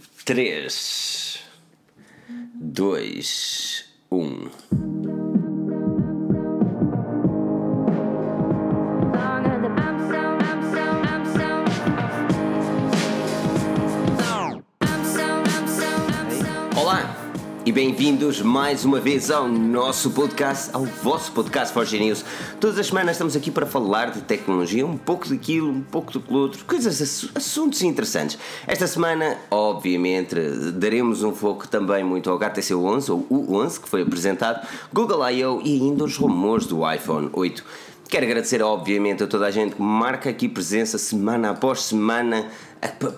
3, 2, 1. Bem-vindos mais uma vez ao nosso podcast, ao vosso podcast Forge News. Todas as semanas estamos aqui para falar de tecnologia, um pouco daquilo, um pouco do outro, coisas, assuntos interessantes. Esta semana, obviamente, daremos um foco também muito ao HTC 11, ou o 11, que foi apresentado, Google I.O. e ainda os rumores do iPhone 8. Quero agradecer, obviamente, a toda a gente que marca aqui presença semana após semana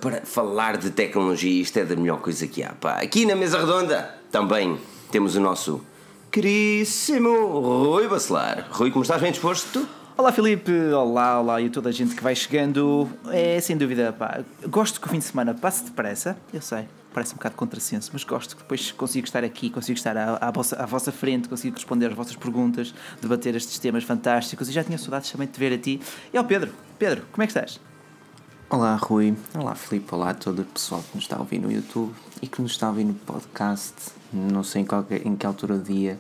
para falar de tecnologia. Isto é da melhor coisa que há. Pá. Aqui na mesa redonda também temos o nosso queríssimo Rui Bacelar. Rui, como estás bem disposto? Olá Filipe, olá, olá e toda a gente que vai chegando. É sem dúvida, pá. Gosto que o fim de semana passe depressa, eu sei, parece um bocado contrassenso, mas gosto que depois consigo estar aqui, consigo estar à, à, vossa, à vossa frente, consigo responder às vossas perguntas, debater estes temas fantásticos e já tinha saudades também de te ver a ti. E ao Pedro, Pedro, como é que estás? Olá Rui, olá Filipe, olá a todo o pessoal que nos está a ouvir no YouTube e que nos está a ouvir no podcast, não sei em, qualquer, em que altura do dia.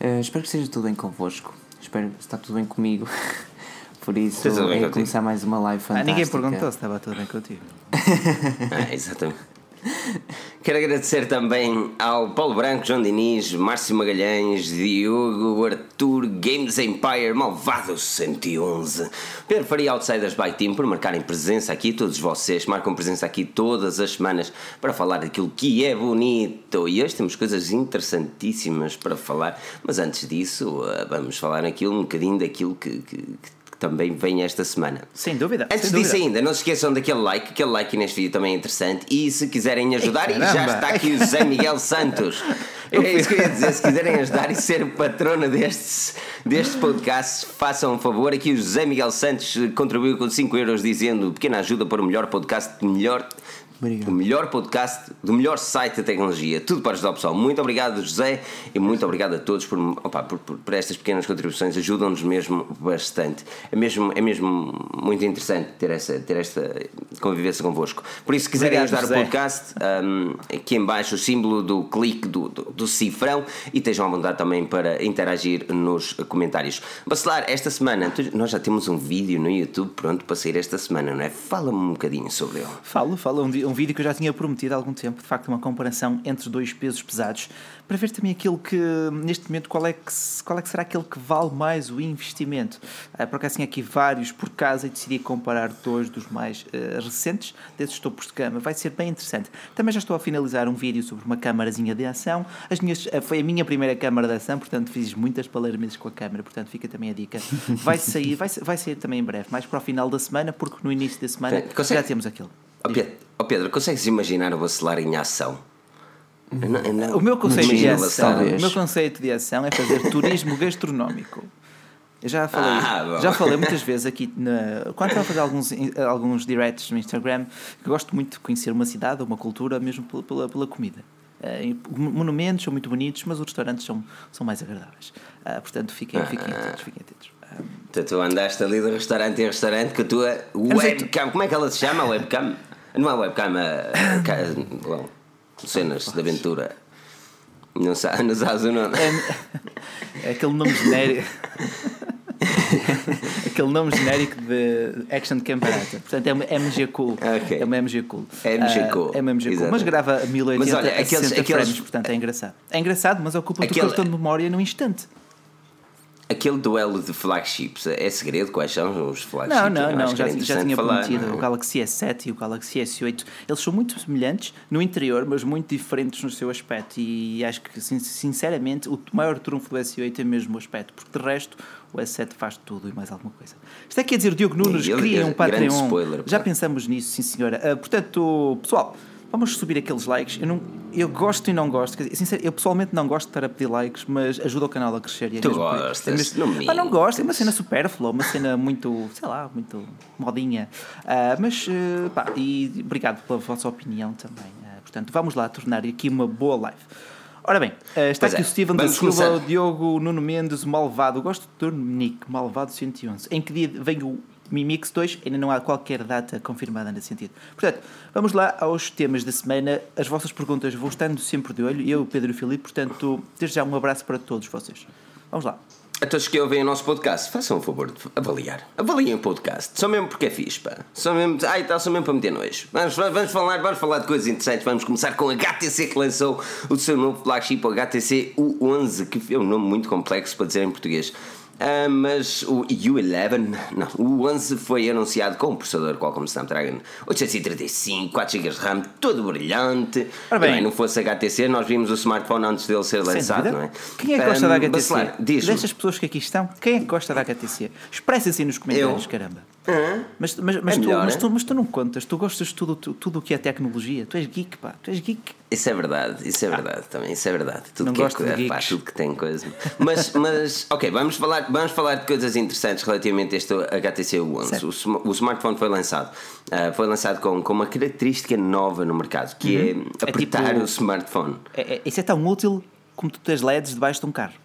Uh, espero que esteja tudo bem convosco, espero que está tudo bem comigo. Por isso, é começar mais uma live fantástica. Ah, ninguém perguntou se estava tudo bem contigo. ah, exatamente. Quero agradecer também ao Paulo Branco, João Diniz, Márcio Magalhães, Diogo, Arthur, Games Empire, Malvado 111, Pedro Faria Outsiders by Team por marcarem presença aqui, todos vocês marcam presença aqui todas as semanas para falar daquilo que é bonito. E hoje temos coisas interessantíssimas para falar, mas antes disso, eh, vamos falar aqui um bocadinho daquilo que, que, que também vem esta semana. Sem dúvida. Antes sem disso dúvida. ainda, não se esqueçam daquele like, aquele like neste vídeo também é interessante. E se quiserem ajudar, Ei, e já está aqui o José Miguel Santos. É isso que eu ia dizer, se quiserem ajudar e ser patrona destes, deste podcast, façam um favor. Aqui o José Miguel Santos contribuiu com 5 euros dizendo pequena ajuda para o melhor podcast, melhor Obrigado. O melhor podcast do melhor site da tecnologia. Tudo para ajudar o pessoal. Muito obrigado, José, e muito obrigado a todos por, opa, por, por, por estas pequenas contribuições. Ajudam-nos mesmo bastante. É mesmo, é mesmo muito interessante ter, essa, ter esta convivência convosco. Por isso, se quiserem obrigado, ajudar José. o podcast, um, aqui embaixo o símbolo do clique do, do, do, cifrão e estejam à vontade também para interagir nos comentários. Bacelar, esta semana, nós já temos um vídeo no YouTube pronto para sair esta semana, não é? Fala-me um bocadinho sobre ele. Falo, falo. Um um vídeo que eu já tinha prometido há algum tempo, de facto, uma comparação entre dois pesos pesados, para ver também aquilo que, neste momento, qual é que, qual é que será aquele que vale mais o investimento. Uh, por acaso, tinha aqui vários por casa e decidi comparar dois dos mais uh, recentes, desses topos de gama. Vai ser bem interessante. Também já estou a finalizar um vídeo sobre uma câmarazinha de ação. As minhas, uh, foi a minha primeira câmara de ação, portanto, fiz muitas palermices com a câmera, portanto, fica também a dica. Vai sair, vai, vai sair também em breve, mais para o final da semana, porque no início da semana já temos aquilo. Oh Pedro, oh Pedro, consegues imaginar o vacilar em ação? não, não, o, meu conceito de ação, o meu conceito de ação é fazer turismo gastronómico. Eu já falei, ah, já falei muitas vezes aqui, na, quando estou a fazer alguns, alguns directs no Instagram, que gosto muito de conhecer uma cidade, uma cultura, mesmo pela, pela, comida. Uh, monumentos são muito bonitos, mas os restaurantes são, são mais agradáveis. Uh, portanto, fiquem, fiquem atentos. Fiquem atentos. Um, tu andaste ali de restaurante em restaurante com a tua webcam. Como é que ela se chama? Webcam? Não é webcam, é. Bom, cenas de aventura. Não sabes, não sabes o nome. É, é aquele nome genérico. aquele nome genérico de Action Camperata. Portanto, é uma MG Cool. Okay. É uma MG Cool. É MG Cool. Uh, é uma MG Cool. Mas grava a 1080 mas olha, aqueles, aqueles... frames, portanto é engraçado. É engraçado, mas ocupa Aquele... o cartão de memória num instante. Aquele duelo de flagships é segredo? Quais são os flagships? Não, não, não. Já, já tinha falar, prometido não? o Galaxy S7 e o Galaxy S8. Eles são muito semelhantes no interior, mas muito diferentes no seu aspecto. E acho que, sinceramente, o maior trunfo do S8 é mesmo o aspecto, porque de resto o S7 faz tudo e mais alguma coisa. Isto é quer dizer, Diogo Nunes cria um Patreon. Spoiler, já pensamos nisso, sim senhora. Uh, portanto, pessoal vamos subir aqueles likes. Eu, não, eu gosto e não gosto. Dizer, sincero, eu pessoalmente não gosto de estar a pedir likes, mas ajuda o canal a crescer. E é tu gostas? É mesmo, não, ah, não gosto, é uma cena superflua, uma cena muito, sei lá, muito modinha. Uh, mas, uh, pá, e obrigado pela vossa opinião também. Uh, portanto, vamos lá tornar aqui uma boa live. Ora bem, está pois aqui é. o Steven da Silva, o Diogo Nuno Mendes, o Malvado. Eu gosto do Nick, Malvado 111. Em que dia vem o Mi Mix 2 ainda não há qualquer data confirmada nesse sentido. Portanto, vamos lá aos temas da semana. As vossas perguntas vou estando sempre de olho, eu, Pedro e Filipe, portanto, desde já um abraço para todos vocês. Vamos lá. A todos que ouvem o nosso podcast, façam o favor de avaliar. Avaliem o podcast. Só mesmo porque é fixe, pá. Só mesmo, ai, está só mesmo para meter nojo. Vamos, vamos, falar, vamos falar de coisas interessantes. Vamos começar com a HTC que lançou o seu novo flagship, o HTC U11, que é um nome muito complexo para dizer em português. Uh, mas o U11, não, o 11 foi anunciado com o processador Qualcomm Snapdragon 835, 4 GB de RAM, todo brilhante. Ora bem, não fosse HTC, nós vimos o smartphone antes dele ser lançado, não é? Quem é que gosta um, da HTC? Destas pessoas que aqui estão, quem é que gosta da HTC? Expressem-se nos comentários, Eu? caramba. Uhum. Mas, mas, mas, é tu, melhor, mas, tu, mas, tu, não contas, tu gostas de tudo, tudo o que é tecnologia, tu és geek, pá, tu és geek. Isso é verdade, isso é verdade ah. também, isso é verdade. Tudo não que é gosto é, pá, tudo que tem coisa. Mas, mas ok, vamos falar, vamos falar de coisas interessantes relativamente a este HTC One. O, o, smartphone foi lançado, uh, foi lançado com, com uma característica nova no mercado, que uhum. é apertar é tipo, o smartphone. É, é, isso é tão útil como tu tens LEDs debaixo de um carro.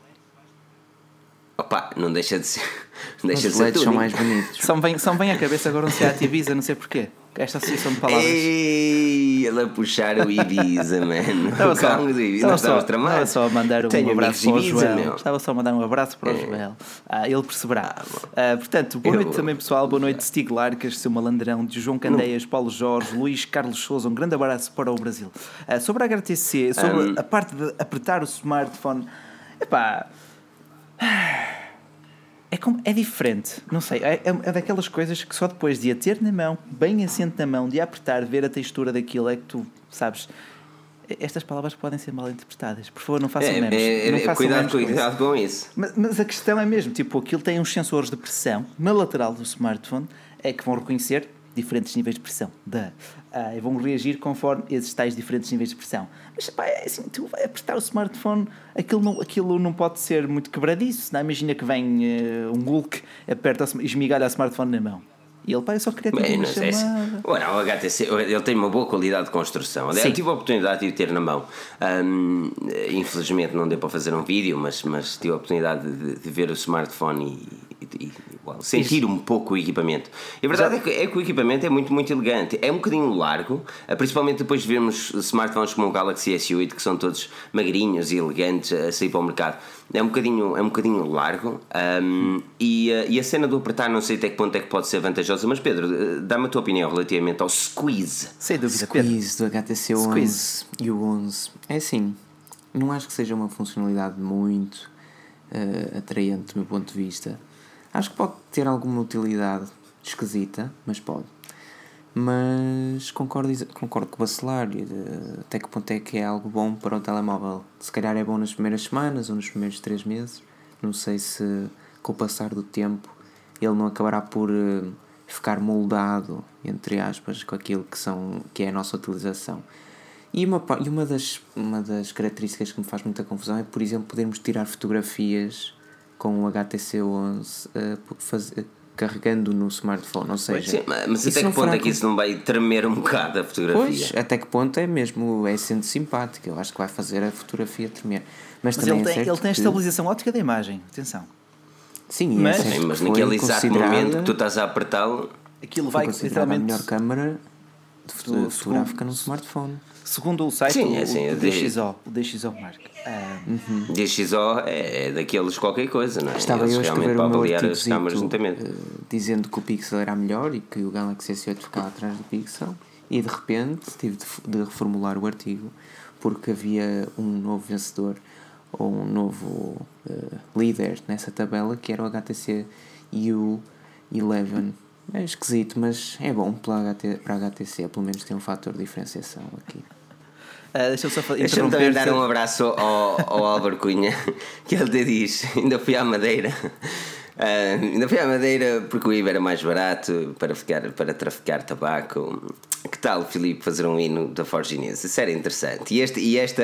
Opa, não deixa de ser. Deixa Os de LEDs são mais bonitos. São bem, são bem à cabeça agora um Seat Ibiza, não sei porquê. Esta associação de palavras. Ei, ele a puxar o Ibiza, mano. Estava só, Ibiza, estava só, estava só a mandar um Tenho abraço para o Ibiza, Joel. Meu. Estava só a mandar um abraço para o é. Joel. Ah, ele perceberá. Ah, portanto, boa noite Eu, também, pessoal. Boa noite, Stig Larcas, seu malandrão, de João Candeias, Paulo Jorge, Luís Carlos Souza. Um grande abraço para o Brasil. Ah, sobre a HTC, sobre um, a parte de apertar o smartphone. Epá. É, como, é diferente, não sei, é, é, é, daquelas coisas que só depois de a ter na mão, bem assente na mão, de a apertar, ver a textura daquilo, é que tu sabes. Estas palavras podem ser mal interpretadas. Por favor, não façam é, menos. É, não façam cuidado, menos cuidado com isso. Mas, mas, a questão é mesmo: tipo, aquilo tem uns sensores de pressão na lateral do smartphone é que vão reconhecer diferentes níveis de pressão da, uh, e vão reagir conforme esses tais diferentes níveis de pressão. Mas pá, é assim, tu vai apertar o smartphone, aquilo não, aquilo não pode ser muito quebradiço. Não? É? Imagina que vem uh, um Hulk, aperta, esmigalha o smartphone na mão. E ele, pá, eu só queria ter uma chamada. Se... Well, o HTC ele tem uma boa qualidade de construção. Sim. Eu tive a oportunidade de o ter na mão. Um, infelizmente não deu para fazer um vídeo, mas, mas tive a oportunidade de, de ver o smartphone e, e, sentir um pouco o equipamento. E a verdade é que, é que, o equipamento é muito, muito elegante. É um bocadinho largo, eh, principalmente depois de vermos smartphones como o Galaxy S8, que são todos magrinhos e elegantes a sair para o mercado é um bocadinho, é um bocadinho largo um, e, uh, e a cena do apertar não sei até que ponto é que pode ser vantajosa, mas Pedro, uh, dá-me a tua opinião relativamente ao squeeze. Sem dúvida, Squeeze Pedro. do HTC 11 e o 11. É assim, não acho que seja uma funcionalidade muito uh, atraente do meu ponto de vista. Acho que pode ter alguma utilidade esquisita, mas pode mas concordo, concordo com o Bacelar, até que ponto é que é algo bom para o telemóvel. Se calhar é bom nas primeiras semanas ou nos primeiros três meses, não sei se com o passar do tempo ele não acabará por eh, ficar moldado, entre aspas, com aquilo que, são, que é a nossa utilização. E uma, e uma, das, uma das características que me faz muita confusão é, por exemplo, podermos tirar fotografias com o HTC 11 uh, fazer, carregando no smartphone, ou seja... Sim, mas até que ponto é que isso não vai tremer um bocado a fotografia? Pois, até que ponto é mesmo, é sendo simpático, eu acho que vai fazer a fotografia tremer. Mas, mas também ele, é tem, ele tem a estabilização ótica da imagem, atenção. Sim, mas, sim, mas naquele exato momento que tu estás a apertá-lo... Aquilo vai literalmente... a melhor câmara fotográfica no smartphone. Segundo o site, Sim, é assim, o, o DXO, o DXO Mark. Uhum. DXO é, é daqueles qualquer coisa, não é? Estava Eles eu a escrever para avaliar as câmaras juntamente. Uh, dizendo que o Pixel era melhor e que o Galaxy S8 ficava atrás do Pixel. E de repente tive de, de reformular o artigo porque havia um novo vencedor ou um novo uh, líder nessa tabela que era o HTC U11. É esquisito, mas é bom para a HTC, pelo menos tem um fator de diferenciação aqui. Uh, Deixa-me só Deixa-me também dar um abraço ao, ao Álvaro Cunha, que ele te diz: ainda fui à Madeira. Uh, ainda fui à Madeira porque o IVA era mais barato para, ficar, para traficar tabaco. Que tal, Filipe, fazer um hino da Forginense? Isso era interessante. E, este, e esta,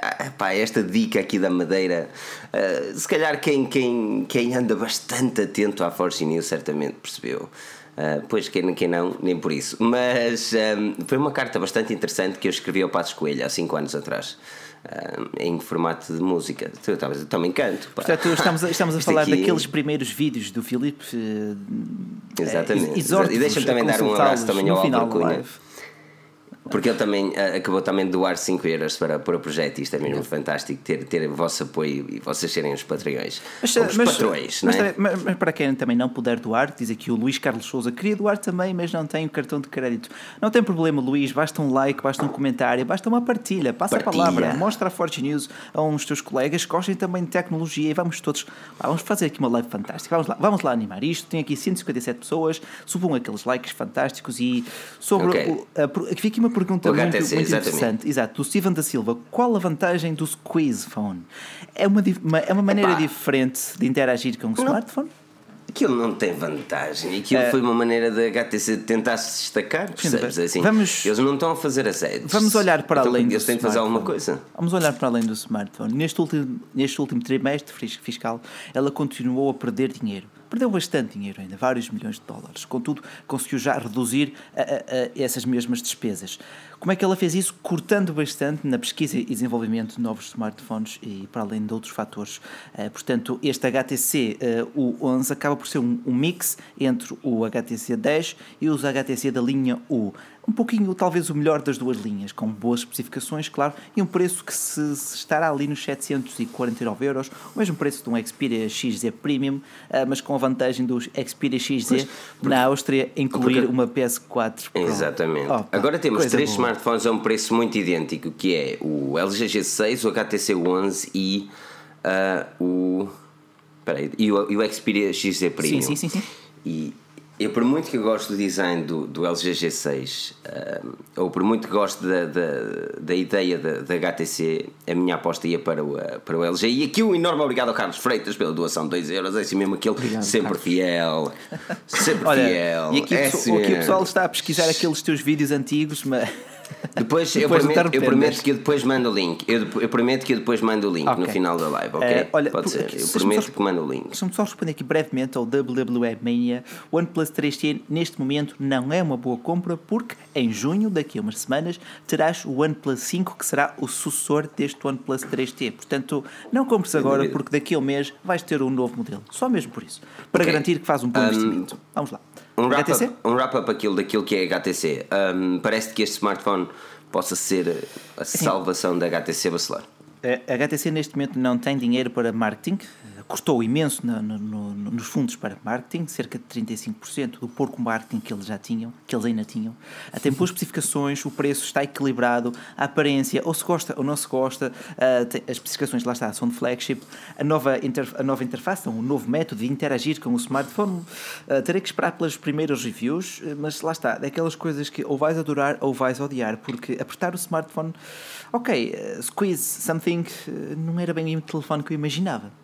ah, pá, esta dica aqui da Madeira, uh, se calhar quem, quem, quem anda bastante atento à Forginense certamente percebeu. Uh, pois, quem, quem não, nem por isso. Mas um, foi uma carta bastante interessante que eu escrevi ao Passos Coelho há 5 anos atrás. Uh, em formato de música. Eu, eu também canto. Pá. Portanto, estamos, estamos a falar aqui... daqueles primeiros vídeos do Filipe. Uh, Exatamente. e deixa-me também dar um abraço também ao Álvaro Cunha. Porque ele também uh, acabou também de doar 5 euros para, para o projeto e isto é mesmo fantástico ter, ter o vosso apoio e vocês serem os patrões. Mas, os mas, patrões, mas, é? mas, mas, para quem também não puder doar, diz aqui o Luís Carlos Souza, queria doar também, mas não tem o cartão de crédito. Não tem problema, Luís, basta um like, basta um comentário, basta uma partilha, passa partilha. a palavra, mostra a Forge News a uns teus colegas, gostem também de tecnologia e vamos todos, vamos fazer aqui uma live fantástica. Vamos lá, vamos lá animar isto. Tem aqui 157 pessoas, subam aqueles likes fantásticos e sobre. Okay. O, a, aqui uma pergunta muito, muito interessante. Exato, do Steven da Silva. Qual a vantagem do Squeeze Phone? É uma, é uma maneira Epá. diferente de interagir com o não. smartphone? Aquilo não tem vantagem. Aquilo é... foi uma maneira da HTC tentar se destacar, percebes? Assim, vamos... Eles não estão a fazer assédios. Vamos olhar para então, além Eles têm de fazer alguma coisa. Vamos olhar para além do smartphone. Neste último, neste último trimestre fiscal, ela continuou a perder dinheiro Perdeu bastante dinheiro ainda, vários milhões de dólares. Contudo, conseguiu já reduzir a, a, a essas mesmas despesas. Como é que ela fez isso? Cortando bastante na pesquisa e desenvolvimento de novos smartphones e para além de outros fatores. Uh, portanto, este HTC uh, o 11 acaba por ser um, um, mix entre o HTC 10 e os HTC da linha U um pouquinho, talvez o melhor das duas linhas, com boas especificações, claro, e um preço que se, se estará ali nos 749 euros, o mesmo preço de um Xperia XZ Premium, uh, mas com a vantagem do Xperia XZ pois, porque, na Áustria incluir porque, uma PS4 Pro. Exatamente. Agora temos três boa. smartphones a um preço muito idêntico, que é o LG G6, o HTC One e uh, o... Peraí, e o, e o Xperia XZ Premium. Sim, sim, sim. sim. E eu, por muito que gosto do design do, do LG G6, uh, ou por muito que gosto da, da, da ideia da, da, HTC, a minha aposta ia para o, para o LG. E aqui um enorme obrigado ao Carlos Freitas pela doação de 2 euros. É assim mesmo aquele obrigado, sempre Carlos. fiel. Sempre Olha, fiel. E aqui, é assim aqui o pessoal está a pesquisar aqueles teus vídeos antigos, mas. Depois, eu, prometo, eu prometo que eu depois mando o link. Eu, eu prometo que eu depois mando o link okay. no final da live, ok? Uh, olha, Pode ser. Eu prometo só, que mando o link. Deixa-me só responder aqui brevemente ao WWE Mania. O OnePlus 3T neste momento não é uma boa compra porque em junho, daqui a umas semanas, terás o OnePlus 5 que será o sucessor deste OnePlus 3T. Portanto, não compres agora porque daqui a um mês vais ter um novo modelo. Só mesmo por isso. Para okay. garantir que faz um bom um, investimento. Vamos lá. Um wrap-up um wrap aquilo daquilo que é HTC. Um, Parece que este smartphone possa ser a salvação Sim. da HTC Bacelar. A HTC neste momento não tem dinheiro para marketing, custou imenso no, no, no, nos fundos para marketing, cerca de 35% do porco marketing que eles já tinham, que eles ainda tinham. Tem boas especificações, o preço está equilibrado, a aparência, ou se gosta ou não se gosta, uh, as especificações lá está, são de flagship, a nova, a nova interface, um novo método de interagir com o smartphone. Uh, terei que esperar pelas primeiras reviews, mas lá está, daquelas coisas que ou vais adorar ou vais odiar, porque apertar o smartphone, ok, uh, squeeze something, não era bem o telefone que eu imaginava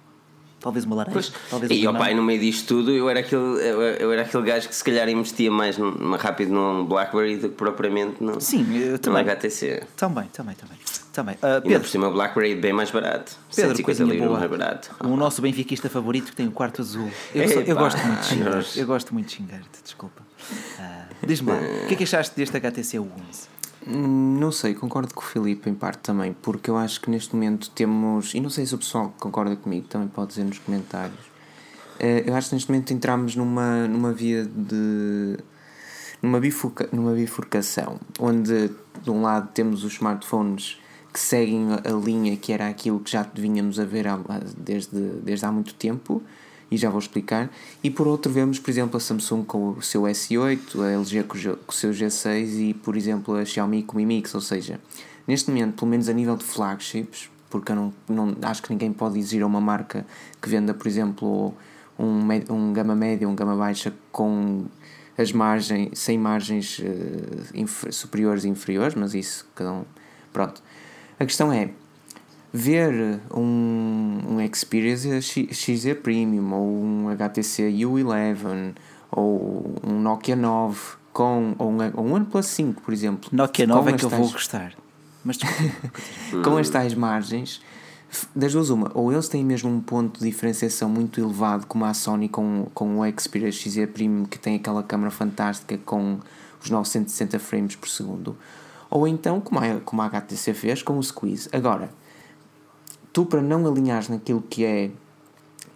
talvez uma laranja. Pois, talvez e o pai, no meio disto tudo, eu era, aquele, eu, eu, era aquele gajo que se calhar investia mais num, rápido num Blackberry do que propriamente no, Sim, também. no HTC. Também, também, também. também. Uh, Pedro, e por cima o Blackberry é bem mais barato. Pedro, 150 livros mais barato. O nosso benfiquista favorito que tem o quarto azul. Eu, Ei, eu gosto muito de xingar. Eu gosto muito de xingar-te, desculpa. Uh, Diz-me lá, o que é que achaste deste HTC 11? Não sei, concordo com o Filipe em parte também, porque eu acho que neste momento temos, e não sei se o pessoal concorda comigo, também pode dizer nos comentários. Eh, eu acho que neste momento entramos numa, numa via de. numa, bifurca, numa bifurcação, onde de um lado temos os smartphones que seguem a linha que era aquilo que já vinhamos a ver desde, desde há muito tempo e já vou explicar. E por outro, vemos, por exemplo, a Samsung com o seu S8, a LG com o seu G6 e, por exemplo, a Xiaomi com o Mi Mix. Ou seja, neste momento, pelo menos a nível de flagships, porque eu não, não acho que ninguém pode exigir a uma marca que venda, por exemplo, um, um gama média, um gama baixa com as margens, sem margens uh, superiores e inferiores, mas isso cada um. Pronto. A questão é, ver um, um Xperia XZ Premium ou um HTC U11 ou um Nokia 9 com, ou um, um OnePlus 5, por exemplo. Nokia 9 é que eu vou gostar. Mas com as tais margens, das duas, uma, ou eles têm mesmo um ponto de diferenciação muito elevado, como a Sony com, com o Xperia XZ Prime, que tem aquela câmera fantástica com os 960 frames por segundo, ou então, como a, como a HTC fez, com o Squeeze. Agora, tu para não alinhares naquilo que é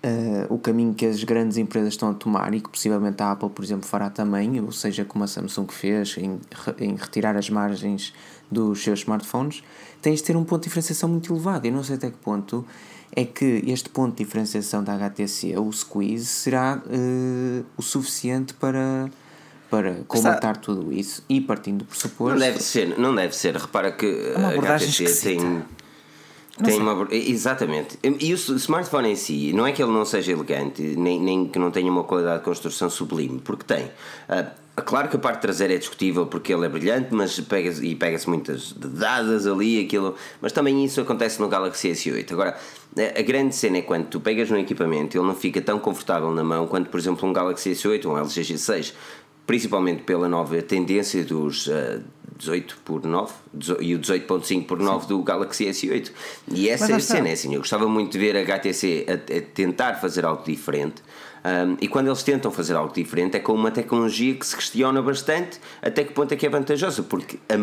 uh, o caminho que as grandes empresas estão a tomar e que possivelmente a Apple, por exemplo, fará também, ou seja, como a Samsung fez em, em retirar as margens dos seus smartphones, tens de ter um ponto de diferenciação muito elevado. Eu não sei até que ponto é que este ponto de diferenciação da HTC, o Squeeze, será uh, o suficiente para para combatar tudo isso e partindo do pressuposto. Não deve ser, não deve ser. Repara que é a HTC tem tem uma, exatamente. E o smartphone em si, não é que ele não seja elegante, nem, nem que não tenha uma qualidade de construção sublime, porque tem. Uh, claro que a parte traseira é discutível porque ele é brilhante, mas pega e pega-se muitas dadas ali, aquilo. Mas também isso acontece no Galaxy S8. Agora, a grande cena é quando tu pegas no equipamento, ele não fica tão confortável na mão quanto, por exemplo, um Galaxy S8 ou um LG G6 principalmente pela nova tendência dos uh, 18 por 9 e o 18.5 por 9 Sim. do Galaxy S8. E essa é a cena, é assim, eu gostava muito de ver a HTC a, a tentar fazer algo diferente. Um, e quando eles tentam fazer algo diferente, é com uma tecnologia que se questiona bastante até que ponto é que é vantajosa, porque a,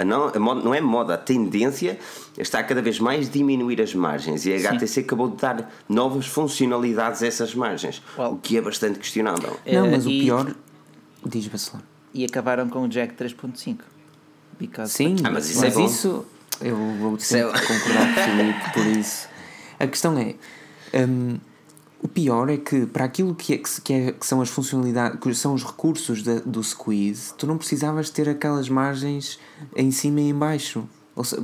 a, a não, a moda, não é moda, a tendência está cada vez mais diminuir as margens e a HTC Sim. acabou de dar novas funcionalidades a essas margens, well, o que é bastante questionável. Não, mas uh, o pior Diz Barcelona. E acabaram com o Jack 3.5. Sim, ah, mas isso, mas é isso eu vou concordar com o Filipe por isso. A questão é. Um, o pior é que para aquilo que, é, que, é, que são as funcionalidades, que são os recursos da, do squeeze, tu não precisavas ter aquelas margens em cima e em baixo.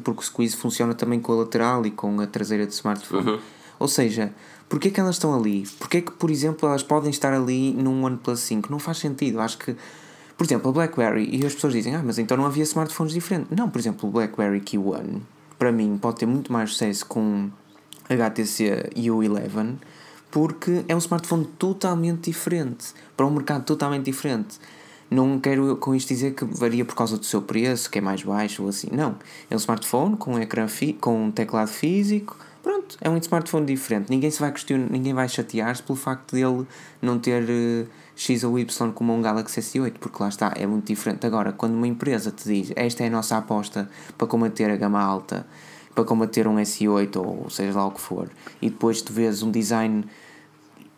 Porque o squeeze funciona também com a lateral e com a traseira do smartphone. Uhum. Ou seja, Porquê que elas estão ali? Porquê que, por exemplo, elas podem estar ali num OnePlus 5? Não faz sentido. Acho que, por exemplo, a BlackBerry, e as pessoas dizem, ah, mas então não havia smartphones diferentes. Não, por exemplo, o BlackBerry Q1, para mim, pode ter muito mais sucesso com HTC U11, porque é um smartphone totalmente diferente, para um mercado totalmente diferente. Não quero com isto dizer que varia por causa do seu preço, que é mais baixo ou assim. Não. É um smartphone com um ecrã com um teclado físico, pronto, é um smartphone diferente. Ninguém se vai questionar, ninguém vai chatear-se pelo facto dele não ter uh, X ou Y como um Galaxy S8, porque lá está, é muito diferente. Agora, quando uma empresa te diz esta é a nossa aposta para combater a gama alta, para combater um S8 ou seja lá o que for, e depois tu vês um design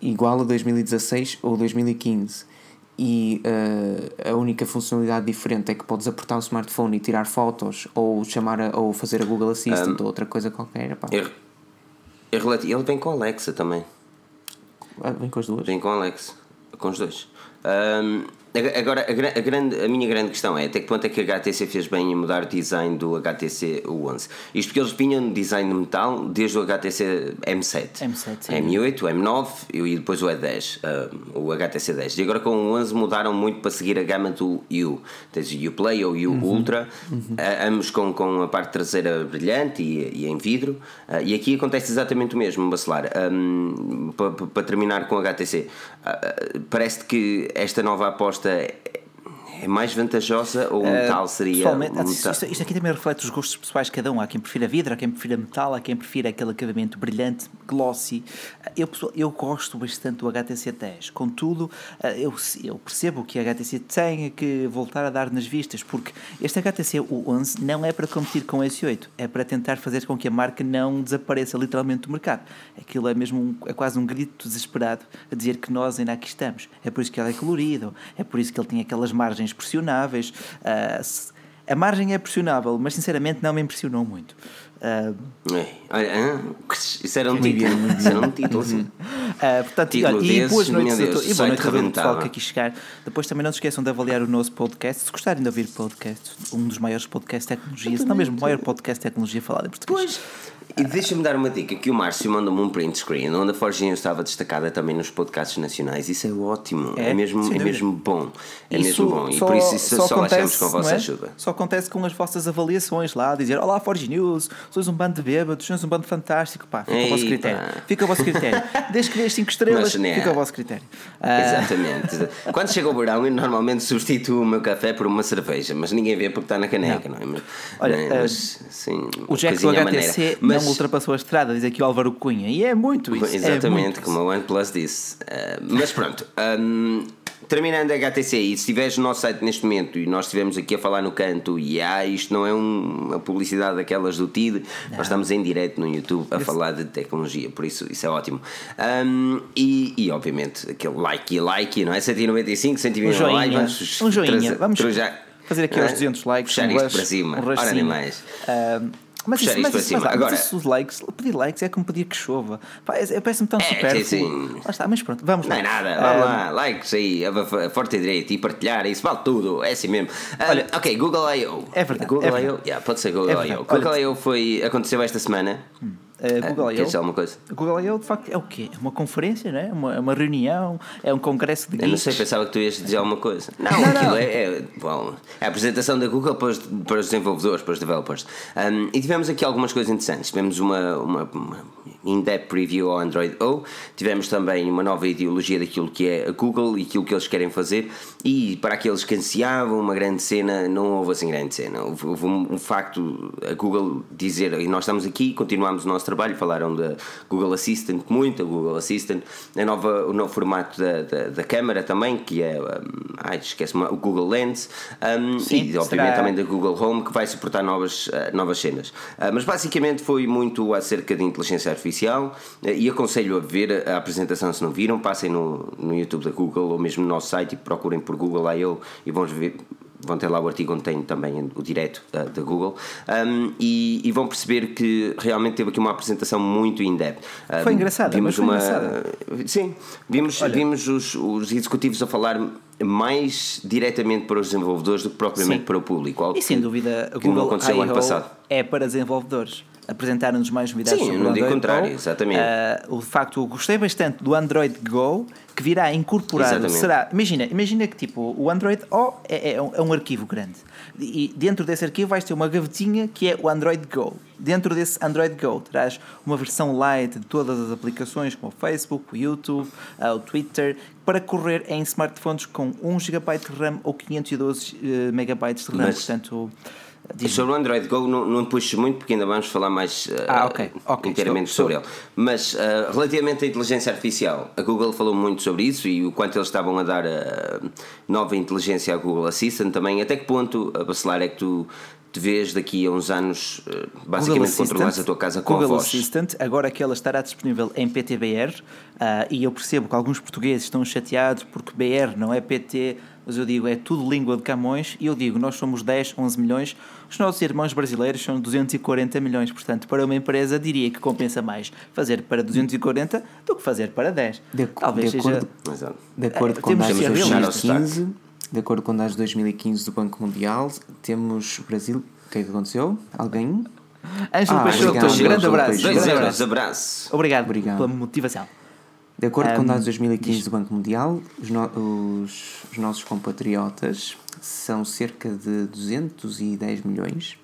igual a 2016 ou 2015 e uh, a única funcionalidade diferente é que podes apertar o smartphone e tirar fotos ou chamar a, ou fazer a Google Assistant um, ou outra coisa qualquer. Pá. Eu, é relativo. Ele vem com Alexa também. Ah, vem com as duas? Vem com Alexa. Com os dois. Um, Agora, a, grande, a minha grande questão é até que ponto é que a HTC fez bem em mudar o design do HTC U11? Isto porque eles vinham design de metal desde o HTC M7, M7 M8, o M9 e depois o E10, uh, o HTC 10. E agora com o 11 mudaram muito para seguir a gama do U. Tens o U Play ou o U uhum. Ultra, uhum. Uh, ambos com, com a parte traseira brilhante e, e em vidro. Uh, e aqui acontece exatamente o mesmo, Bacelar. Um, para, para terminar com a HTC, parece que esta nova aposta é, é mais vantajosa ou uh, tal seria. Pessoalmente, isto, isto, aqui também reflete os gostos pessoais de cada um. Há quem prefira vidro, há quem prefira metal, há quem prefira aquele acabamento brilhante, glossy. Eu, eu gosto bastante do HTC 10. Contudo, eh, eu, eu percebo que a HTC tem que voltar a dar nas vistas, porque este HTC U11 não é para competir com o S8, é para tentar fazer com que a marca não desapareça literalmente do mercado. Aquilo é mesmo um, é quase um grito desesperado a dizer que nós ainda aqui estamos. É por isso que ele é colorido, é por isso que ele tem aquelas margens margens pressionáveis. Uh, a margem é pressionável, mas sinceramente não me impressionou muito. Uh, é, isso era um título, isso era um título, sim. Uh, portanto, título e boas noites Deus, a todos. E boa noite a todo o pessoal que aqui chegar. Depois também não se esqueçam de avaliar o nosso podcast. Se gostarem de ouvir podcast, um dos maiores podcasts de tecnologia, se não mesmo o maior podcast de tecnologia falado em português. Pois. E deixa-me dar uma dica que o Márcio mandou-me um print screen onde a Forginha estava destacada também nos podcasts nacionais. Isso é ótimo, é, é mesmo, é mesmo bom. É isso mesmo bom. E por isso, isso só, só acontece, achamos com a vossa é? ajuda. Só acontece com as vossas avaliações lá, dizer Olá, Forge News, sois um bando de bêbados, sois um bando fantástico. Pá, fica ao vosso critério. Fica ao vosso critério. Desde que dês 5 estrelas, Mas, né? fica ao vosso critério. Ah. Exatamente. Quando chega o verão, eu normalmente substituo o meu café por uma cerveja, mas ninguém vê porque está na caneca, não, não é? Mas, Olha, não é? mas, sim, o Jack do HTC mas não ultrapassou a estrada, diz aqui o Álvaro Cunha. E é muito isso. É Exatamente, é muito como o OnePlus disse. Uh, mas pronto. Um, terminando a HTC, e se estiveres no nosso site neste momento e nós estivemos aqui a falar no canto, e ah, isto não é um, uma publicidade daquelas do TID, não. nós estamos em direto no YouTube a falar de tecnologia, por isso isso é ótimo. Um, e, e obviamente aquele like e like, não é? 195, 120 um likes, vamos, um joinha, vamos fazer aqui aos 200 likes. Puxar um isto para cima, um ora nem mais. Um, mas isso, mas, isso, mas, Agora, mas os likes, pedir likes é como pedir que chova. É, Parece-me tão é, super. Sim, Lá está, mas pronto, vamos lá. Não é nada, vamos um, lá, likes aí, forte e direito e partilhar, isso vale tudo, é assim mesmo. Olha, ok, Google I.O. É verdade. Google é I.O. Yeah, pode ser Google é I.O. Google I.O. foi, aconteceu esta semana. Hum. Uh, Google I.O. alguma coisa? Google I.O. de facto é o quê? É uma conferência, não é? Uma, uma reunião, é um congresso de geeks. Eu não sei, pensava que tu ias dizer alguma coisa. Não, não aquilo não. É, é, bom, é a apresentação da Google para os, para os desenvolvedores, para os developers. Um, e tivemos aqui algumas coisas interessantes. Tivemos uma, uma, uma in-depth preview ao Android O, tivemos também uma nova ideologia daquilo que é a Google e aquilo que eles querem fazer. E para aqueles que ansiavam uma grande cena, não houve assim grande cena. Houve, houve um, um facto, a Google dizer, e nós estamos aqui, continuamos o nosso trabalho, falaram da Google Assistant, muito a Google Assistant, a nova, o novo formato da, da, da câmara também, que é, um, ai, esquece o Google Lens, um, Sim, e obviamente será... também da Google Home, que vai suportar novas, uh, novas cenas. Uh, mas basicamente foi muito acerca de inteligência artificial uh, e aconselho a ver a apresentação se não viram, passem no, no YouTube da Google ou mesmo no nosso site e procurem por Google I.O. e vão ver vão ter lá o artigo onde tem também o direto da, da Google um, e, e, vão perceber que realmente teve aqui uma apresentação muito in-depth. Um, foi engraçado, vimos uma engraçada. sim, vimos, vimos os, os executivos a falar mais diretamente para os desenvolvedores do que propriamente sim. para o público. e sem dúvida, a Google aconteceu ano passado. é para desenvolvedores apresentaram-nos mais novidades Sim, sobre não digo contrário, exatamente. Uh, o facto, gostei bastante do Android Go, que virá incorporado. Exatamente. Será, imagina, imagina que tipo, o Android O é, é, um, é um arquivo grande. E dentro desse arquivo vais ter uma gavetinha que é o Android Go. Dentro desse Android Go terás uma versão light de todas as aplicações, como o Facebook, o YouTube, uh, o Twitter, para correr em smartphones com 1 GB de RAM ou 512 uh, MB de RAM. Mas... Portanto, Diz sobre o Android Go não, não puxo muito porque ainda vamos falar mais uh, ah, okay. Okay. inteiramente estou, sobre estou. ele. Mas uh, relativamente à inteligência artificial, a Google falou muito sobre isso e o quanto eles estavam a dar uh, nova inteligência à Google Assistant também. Até que ponto, a Bacelar, é que tu te vês daqui a uns anos basicamente controlares a tua casa com Google a voz. Assistant, agora que ela estará disponível em PTBR, uh, e eu percebo que alguns portugueses estão chateados porque BR não é PT, mas eu digo, é tudo língua de Camões, e eu digo, nós somos 10, 11 milhões, os nossos irmãos brasileiros são 240 milhões, portanto, para uma empresa diria que compensa mais fazer para 240 do que fazer para 10. De, Talvez de seja. Acordo, de acordo com dados de 2015, de acordo com dados de 2015 do Banco Mundial, temos o Brasil. O que é que aconteceu? Alguém? Ângelo ah, Peixoto, um grande abraço. Dois euros, abraço. Obrigado, obrigado pela motivação. De acordo um, com dados de 2015 do Banco Mundial, os, no, os, os nossos compatriotas são cerca de 210 milhões.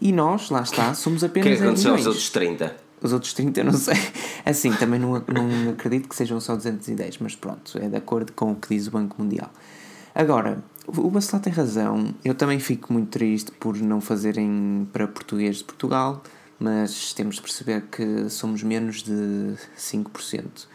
E nós, lá está, somos apenas. O que aconteceu aos outros 30? Os outros 30 eu não sei. Assim, também não, não acredito que sejam só 210, mas pronto, é de acordo com o que diz o Banco Mundial. Agora, o Bacelar tem razão. Eu também fico muito triste por não fazerem para português de Portugal, mas temos de perceber que somos menos de 5%.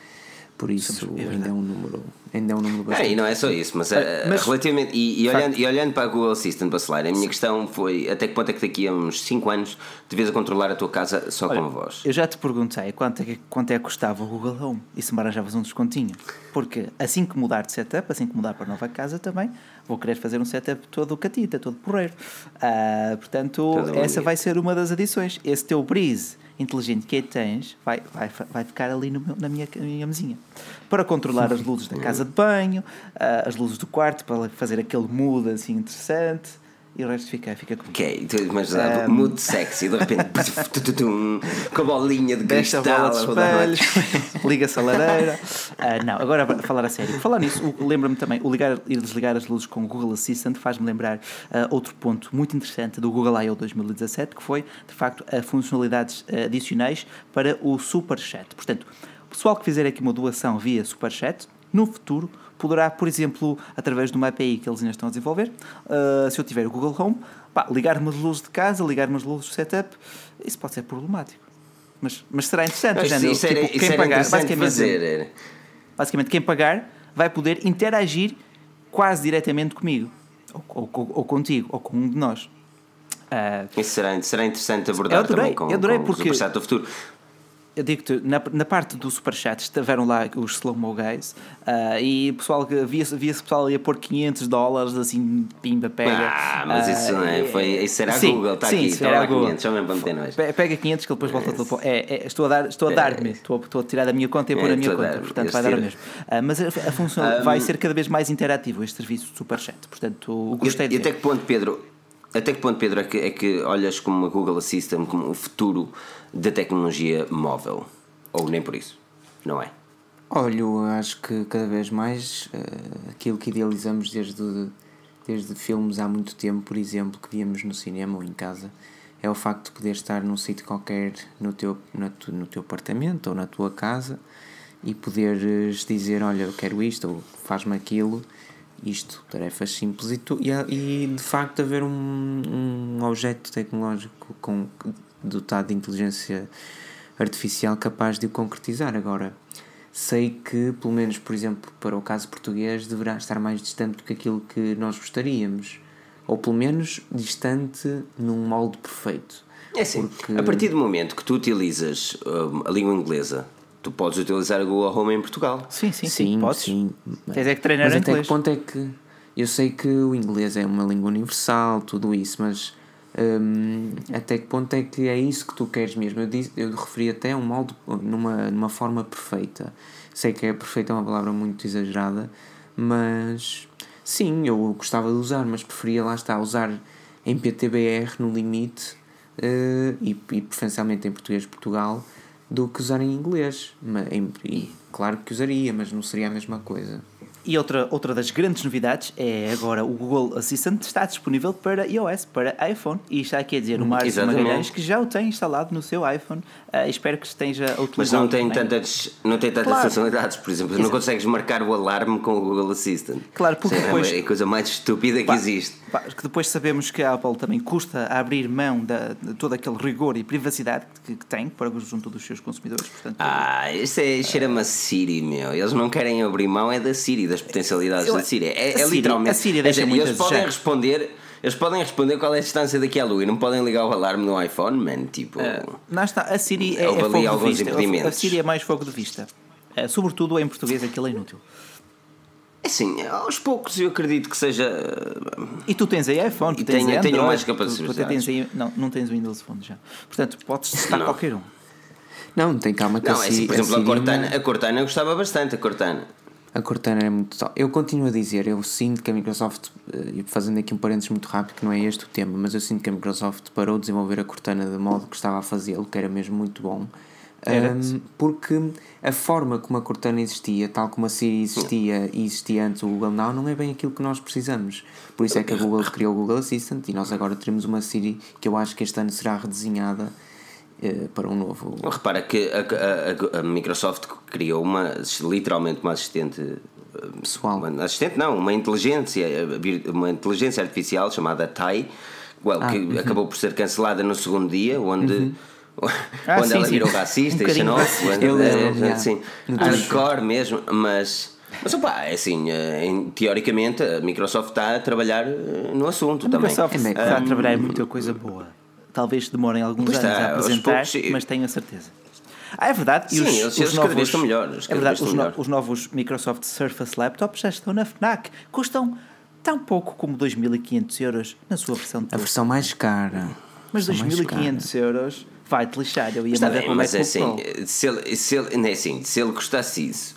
Por isso ainda é um número, ainda é um número bastante. É, e não é só isso, mas, é, mas relativamente. E, e, olhando, e olhando para a Google Assistant Bacelar, a minha questão foi até que ponto é que daqui a uns 5 anos devias a controlar a tua casa só Olha, com a voz? Eu já te perguntei quanto é que, quanto é que custava o Google Home e se me arranjavas um descontinho. Porque assim que mudar de setup, assim que mudar para a nova casa também, vou querer fazer um setup todo catita, todo porreiro. Uh, portanto, todo essa vai ser uma das adições. Esse teu Breeze inteligente que tens vai, vai, vai ficar ali no, na, minha, na minha mesinha. Para controlar as luzes da casa de banho, uh, as luzes do quarto, para fazer aquele mood assim interessante e o resto fica, fica comigo. Ok, mas um, mood sexy, de repente com a bolinha de cristal. bola de espelhos, liga-se a lareira. Uh, não, agora a falar a sério. Falar nisso, lembra-me também, o ligar e desligar as luzes com o Google Assistant faz-me lembrar uh, outro ponto muito interessante do Google I.O. 2017, que foi, de facto, a funcionalidades adicionais para o Super Chat. Portanto, o pessoal que fizer aqui uma doação via Super Chat, no futuro poderá, por exemplo, através de uma API que eles ainda estão a desenvolver, uh, se eu tiver o Google Home, ligar-me as luzes de casa, ligar-me as luzes do setup, isso pode ser problemático. Mas, mas será interessante, Mas género, isso tipo, isso quem era pagar, basicamente, fazer. basicamente, quem pagar vai poder interagir quase diretamente comigo, ou, ou- ou contigo, ou com um de nós. Ah, Isso será, será interessante abordar Eu adorei, também com, eu adorei com porque- o Superchat do futuro. Eu digo-te, na, na parte do Superchat estiveram lá os slow-mo guys ah, e o pessoal via-se via pessoal ali a pôr 500 dólares assim, pimba, pega. Ah, mas Ah, isso não é. Foi, isso era a sim, Google, está aqui, está era lá a Google. 500, chama-me para meter nós. Pe- Pega 500 que depois volta tudo para. É, é, estou a dar, estou a dar-me, estou, a- estou a tirar da minha conta e a pôr É, na minha estou a conta, dar-me, portanto vai dar o mesmo. Ah, mas a, a função vai ser cada vez mais interativo este serviço de Superchat, portanto gostei E, de e até que ponto, Pedro, até que ponto, Pedro, é que, é que olhas como a Google Assistant como o futuro da tecnologia móvel? Ou nem por isso? Não é? Olha, acho que cada vez mais eh, aquilo que idealizamos desde, desde filmes há muito tempo, por exemplo, que víamos no cinema ou em casa, é o facto de poder estar num sítio qualquer no teu, tu- no teu apartamento ou na tua casa e poderes dizer: Olha, eu quero isto ou faz-me aquilo. Isto, tarefas simples e, tu, e, e de facto haver um, um objeto tecnológico com, dotado de inteligência artificial capaz de o concretizar. Agora, sei que, pelo menos, por exemplo, para o caso português, deverá estar mais distante do que aquilo que nós gostaríamos. Ou pelo menos distante num molde perfeito. É assim, Porque- a partir do momento que tu utilizas hum, a língua inglesa, tu podes utilizar a Google Home em Portugal. Sim, sim, sim, Sim, podes. sim. Tens é que treinar Mas em até inglês. que ponto é que. Eu sei que o inglês é uma língua universal, tudo isso, mas hum, até que ponto é que é isso que tu queres mesmo? Eu, disse, eu referi até um molde numa, numa forma perfeita. Sei que é perfeita é uma palavra muito exagerada, mas sim, eu gostava de usar, mas preferia lá está usar em PTBR no limite eh, e, e preferencialmente em português de Portugal do que usar em inglês. Mas, em- e claro que usaria, mas não seria a mesma coisa. E outra, outra das grandes novidades é agora o Google Assistant está disponível para iOS, para iPhone. E está aqui a dizer o Márcio Exatamente. Magalhães que já o tem instalado no seu iPhone. Ah, espero que esteja a utilizar. Mas não tem tantas, não tem tantas Claro. funcionalidades, por exemplo, não Exato. consegues marcar o alarme com o Google Assistant. Claro, porque Isso é depois- a coisa mais estúpida que Pá, existe. pá, que depois sabemos que a Apple também custa a abrir mão da, de todo aquele rigor e privacidade que, que tem para junto dos seus consumidores. Portanto, Ah, isso é cheira-me a Siri, meu. Eles não querem abrir mão, é da Siri, das potencialidades Eu- da Siri. É, a é literalmente. a Siri é deixa dizer, muito eles a podem responder. Eles podem responder qual é a distância daqui à lua e não podem ligar o alarme no iPhone, man. Tipo. Lá está, a Siri é, é fogo de vista. A. Siri é mais fogo de vista. Eh, sobretudo em português aquilo é inútil. É assim, aos poucos eu acredito que seja. E tu tens aí iPhone, tu E tens tenho- Android, tenho mais tu- tu capacidades. tens aí, não, não tens o Windows Phone já. Portanto, podes testar Não. qualquer um. Não, tem calma que Não, a é assim, por exemplo, a, Siri Cortana, a Cortana eu gostava bastante, a Cortana. A Cortana é muito top. Eu continuo a dizer, eu sinto que a Microsoft, eh, fazendo aqui um parênteses muito rápido, que não é este o tema, mas eu sinto que a Microsoft parou de desenvolver a Cortana de modo que estava a fazê-lo, que era mesmo muito bom. Um, porque a forma como a Cortana existia, tal como a Siri existia e existia antes o Google Now, não é bem aquilo que nós precisamos. Por isso é que a Google criou o Google Assistant e nós agora teremos uma Siri que eu acho que este ano será redesenhada para um novo. Repara que a, a- a Microsoft criou uma, literalmente uma assistente eh, Pessoal. Uma assistente não, uma inteligência, eh, uma inteligência artificial chamada Tai, well, Ah, que uhum. acabou por ser cancelada no segundo dia, onde, Ah, onde sim, ela sim. virou Um racista e bocadinho xenófoba, racista. Eu eh, lembro, já. assim, hardcore mesmo, mas. Mas opá, é assim, eh, em- teoricamente a Microsoft está a trabalhar eh, no assunto A também. Microsoft É, está a trabalhar em muita coisa boa. Talvez demorem alguns Pois anos está, a aos apresentar, poucos, sim. mas tenho a certeza. Ah, é verdade. Sim, eles- eles cada vez estão melhores, É verdade, os, estão no- melhores. os novos Microsoft Surface Laptops já estão na FNAC. Custam tão pouco como 2.500 euros na sua versão de A versão mais cara. Mas A versão mais 2.500 euros vai-te lixar. Eu ia bem, para o mas é assim, se ele, se ele, não é assim, se ele gostasse disso,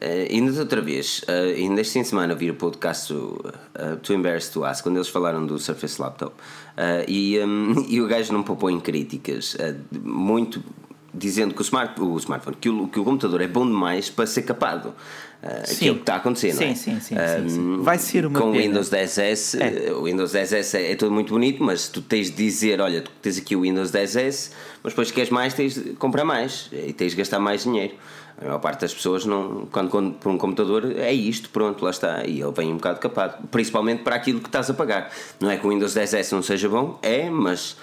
eh, ainda de outra vez, eh, ainda este fim de semana vi o podcast do, eh, Too Embarrassed to Ask, quando eles falaram do Surface Laptop, e, hum, e o gajo não poupou em críticas, muito dizendo que o, smart, o smartphone, que o, que o computador é bom demais para ser capado. Eh, Sim. Aquilo que está a acontecer, não é? Sim, sim, sim, sim, Hum, sim. Vai ser uma Com o pena. Windows 10S, É. o Windows 10S é, é tudo muito bonito, mas tu tens de dizer, olha, tu tens aqui o Windows 10S, mas depois queres mais, tens de comprar mais e tens de gastar mais dinheiro. A maior parte das pessoas, não, quando compra um computador, é isto, pronto, lá está. E ele vem um bocado capado, principalmente para aquilo que estás a pagar. Não é que o Windows 10S não seja bom, é, mas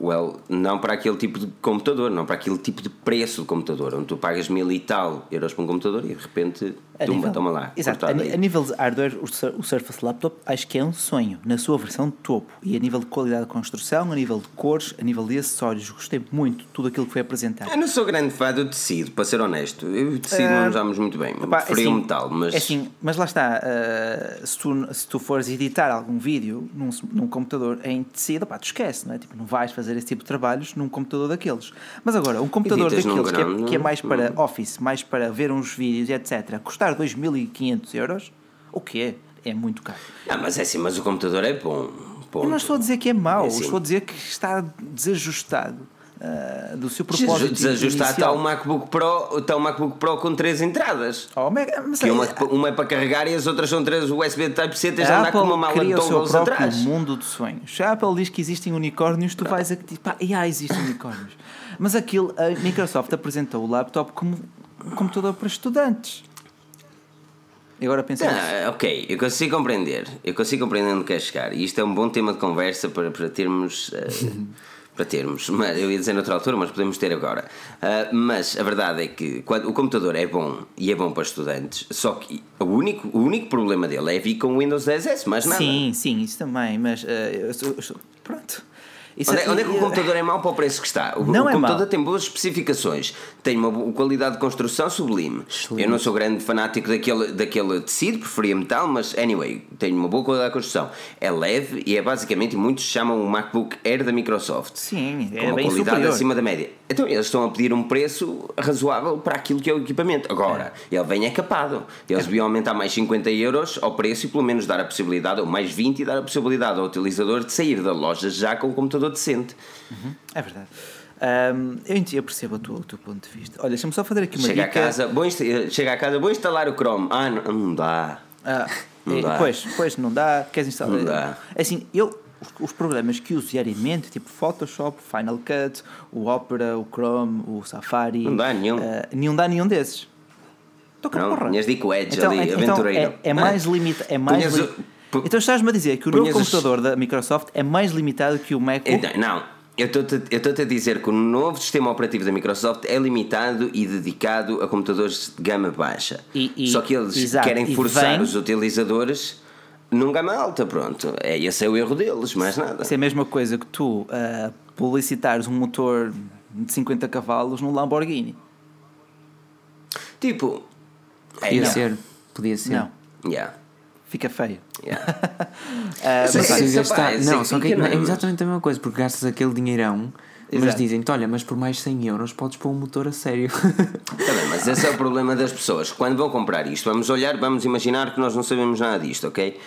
Well, não para aquele tipo de computador, não para aquele tipo de preço de computador, onde tu pagas mil e tal euros por um computador e de repente, A tumba, nível- toma lá. Exato. A, a nível de hardware, o, o Surface Laptop acho que é um sonho na sua versão de topo. E a nível de qualidade de construção, a nível de cores, a nível de acessórios, gostei muito de tudo aquilo que foi apresentado. Eu não sou grande fã do tecido, para ser honesto. Eu o tecido não usamos muito bem. Epá, Preferia o assim, metal, mas. é assim, mas lá está, uh, se, tu, se tu fores editar algum vídeo num, num computador em tecido, pá, tu esquece, não é? Tipo, não vais fazer esse tipo de trabalhos num computador daqueles. Mas agora, um computador Editas daqueles que é, que é mais para hum. office, mais para ver uns vídeos e etc., custar 2.500 euros, o que é? É muito caro. Ah, mas é assim, mas o computador é bom. Ponto. Eu não estou a dizer que é mau, É assim. estou a dizer que está desajustado uh, do seu propósito. Desajustado está o MacBook Pro, está o MacBook Pro com três entradas. Oh, mas Que é- uma, uma é para carregar e as outras são três USB Type-C, tens de andar com uma mala de atrás. mundo de sonhos. Se a Apple diz que existem unicórnios, tu vais a que pá, ah, existem unicórnios. Mas aquilo, a Microsoft apresentou o laptop como um computador para estudantes. E agora pensa. Ah, ok, eu consigo compreender. Eu consigo compreender onde quer chegar. E isto é um bom tema de conversa para, para termos. eh, para termos. Mas, eu ia dizer noutra altura, mas podemos ter agora. Ah, mas a verdade é que quando, o computador é bom e é bom para estudantes, só que o único, o único problema dele é vir com o Windows 10S, mais nada. Sim, sim, isso também, mas eh, eu eu sou- pronto. Isso Onde é, onde é que o computador é mau para o preço que está? O, Não o é computador mau. tem boas especificações, tem uma qualidade de construção sublime. Eu não sou grande fanático daquele, daquele tecido, preferia metal, mas anyway, tem uma boa qualidade de construção. É leve e é basicamente, muitos chamam o MacBook Air da Microsoft. Sim, com é uma bem qualidade superior. acima da média. Então eles estão a pedir um preço razoável para aquilo que é o equipamento. Agora, ele vem é capado. Eles deviam aumentar mais 50 euros ao preço e pelo menos dar a possibilidade, ou mais 20 e dar a possibilidade ao utilizador de sair da loja já com um computador decente. É verdade. Ahm, eu, percebo o teu, o teu ponto de vista. Olha, deixa-me só fazer aqui uma Chega a dica. casa, vou insta- chega a casa, vou instalar o Chrome. Ah, não, não dá. Ah, Não eh, dá. Pois, pois, não dá. Queres instalar? Não dá. Assim, eu, os, os programas que uso diariamente, tipo Photoshop, Final Cut, o Opera, o Chrome, o Safari. Não dá nenhum. ah, nenhum dá nenhum desses. Estou com Não, porra. tinhas de ir com o Edge então, ali, então aventureiro. É, é mais limitado. É mais Punhas li- Então estás-me a dizer que o novo os- computador da Microsoft é mais limitado que o MacBook? Então, não, eu estou-te a dizer que o novo sistema operativo da Microsoft é limitado e dedicado a computadores de gama baixa. E- e- Só que eles exato, querem forçar vem- os utilizadores num gama alta, pronto. É, esse é o erro deles, mais nada. Isso é a mesma coisa que tu ah, publicitares um motor de 50 cavalos num Lamborghini. Tipo, é, Podia não. ser, podia ser. Não, Yeah, fica feio. yeah. Mas gastar- sei não, só que é mas- exatamente a mesma coisa, porque gastas aquele dinheirão, mas Exato. dizem-te: olha, mas por mais 100 euros podes pôr um motor a sério. Tá bem, mas esse é o problema das pessoas. Quando vão comprar isto, vamos olhar, vamos imaginar que nós não sabemos nada disto, ok?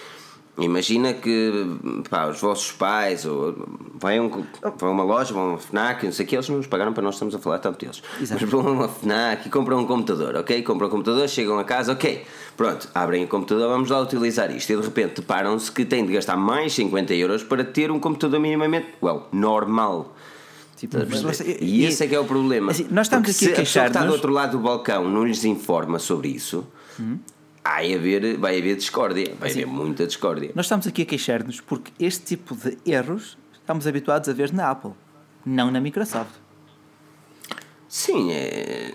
Imagina que pá, os vossos pais ou vai a, um, vai a uma loja, vão a uma FNAC, não sei o que, eles não nos pagaram para nós estamos a falar tanto deles. Exato. Mas vão a uma FNAC e compram um computador, ok? Compram um computador, chegam a casa, ok, pronto, abrem o computador, vamos lá utilizar isto. E de repente deparam-se que têm de gastar mais 50 euros para ter um computador minimamente, well, normal. Tipo, mas- E esse é que é o problema. Assim, nós estamos Porque aqui a se a que está do outro lado do balcão não lhes informa sobre isso, vai, haver, vai haver discórdia. Vai haver muita discórdia. Nós estamos aqui a queixar-nos porque este tipo de erros estamos habituados a ver na Apple, não na Microsoft. Sim, é.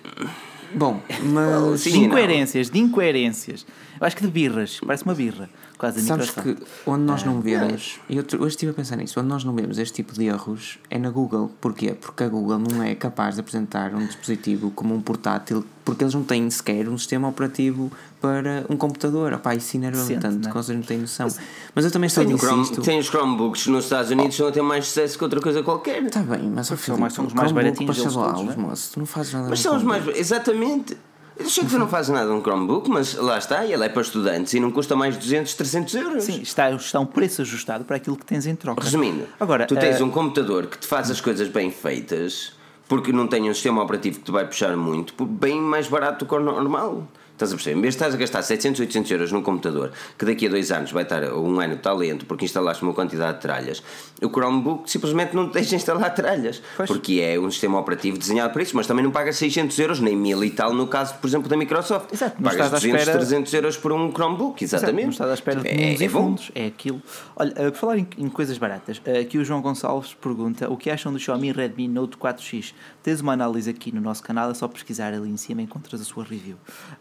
Bom, mas Sim de e não. incoerências, de incoerências. Eu acho que de birras, parece uma birra, quase sabes que onde nós não vemos, e eu hoje estive a pensar nisso, onde nós não vemos este tipo de erros é na Google. Porquê? Porque a Google não é capaz de apresentar um dispositivo como um portátil, porque eles não têm sequer um sistema operativo para um computador. Opá, isso enerva-me tanto, né? que vocês não têm noção. Mas eu também só Tem, Chrome- tem os Chromebooks nos Estados Unidos estão a ter mais sucesso que outra coisa qualquer. Está bem, mas são fim mais- são os mais baratinhos lá, todos, os não é? moços, tu não fazes nada Mas são os mais. Exatamente. Eu sei que tu não fazes nada num Chromebook, mas lá está, ele é para estudantes e não custa mais 200, 300 euros. Sim, está, está um preço ajustado para aquilo que tens em troca. Resumindo, Agora, tu tens eh, um computador que te faz as coisas bem feitas porque não tem um sistema operativo que te vai puxar muito, bem mais barato do que o normal. Estás a perceber? Em vez de estás a gastar 700, 800 euros num computador que daqui a dois anos vai estar, ou um ano, está lento porque instalaste uma quantidade de tralhas, o Chromebook simplesmente não te deixa instalar tralhas. Pois. Porque é um sistema operativo desenhado para isso, mas também não pagas 600 euros, nem 1000 e tal, no caso, por exemplo, da Microsoft. Exato, pagas 200, espera... 300 euros por um Chromebook, exatamente. Exato, estás à espera de é, é fundos, é aquilo. Olha, uh, por falar em, em, coisas baratas, uh, aqui o João Gonçalves pergunta o que acham do Xiaomi Redmi Note 4X. Tens uma análise aqui no nosso canal, é só pesquisar ali em cima encontras a sua review.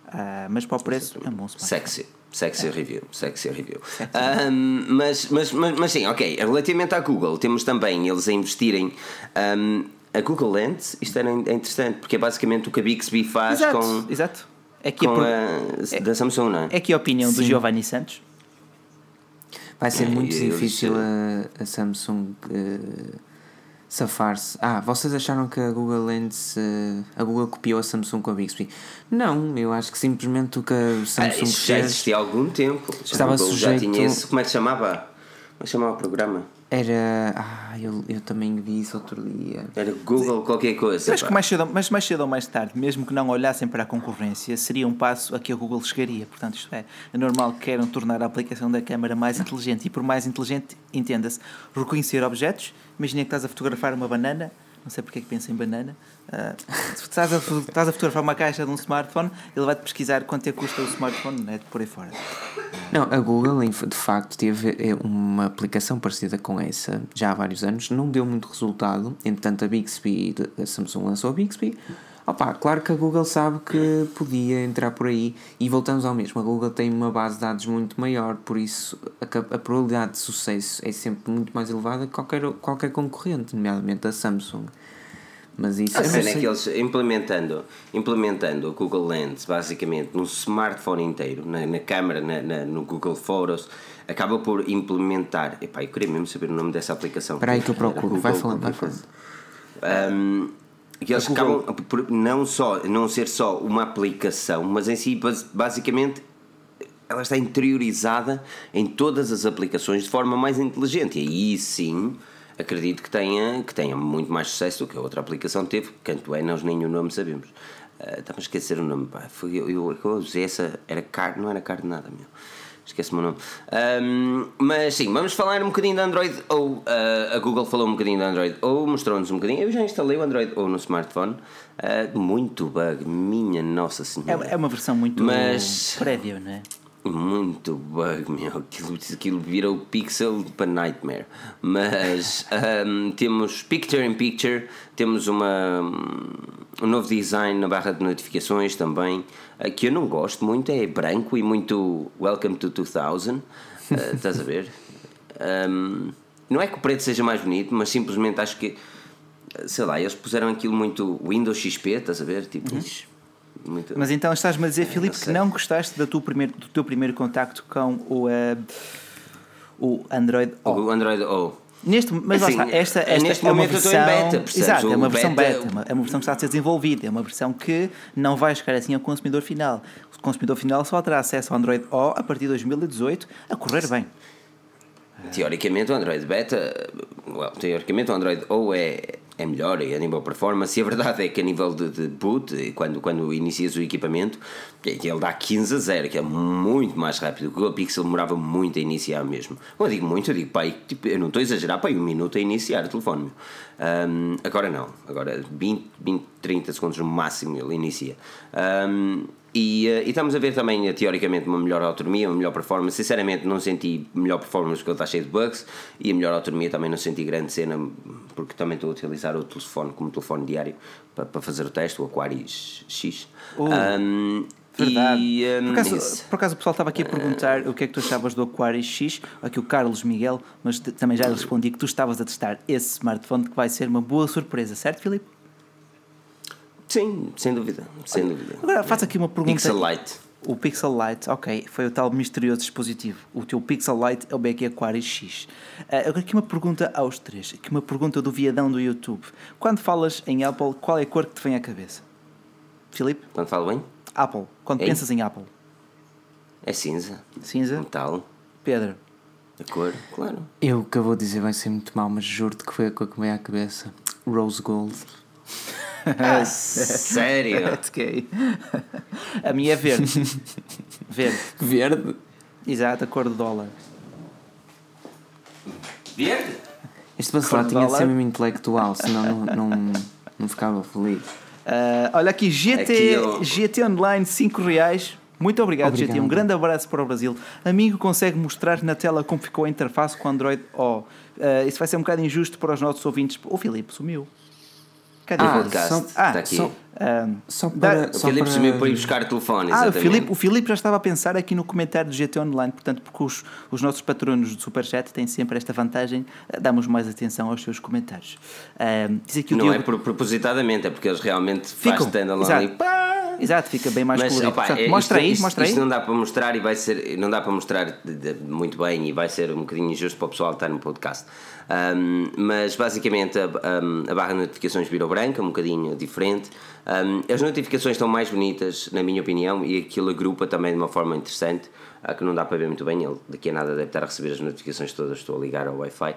Uh, mas para o preço é um bom smartphone. Sexy. Sexy é. review, sexy review. Sexy. Um, mas, mas, mas, mas sim, ok. Relativamente à Google, temos também eles a investirem. Um, a Google Lens, isto era interessante, porque é basicamente o que a Bixby faz exato, com. Exato. É que com a, a, da Samsung, não é? É que a opinião sim. do Giovanni Santos. Vai ser muito difícil a, a Samsung. Uh, safar-se. Ah, vocês acharam que a Google Lens, uh, a Google copiou a Samsung com a Bixby? Não, eu acho que simplesmente o que a Samsung ah, isso já existia há algum tempo. Estava sujeito... já tinha esse, como é que chamava? Como é que chamava o programa? Era. Ah, eu, eu também vi isso outro dia. Era Google qualquer coisa. Acho que mais cedo, mas mais cedo ou mais tarde, mesmo que não olhassem para a concorrência, seria um passo a que a Google chegaria. Portanto, isto é, é normal que queiram tornar a aplicação da câmara mais inteligente. E por mais inteligente, entenda-se, reconhecer objetos. Imagina que estás a fotografar uma banana não sei porque é que pensa em banana. Uh, se estás a, estás a fotografar uma caixa de um smartphone, ele vai-te pesquisar quanto é que custa o smartphone, né, por aí fora. Não, a Google de facto teve é, uma aplicação parecida com essa já há vários anos, não deu muito resultado, entretanto a Bixby, a Samsung lançou a Bixby. Opa, claro que a Google sabe que podia entrar por aí e voltamos ao mesmo. A Google tem uma base de dados muito maior, por isso a, a probabilidade de sucesso é sempre muito mais elevada que qualquer, qualquer concorrente, nomeadamente a Samsung. Mas isso a cena é que eles implementando, implementando o Google Lens basicamente no smartphone inteiro, na, na câmera, na, na, no Google Photos, acaba por implementar. Epá, eu queria mesmo saber o nome dessa aplicação. Espera aí que eu procuro, Google, vai falando, vai falando. Um, que eles acabam por não só não ser só uma aplicação, mas em si basicamente ela está interiorizada em todas as aplicações de forma mais inteligente. E aí sim acredito que tenha, que tenha muito mais sucesso do que a outra aplicação teve, quanto é, nós nem o nome sabemos. Uh, estava a esquecer o nome, pá. Foi, eu, eu, eu usei essa, era card, não era card nada, meu. Esquece-me o nome. Um, mas sim, vamos falar um bocadinho de Android ou uh, a Google falou um bocadinho de Android ou mostrou-nos um bocadinho. Eu já instalei o Android ou no smartphone. Uh, muito bug, minha Nossa Senhora. É, é uma versão muito mas, prévia, não é? Muito bug, meu. Aquilo, aquilo vira o pixel para Nightmare. Mas um, temos Picture in Picture, temos uma, um novo design na barra de notificações também, uh, que eu não gosto muito, é branco e muito Welcome to 2000. Uh, estás a ver? Um, não é que o preto seja mais bonito, mas simplesmente acho que, sei lá, eles puseram aquilo muito Windows XP, estás a ver? Tipo. Uhum muito... Mas então estás-me a dizer, Filipe, que não gostaste do teu primeiro, do teu primeiro contacto com o, uh, o Android O. O Android O. Neste, mas assim, lá está, esta, esta neste é uma versão. Beta, exato, é uma versão beta, beta é, uma, é uma versão que está a ser desenvolvida, é uma versão que não vai chegar assim ao consumidor final. O consumidor final só terá acesso ao Android O a partir de 2018 a correr bem. Teoricamente o Android Beta, well, teoricamente o Android O é, é melhor a nível performance e a verdade é que a nível de, de boot, quando, quando inicias o equipamento, ele dá 15 a 0, que é muito mais rápido. O Google Pixel demorava muito a iniciar mesmo. Eu digo muito, eu digo, pai, tipo, eu não estou a exagerar, pai, um minuto a iniciar o telefone. Um, agora não, agora 20, 20, 30 segundos no máximo ele inicia. Um, e, uh, e, estamos a ver também, uh, teoricamente, uma melhor autonomia, uma melhor performance. Sinceramente, não senti melhor performance porque ele está cheio de bugs. E a melhor autonomia também não senti grande cena, porque também estou a utilizar o telefone como telefone diário para, para fazer o teste, o Aquarius X. Uh, um, verdade. E, um, por, acaso, por, acaso, o pessoal estava aqui a perguntar o que é que tu achavas do Aquarius X, aqui o Carlos Miguel, mas também já respondi que tu estavas a testar esse smartphone que vai ser uma boa surpresa, certo, Filipe? Sim, sem dúvida, sem dúvida. Agora faço aqui uma pergunta. Pixel Lite. O Pixel Lite, ok, foi o tal misterioso dispositivo. O teu Pixel Lite é o BQ Aquarius X. Uh, agora aqui uma pergunta aos três, aqui uma pergunta do viadão do YouTube. Quando falas em Apple, qual é a cor que te vem à cabeça? Filipe? Quando falo bem? Apple. Quando Ei? pensas em Apple? É cinza. Cinza? Metal. Pedro? A cor, claro. Eu o que eu vou dizer vai ser muito mal, mas juro-te que foi a cor que me veio à cabeça. Rose Gold. Ah, sério? Gay. A minha é verde. verde. Verde? Exato, a cor do dólar. Verde? Este bacelar tinha de ser mesmo intelectual, senão não, não, não ficava feliz. Uh, olha aqui, GT, aqui eu... GT Online 5 reais. Muito obrigado, obrigado, GT. Um grande abraço para o Brasil. Amigo, consegue mostrar na tela como ficou a interface com o Android O? Uh, isso vai ser um bocado injusto para os nossos ouvintes. O Filipe sumiu. Cadê ah, o podcast? Só, ah, está aqui. Só, um, só para, o Filipe sumiu para ir buscar telefone. Ah, o Filipe, o Filipe já estava a pensar aqui no comentário do GT Online, portanto, porque os, os nossos patronos do Superchat têm sempre esta vantagem, eh, damos mais atenção aos seus comentários. Um, diz aqui o Não Diogo... é propositadamente, é porque eles realmente Ficam, fazem standalone e pá! Exato, fica bem mais Mas, colorido. Opa, Portanto, é, mostra isto, aí, mostra isto aí. não dá para mostrar e vai ser, não dá para mostrar muito bem e vai ser um bocadinho injusto para o pessoal está no podcast. Um, mas basicamente a, a, a, barra de notificações virou branca, um bocadinho diferente. Um, as notificações estão mais bonitas, na minha opinião, e aquilo agrupa também de uma forma interessante que não dá para ver muito bem, ele daqui a nada deve estar a receber as notificações todas, estou a ligar ao Wi-Fi.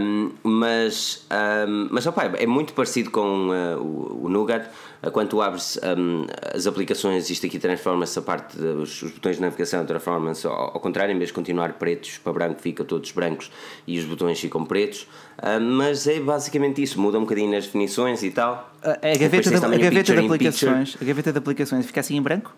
Um, mas um, mas opa, é muito parecido com uh, o, o Nougat. Uh, quando tu abres um, as aplicações, isto aqui transforma-se a parte dos os botões de navegação transformam-se ao, ao, contrário, em vez de continuar pretos para branco, fica todos brancos e os botões ficam pretos. Mas é basicamente isso, muda um bocadinho nas definições e tal. A, gaveta, de, a gaveta de aplicações, a gaveta de aplicações fica assim em branco?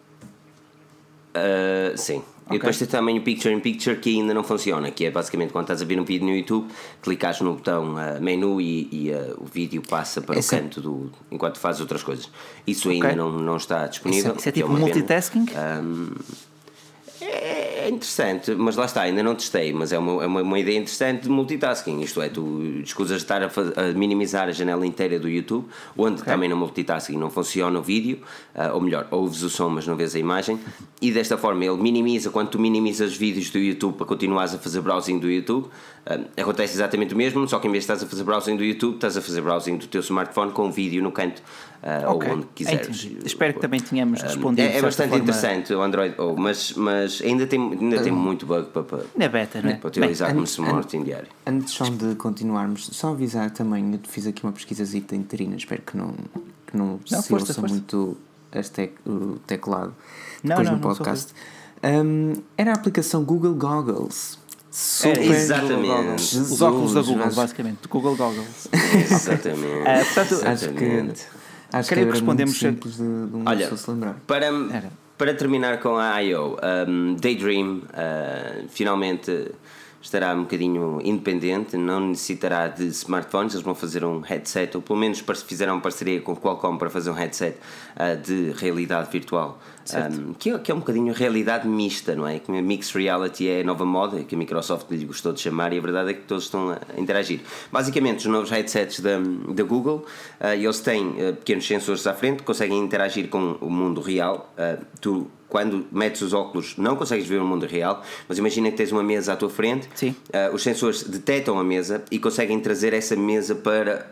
Uh, sim. Okay. E depois tem também o Picture in Picture que ainda não funciona, que é basicamente quando estás a ver um vídeo no YouTube, clicas no botão uh, menu e, e uh, o vídeo passa para Esse o canto do, enquanto fazes outras coisas. Isso okay. ainda não, não está disponível. Isso é, isso é tipo é multitasking? Um, é interessante, mas lá está, ainda não testei, mas é uma, é uma, uma ideia interessante de multitasking. Isto é, tu escusas de estar a, a, minimizar a janela inteira do YouTube, onde okay. também no multitasking não funciona o vídeo, uh, ou melhor, ouves o som, mas não vês a imagem, e desta forma ele minimiza, quando tu minimizas os vídeos do YouTube para continuares a fazer browsing do YouTube, acontece exatamente o mesmo, só que em vez de estás a fazer browsing do YouTube, estás a fazer browsing do teu smartphone com um vídeo no canto uh, okay. ou onde quiseres. Entendi. Espero que também tenhamos respondido. É, é bastante forma... interessante o Android, oh, mas, mas ainda tem, ainda tem muito bug para, para, Na beta, não é? para utilizar como suporte em diário. Antes só de continuarmos, só avisar também, eu fiz aqui uma pesquisazita interina, espero que não, que não, não se ouça muito este o teclado depois não, no podcast. Um, era a aplicação Google Goggles. Super é, exatamente. Os óculos da Google, basicamente. Google Goggles. exatamente. uh, portanto, exatamente. Acho Creio que, que respondemos simples de, de um Olha, se lembrar. Para, para terminar com a I.O., um, Daydream uh, finalmente estará um bocadinho independente, não necessitará de smartphones, eles vão fazer um headset, ou pelo menos fizeram uma parceria com o Qualcomm para fazer um headset uh, de realidade virtual, um, que, é, que é um bocadinho realidade mista, não é? Que Mixed Reality é a nova moda, que a Microsoft lhe gostou de chamar, e a verdade é que todos estão a interagir. Basicamente, os novos headsets da, da Google, uh, eles têm uh, pequenos sensores à frente, conseguem interagir com o mundo real, tu quando metes os óculos não consegues ver o mundo real, mas imagina que tens uma mesa à tua frente, uh, os sensores detectam a mesa e conseguem trazer essa mesa para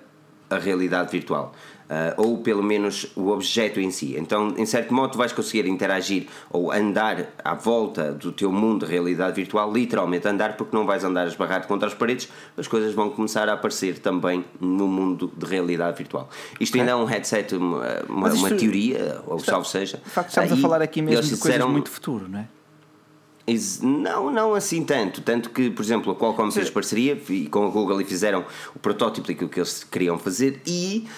a realidade virtual uh, ou pelo menos o objeto em si. Então, em certo modo, tu vais conseguir interagir ou andar à volta do teu mundo de realidade virtual, literalmente andar, porque não vais andar esbarrado contra as paredes, as coisas vão começar a aparecer também no mundo de realidade virtual. Isto ainda é um headset, uma, uma, uma teoria, ou está, salvo seja. De facto, estamos a falar aqui mesmo de coisas disseram, muito futuro, não é? Não, não assim tanto. Tanto que, por exemplo, a Qualcomm fez parceria com a Google e fizeram o protótipo daquilo que eles queriam fazer. E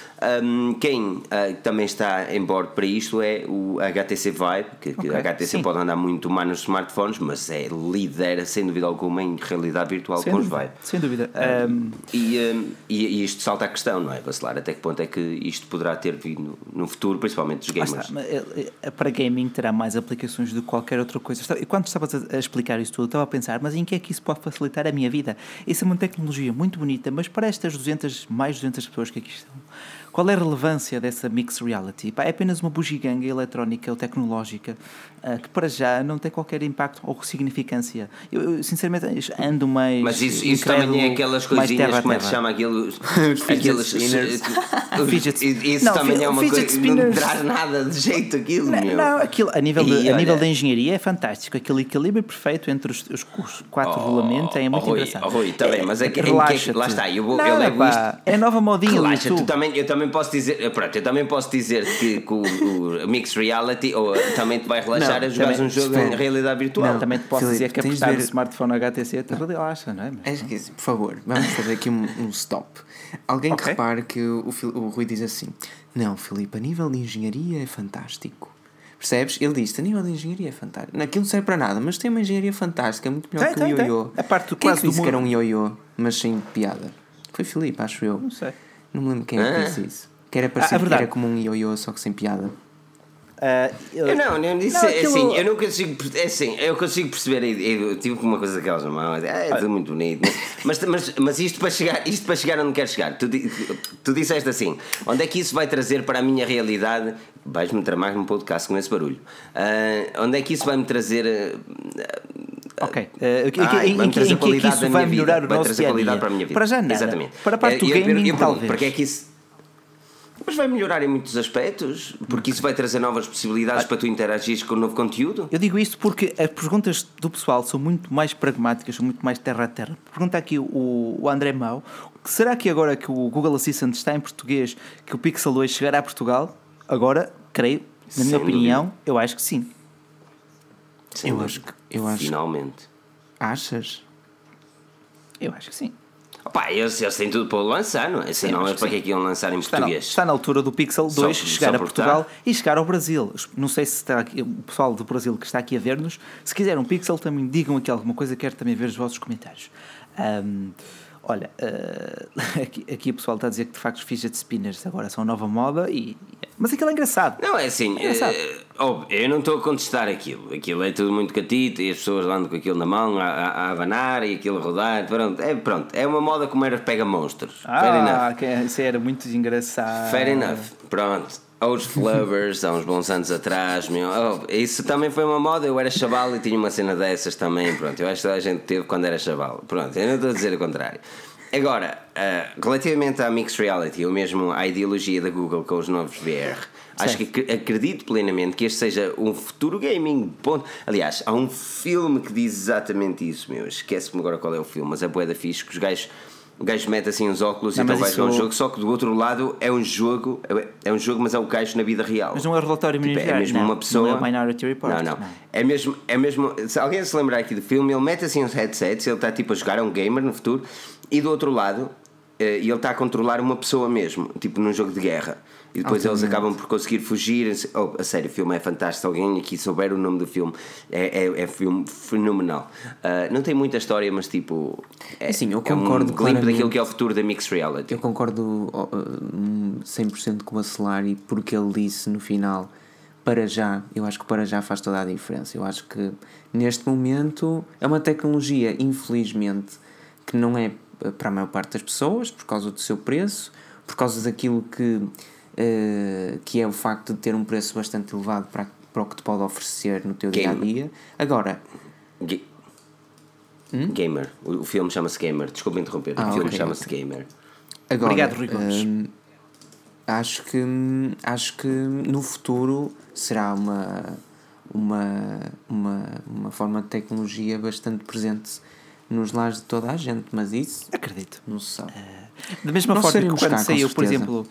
um, quem uh, também está em bordo para isto é o HTC Vive, que, okay. a HTC Sim. pode andar muito mais nos smartphones, mas é líder, sem dúvida alguma, em realidade virtual sem com dúvida, os Vive. Sem dúvida. Um, e, um, e, e, isto salta a questão, não é? Vacilar até que ponto é que isto poderá ter vindo no, futuro, principalmente dos gamers. Está, eh, eh, para gaming terá mais aplicações do que qualquer outra coisa. E quando estavas a explicar isso tudo, estava a pensar, mas em que é que isso pode facilitar a minha vida? Isso é uma tecnologia muito bonita, mas para estas 200, mais 200 pessoas que aqui estão, qual é a relevância dessa mixed reality? é apenas uma bugiganga eletrónica ou tecnológica uh, que para já não tem qualquer impacto ou significância. Eu, eu sinceramente ando meio. Mas isso, isso também é aquelas coisinhas, como é que se chama aquilo? aqueles spinners. Isso não, também é uma coisa. Não traz nada de jeito aquilo, não, meu. Não, aquilo, a nível, de, a nível da engenharia é fantástico. Aquele equilíbrio perfeito entre os, os, quatro oh, rolamentos é muito oh, engraçado. Oh, Rui, está bem, mas é que, que, lá está, eu, vou, Nada, eu levo pá, isto. É nova modinha Relaxa, tu também, eu também posso dizer, pronto, eu também posso dizer que, que o, o Mixed Reality ou, também te vai relaxar não, a jogar um jogo em realidade virtual. Não, também te posso Filipe, dizer que apostar ver... no smartphone HTC te relaxa, não é? Mas, que, por favor, vamos fazer aqui um, um stop. Alguém okay. que repare que o, o Rui diz assim: Não, Filipe, a nível de engenharia é fantástico. Percebes? Ele diz a nível de engenharia é fantástico. Aquilo não serve para nada, mas tem uma engenharia fantástica, é muito melhor tem, que tem, um ioiô. A parte do quem quase é que disse que era um ioiô, mas sem piada? Foi Filipe, acho eu. Não sei. Não me lembro quem é que disse isso. Que era para ah, que era como um ioiô, só que sem piada. Uh, eu, eu não, não disse não, é aquilo... assim, eu não consigo, é assim, eu consigo perceber, eu tive uma coisa daquelas na mão, é, é tudo muito bonito, mas, mas, mas isto para chegar, isto para chegar onde quer chegar, tu, tu disseste assim, onde é que isso vai trazer para a minha realidade? Vais-me tramar num podcast com esse barulho. Uh, onde é que isso vai me trazer? Uh, Ok. Uh, Ai, em, em, que, em que, isso vai melhorar vida, o nosso dia, dia? Para, a minha vida. para já nada. Exatamente. Para a parte do eu, gaming, eu, eu, talvez. Porque é que isso mas vai melhorar em muitos aspectos, porque isso vai trazer novas possibilidades ah. para tu interagires com o novo conteúdo. Eu digo isto porque as perguntas do pessoal são muito mais pragmáticas, são muito mais terra a terra. Pergunta aqui o, o André Mau: será que agora que o Google Assistant está em português, que o Pixel 2 chegará a Portugal? Agora, creio, na minha Sem opinião, dúvida. eu acho que sim. Sem eu acho que. Eu acho Finalmente. Achas? Eu acho que sim. Opa, eles, eles têm tudo para lançar, não é? Senão é para que é que iam lançar em está português? Na, está na altura do Pixel 2 só, chegar só a Portugal e chegar ao Brasil. Não sei se está aqui, o pessoal do Brasil que está aqui a ver-nos, se quiser um Pixel, também digam aqui alguma coisa, quero também ver os vossos comentários. Um, olha, uh, aqui, aqui o pessoal está a dizer que de facto os fidget spinners agora são nova moda e mas aquilo é engraçado. Não, é assim. É uh, eu não estou a contestar aquilo. Aquilo é tudo muito catito e as pessoas andam com aquilo na mão a, a, a abanar e aquilo a rodar. Pronto, é, pronto, é uma moda como era pega monstros. Ah, Fair enough. Que, é, isso era muito engraçado. Fair enough. Pronto. Os Flovers, há uns bons anos atrás, meu. Oh, isso também foi uma moda. Eu era chaval e tinha uma cena dessas também. Pronto, eu acho que a gente teve quando era chaval. Pronto, eu não estou a dizer o contrário. Agora, uh, relativamente à mixed reality, ou mesmo à ideologia da Google com os novos VR, acho que acredito plenamente que este seja um futuro gaming. Ponto. Aliás, há um filme que diz exatamente isso, meu. Esquece-me agora qual é o filme, mas é boeda fixe que os gajos. O gajo mete assim os óculos não, e então vai jogar um jogo, só que do outro lado é um jogo, é um jogo, mas é o gajo na vida real. Mas não é relatório tipo, É mesmo não, uma pessoa. Não é Minority Report. Não, não, não. É mesmo, é mesmo. Se alguém se lembrar aqui do filme, ele mete assim uns headsets, ele está tipo a jogar, é um gamer no futuro, e do outro lado, eh, ele está a controlar uma pessoa mesmo, tipo num jogo de guerra. E depois eles acabam por conseguir fugir. Oh, a sério, o filme é fantástico. Alguém aqui souber o nome do filme, é, é, é filme fenomenal. Uh, não tem muita história, mas tipo. É, Sim, eu concordo é um glimpse daquilo que é o futuro da mixed reality. Eu concordo 100% com a Solari, porque ele disse no final. Para já, eu acho que para já faz toda a diferença. Eu acho que neste momento é uma tecnologia, infelizmente, que não é para a maior parte das pessoas, por causa do seu preço, por causa daquilo que, uh, que é o facto de ter um preço bastante elevado para, para o que te pode oferecer no teu dia a dia. Agora. Ga hum? Gamer. O, filme chama-se Gamer. Desculpa interromper. Ah, o filme okay, chama-se okay. Gamer. Agora, Obrigado, Rui um, acho que acho que no futuro será uma uma, uma, uma forma de tecnologia bastante presente nos lares de toda a gente, mas isso. Acredito. Não se sabe. Uh, da mesma não forma que quando saiu, por exemplo.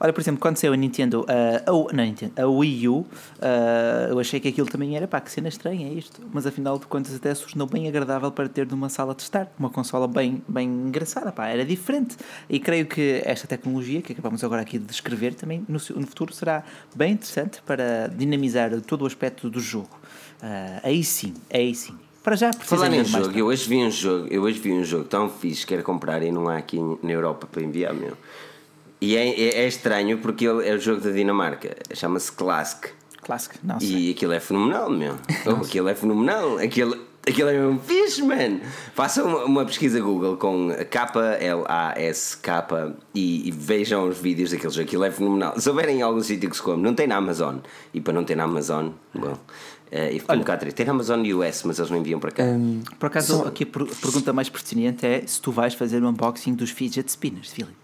Olha, por exemplo, quando saiu a Nintendo, uh, a, não, Nintendo, a Wii U, uh, eu achei que aquilo também era, pá, que cena estranha é isto. Mas afinal de contas até se tornou bem agradável para ter numa sala de estar. Uma consola bem, bem engraçada, pá, era diferente. E creio que esta tecnologia, que acabamos agora aqui de descrever, também no, no futuro será bem interessante para dinamizar todo o aspecto do jogo. Uh, aí sim, aí sim. Para já Falar em jogo, eu hoje vi um jogo, eu hoje vi um jogo tão fixe que quero comprar e não há aqui na Europa para enviar, meu. E é, é, é estranho porque ele é o jogo da Dinamarca, chama-se Classic. Classic, não sei. E aquilo é fenomenal, meu. oh, aquilo é fenomenal. Aquilo, aquilo é mesmo fixe, man. Façam uma, uma, pesquisa Google com K-L-A-S-K e, e, vejam os vídeos daquele jogo. Aquilo é fenomenal. Se houverem em algum sítio que se come, não tem na Amazon. E para não ter na Amazon, bom. E ficou um bocado triste. Tem Amazon US, mas eles não enviam para cá. Um, por acaso, só... aqui a pergunta mais pertinente é se tu vais fazer um unboxing dos fidget spinners, Filipe.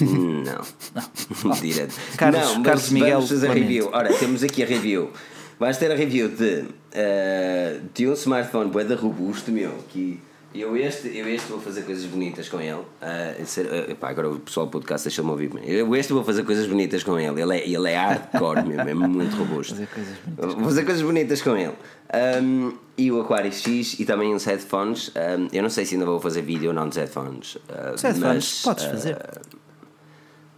Não. não. Direto. Carlos, não, Carlos Miguel. Vamos fazer a review. Ora, temos aqui a review vais ter a review de, uh, de um smartphone boeda robusto, meu, que eu este, eu este vou fazer coisas bonitas com ele. Uh, ser, uh, epá, agora o pessoal do podcast deixa-me ouvir. Eu este vou fazer coisas bonitas com ele. Ele é, ele é hardcore mesmo, é muito robusto. Fazer coisas bonitas vou fazer coisas bonitas com ele. Um, e o Aquário X e também uns headphones. Um, eu não sei se ainda vou fazer vídeo ou não dos headphones. Uh, Os headphones, mas, podes fazer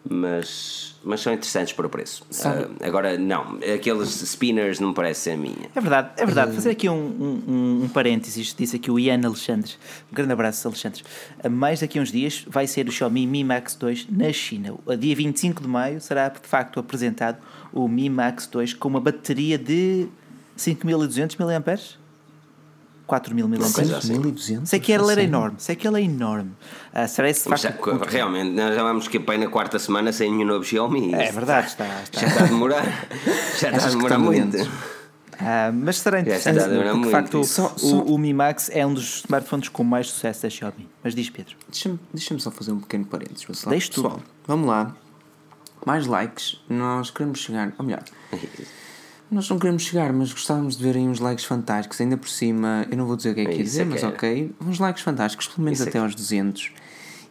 mas, mas são interessantes por o preço. Uh, agora, não, aqueles spinners não me parece ser a minha. É verdade, é verdade. Fazer aqui um, um, um parênteses, disse aqui o Ian Alexandre. Um grande abraço, Alexandre. A mais daqui a uns dias vai ser o Xiaomi Mi Max 2 na China. A dia 25 de maio será de facto apresentado o Mi Max 2 com uma bateria de 5200 mAh. 4 mil miliamperes. Assim. Sei que ele era enorme, sei que ele é enorme. Uh, será esse facto já, realmente, nós já vamos que bem na quarta semana sem nenhum novo Xiaomi. É verdade, está, está. Já está a demorar. já está a demorar muito. Uh, mas será interessante porque de facto só, só... O, o Mi Max é um dos smartphones com mais sucesso da Xiaomi. Mas diz Pedro. Deixa-me deixa só fazer um pequeno parênteses. Deixa Pessoal, vamos lá. Mais likes, nós queremos chegar, ou melhor, nós não queremos chegar, mas gostávamos de ver aí uns likes fantásticos. Ainda por cima, eu não vou dizer o que é que ia dizer, é mas ok. Uns likes fantásticos, pelo menos Isso até é aos 200.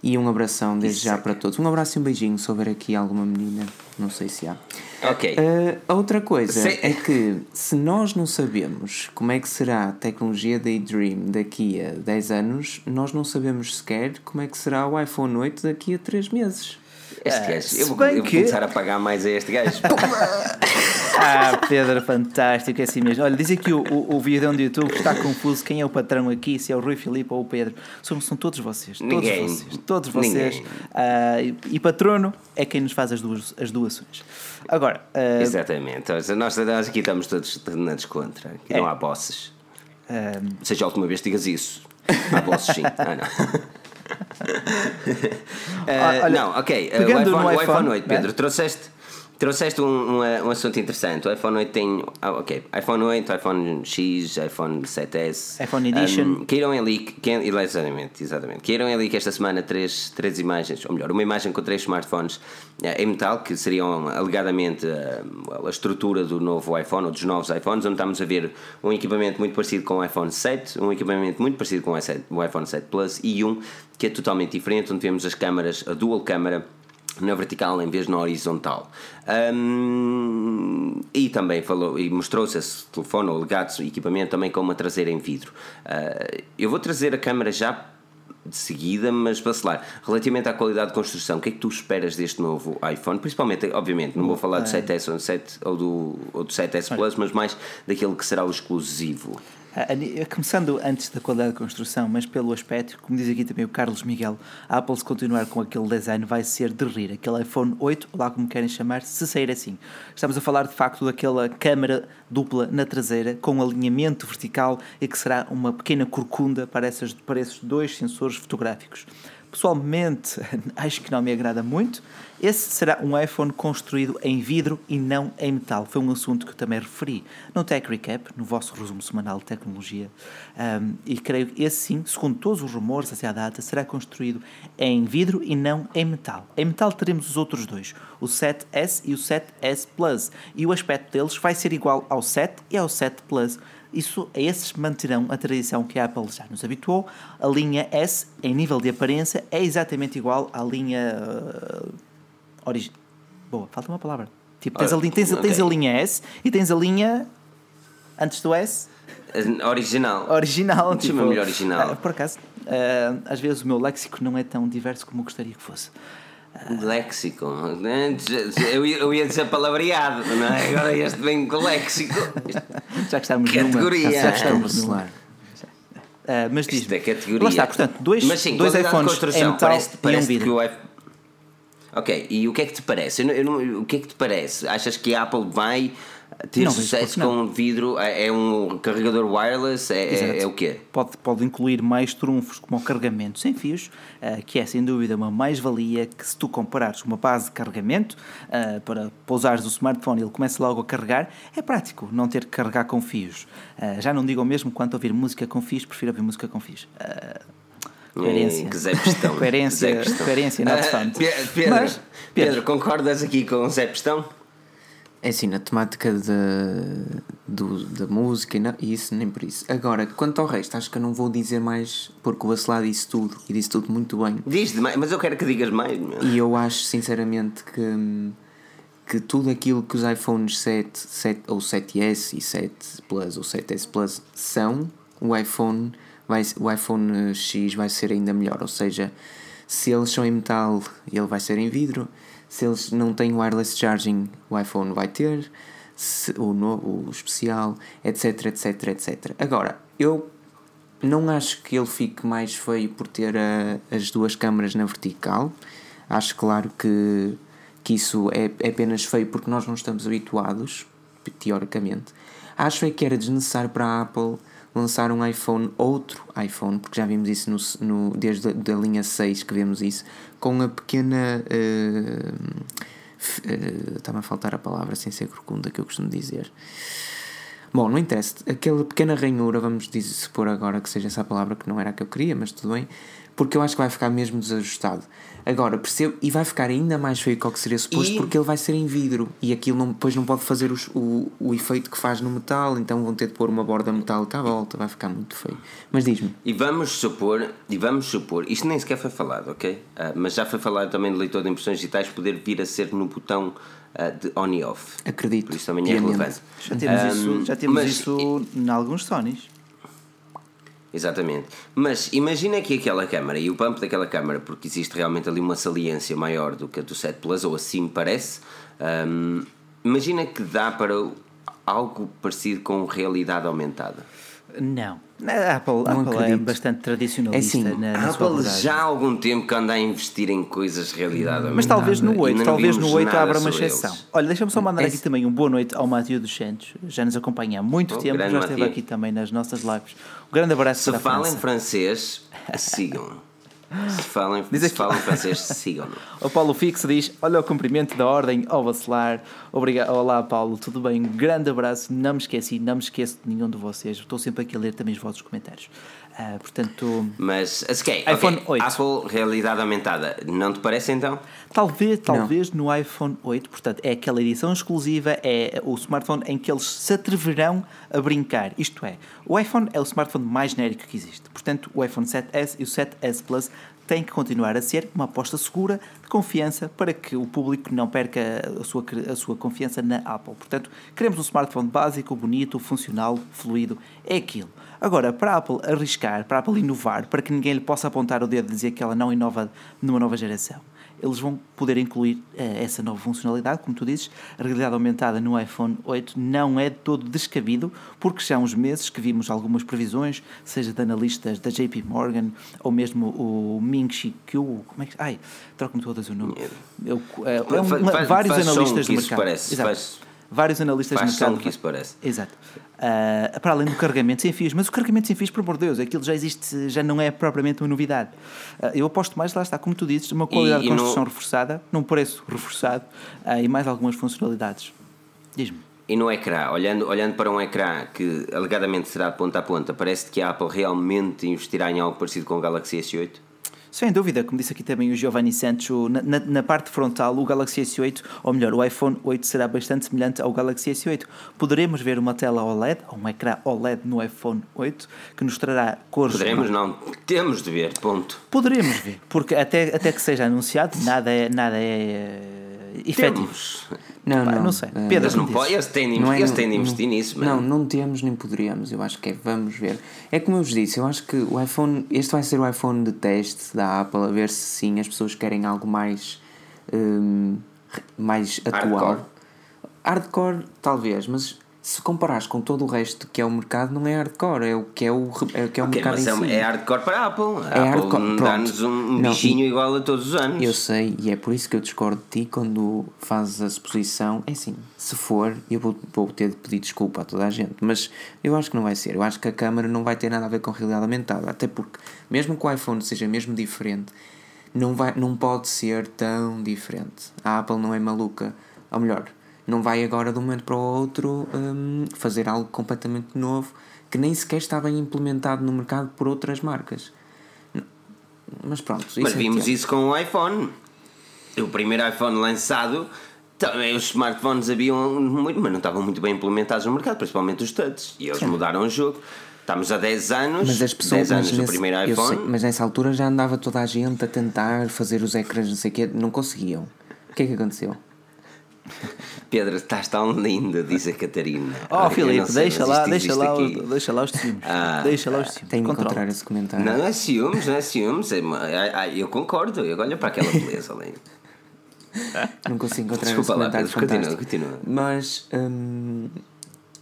E um abração desde Isso já é para todos. Um abraço e um beijinho se houver aqui alguma menina. Não sei se há. Ok. Uh, a outra coisa é que se nós não sabemos como é que será a tecnologia Daydream daqui a 10 anos, nós não sabemos sequer como é que será o iPhone 8 daqui a 3 meses. Este é, gajo, eu vou, eu vou que... começar a pagar mais a este gajo. ah, Pedro, fantástico, é assim mesmo. Olha, diz aqui o, o, o vídeo do YouTube está confuso. Quem é o patrão aqui? Se é o Rui Filipe ou o Pedro? São, são todos vocês. Todos Ninguém. vocês. Todos vocês. Ah, e, e, patrono é quem nos faz as, duas, as doações. Agora. Uh, Exatamente. Nós, nós aqui estamos todos na descontra. Aqui é. não há bosses. Um... Seja a última vez que digas isso. Há bosses sim. Ah, não. uh, Olha, não, ok. Uh, o iPhone, no iPhone, o iPhone 8, Pedro, né? trouxeste Trouxeste um, um, um, assunto interessante. O iPhone 8 tem. Ah, ok. iPhone 8, iPhone X, iPhone 7S. iPhone Edition. Um, caíram em leak. Que, exatamente, exatamente. Caíram em leak esta semana três, três imagens, ou melhor, uma imagem com três smartphones uh, em metal, que seriam alegadamente uh, a estrutura do novo iPhone ou dos novos iPhones, onde estamos a ver um equipamento muito parecido com o iPhone 7, um equipamento muito parecido com o iPhone 7 Plus e um que é totalmente diferente, onde vemos as câmaras, a dual câmara na vertical em vez na horizontal. Um, e também falou e mostrou-se esse telefone ou legado equipamento também com uma traseira em vidro. Uh, eu vou trazer a câmera já de seguida, mas lá, relativamente à qualidade de construção, o que é que tu esperas deste novo iPhone? Principalmente, obviamente, não vou falar do 7S ou do, 7, ou do, ou do 7S Plus, mas mais daquele que será o exclusivo. Começando antes da qualidade de construção, mas pelo aspecto, como diz aqui também o Carlos Miguel, a Apple se continuar com aquele design vai ser de rir. Aquele iPhone 8, lá como querem chamar, se sair assim. Estamos a falar de facto daquela câmara dupla na traseira com alinhamento vertical e que será uma pequena corcunda para, essas, para esses dois sensores fotográficos. Pessoalmente, acho que não me agrada muito. Esse será um iPhone construído em vidro e não em metal. Foi um assunto que eu também referi no Tech Recap, no vosso resumo semanal de tecnologia. Um, e creio que esse sim, segundo todos os rumores até à data, será construído em vidro e não em metal. Em metal teremos os outros dois, o 7S e o 7S Plus. E o aspecto deles vai ser igual ao 7 e ao 7 Plus isso, esses manterão a tradição que a Apple já nos habituou. A linha S, em nível de aparência, é exatamente igual à linha uh, original. Boa, falta uma palavra. Tipo, tens, a, tens, okay. tens a linha S e tens a linha antes do S. Original. Original. Tipo, Chama-me original. Uh, por acaso, uh, às vezes o meu léxico não é tão diverso como eu gostaria que fosse. Léxico. Eu, eu ia dizer palavreado, não é? Agora este vem com léxico. Já que estamos categoria. Numa, já que estamos numa. Uh, mas diz é categoria. Lá está, portanto, dois, mas sim, dois iPhones em metal parece, parece e um vidro. Ok, e o que é que te parece? Eu, eu, o que é que te parece? Achas que a Apple vai ter não, sucesso com vidro é, é um carregador wireless? É, é, é, o quê? Pode, pode incluir mais trunfos como o carregamento sem fios, uh, que é sem dúvida uma mais-valia que se tu comparares uma base de carregamento uh, para pousares o smartphone e ele começa logo a carregar, é prático não ter que carregar com fios. Uh, já não digo o mesmo quanto ouvir música com fios, prefiro ouvir música com fios. Coerência. Que Zé Pistão. coerência, Zé coerência, not found. Pedro, Mas, Pedro, Pedro, concordas aqui com o Zé Pistão? É assim, na temática de, do, da música e isso, nem por isso. Agora, quanto ao resto, acho que eu não vou dizer mais, porque o Bacelar disse tudo e disse tudo muito bem. Diz demais, mas eu quero que digas mais. Meu. E eu acho, sinceramente, que, que tudo aquilo que os iPhones 7, 7 ou 7S e 7 Plus ou 7S Plus são, o iPhone, vai, o iPhone X vai ser ainda melhor. Ou seja, se eles são em metal, ele vai ser em vidro se eles não têm wireless charging, o iPhone vai ter, se, o novo, o especial, etc, etc, etc. Agora, eu não acho que ele fique mais feio por ter a, as duas câmaras na vertical. Acho claro que, que isso é, é apenas feio porque nós não estamos habituados, teoricamente. Acho é que era desnecessário para a Apple lançar um iPhone, outro iPhone, porque já vimos isso no, no desde a linha 6 que vemos isso, com a pequena. Uh, uh, Está-me a faltar a palavra sem ser corcunda que eu costumo dizer. Bom, não interessa. Aquela pequena ranhura, vamos dizer, supor agora que seja essa a palavra que não era a que eu queria, mas tudo bem porque eu acho que vai ficar mesmo desajustado. Agora, percebo, e vai ficar ainda mais feio que o que seria suposto, e... porque ele vai ser em vidro e aquilo não, depois não pode fazer os, o, o efeito que faz no metal, então vão ter de pôr uma borda metálica à volta, vai ficar muito feio. Mas diz-me. E vamos supor, e vamos supor, isto nem sequer foi falado, ok? Uh, mas já foi falado também de leitor de impressões digitais poder vir a ser no botão uh, de on e off. Acredito. Por isso também é relevante. Já temos um, isso, já temos mas, isso em alguns Sonys. Exatamente. Mas imagina que aquela câmara e o pump daquela câmara, porque existe realmente ali uma saliência maior do que a do 7 Plus, ou assim parece, um, imagina que dá para algo parecido com realidade aumentada. Não. A Apple, não Apple é bastante tradicionalista é assim, na, na Apple já há algum tempo que anda a investir em coisas de realidade Mas talvez no 8, talvez no 8 abra uma exceção. Eles. Olha, deixa-me só mandar aqui também um boa noite ao Matthew dos Santos. Já nos acompanha há muito oh, tempo, já esteve aqui também nas nossas lives. Um grande abraço Se falam em francês, sigam. Se falam, se falam francês, sigam-no. O Paulo Fixo diz: Olha o cumprimento da ordem ao vacilar. Obrigado. Olá, Paulo, tudo bem? grande abraço. Não me esqueci, não me esqueço de nenhum de vocês. Estou sempre aqui a ler também os vossos comentários. Uh, portanto. Mas, okay, iPhone okay. 8. Apple, realidade aumentada. Não te parece então? Talvez, talvez Não. no iPhone 8. Portanto, é aquela edição exclusiva, é o smartphone em que eles se atreverão a brincar. Isto é, o iPhone é o smartphone mais genérico que existe. Portanto, o iPhone 7S e o 7S Plus têm que continuar a ser uma aposta segura de confiança para que o público não perca a sua, a sua confiança na Apple. Portanto, queremos um smartphone básico, bonito, funcional, fluido. É aquilo. Agora, para a Apple arriscar, para a Apple inovar, para que ninguém lhe possa apontar o dedo e dizer que ela não inova numa nova geração, eles vão poder incluir eh, essa nova funcionalidade, como tu dizes, a realidade aumentada no iPhone 8 não é de todo descabido, porque já há uns meses que vimos algumas previsões, seja de analistas da JP Morgan ou mesmo o Ming Chi Kyu, como é que. Ai, troca-me todas o nome. Eu, é, é faz, vários faz analistas do mercado. Parece, Exato. Faz, vários analistas faz mercado. que isso parece. Exato. Uh, para além do carregamento sem fios, mas o carregamento sem fios, por amor de Deus, aquilo já existe, já não é propriamente uma novidade. Uh, eu aposto mais, lá está, como tu dizes, uma qualidade e de construção no... reforçada, num preço reforçado uh, e mais algumas funcionalidades. Diz-me. E no ecrã, olhando, olhando para um ecrã que alegadamente será de ponta a ponta, parece que a Apple realmente investirá em algo parecido com o Galaxy S8? Sem dúvida, como disse aqui também o Giovanni Santos, na, na, na, parte frontal o Galaxy S8, ou melhor, o iPhone 8 será bastante semelhante ao Galaxy S8. Poderemos ver uma tela OLED, ou um ecrã OLED no iPhone 8, que nos trará cores... Poderemos não, temos de ver, ponto. Poderemos ver, porque até, até que seja anunciado, nada é... Nada é efetivo. Não, não, não sei. Uh, Pedro, não pode, eles têm, não é, eles têm de investir não, nisso. Não, não temos nem poderíamos. Eu acho que é, vamos ver. É como eu vos disse, eu acho que o iPhone, este vai ser o iPhone de teste da Apple, a ver se sim as pessoas querem algo mais, um, mais atual. Hardcore. Hardcore, talvez, mas se comparares com todo o resto que é o mercado, não é hardcore, é o que é o, é o, que é o okay, mercado mas em é, si. é hardcore para a Apple. A é Apple dá-nos um bichinho igual a todos os anos. Eu sei, e é por isso que eu discordo de ti quando fazes a suposição. É assim, se for, eu vou, vou ter de pedir desculpa a toda a gente, mas eu acho que não vai ser. Eu acho que a câmera não vai ter nada a ver com realidade aumentada, até porque, mesmo que o iPhone seja mesmo diferente, não, vai, não pode ser tão diferente. A Apple não é maluca. Ou melhor, não vai agora de um momento para o outro um, fazer algo completamente novo que nem sequer está bem implementado no mercado por outras marcas. Mas pronto. Mas vimos isso com o iPhone. O primeiro iPhone lançado Também os smartphones haviam muito, mas não estavam muito bem implementados no mercado, principalmente os touch. E eles Sim. mudaram o jogo. Estamos há 10 anos, mas as pessoas, 10 anos nesse, do primeiro iPhone. Sei, mas nessa altura já andava toda a gente a tentar fazer os ecrãs, não sei o quê, não conseguiam. O que é que aconteceu? Pedro, estás tão linda, diz a Catarina. Oh, Filipe, deixa lá, deixa lá, deixa lá os ciúmes. Ah, deixa lá os ciúmes. Tenho que encontrar esse comentário. Não, não é ciúmes, não é ciúmes. É, eu concordo, eu olho para aquela beleza ali. Não consigo encontrar Desculpa esse comentário lá, Pedro, continua, continua. Mas. Hum,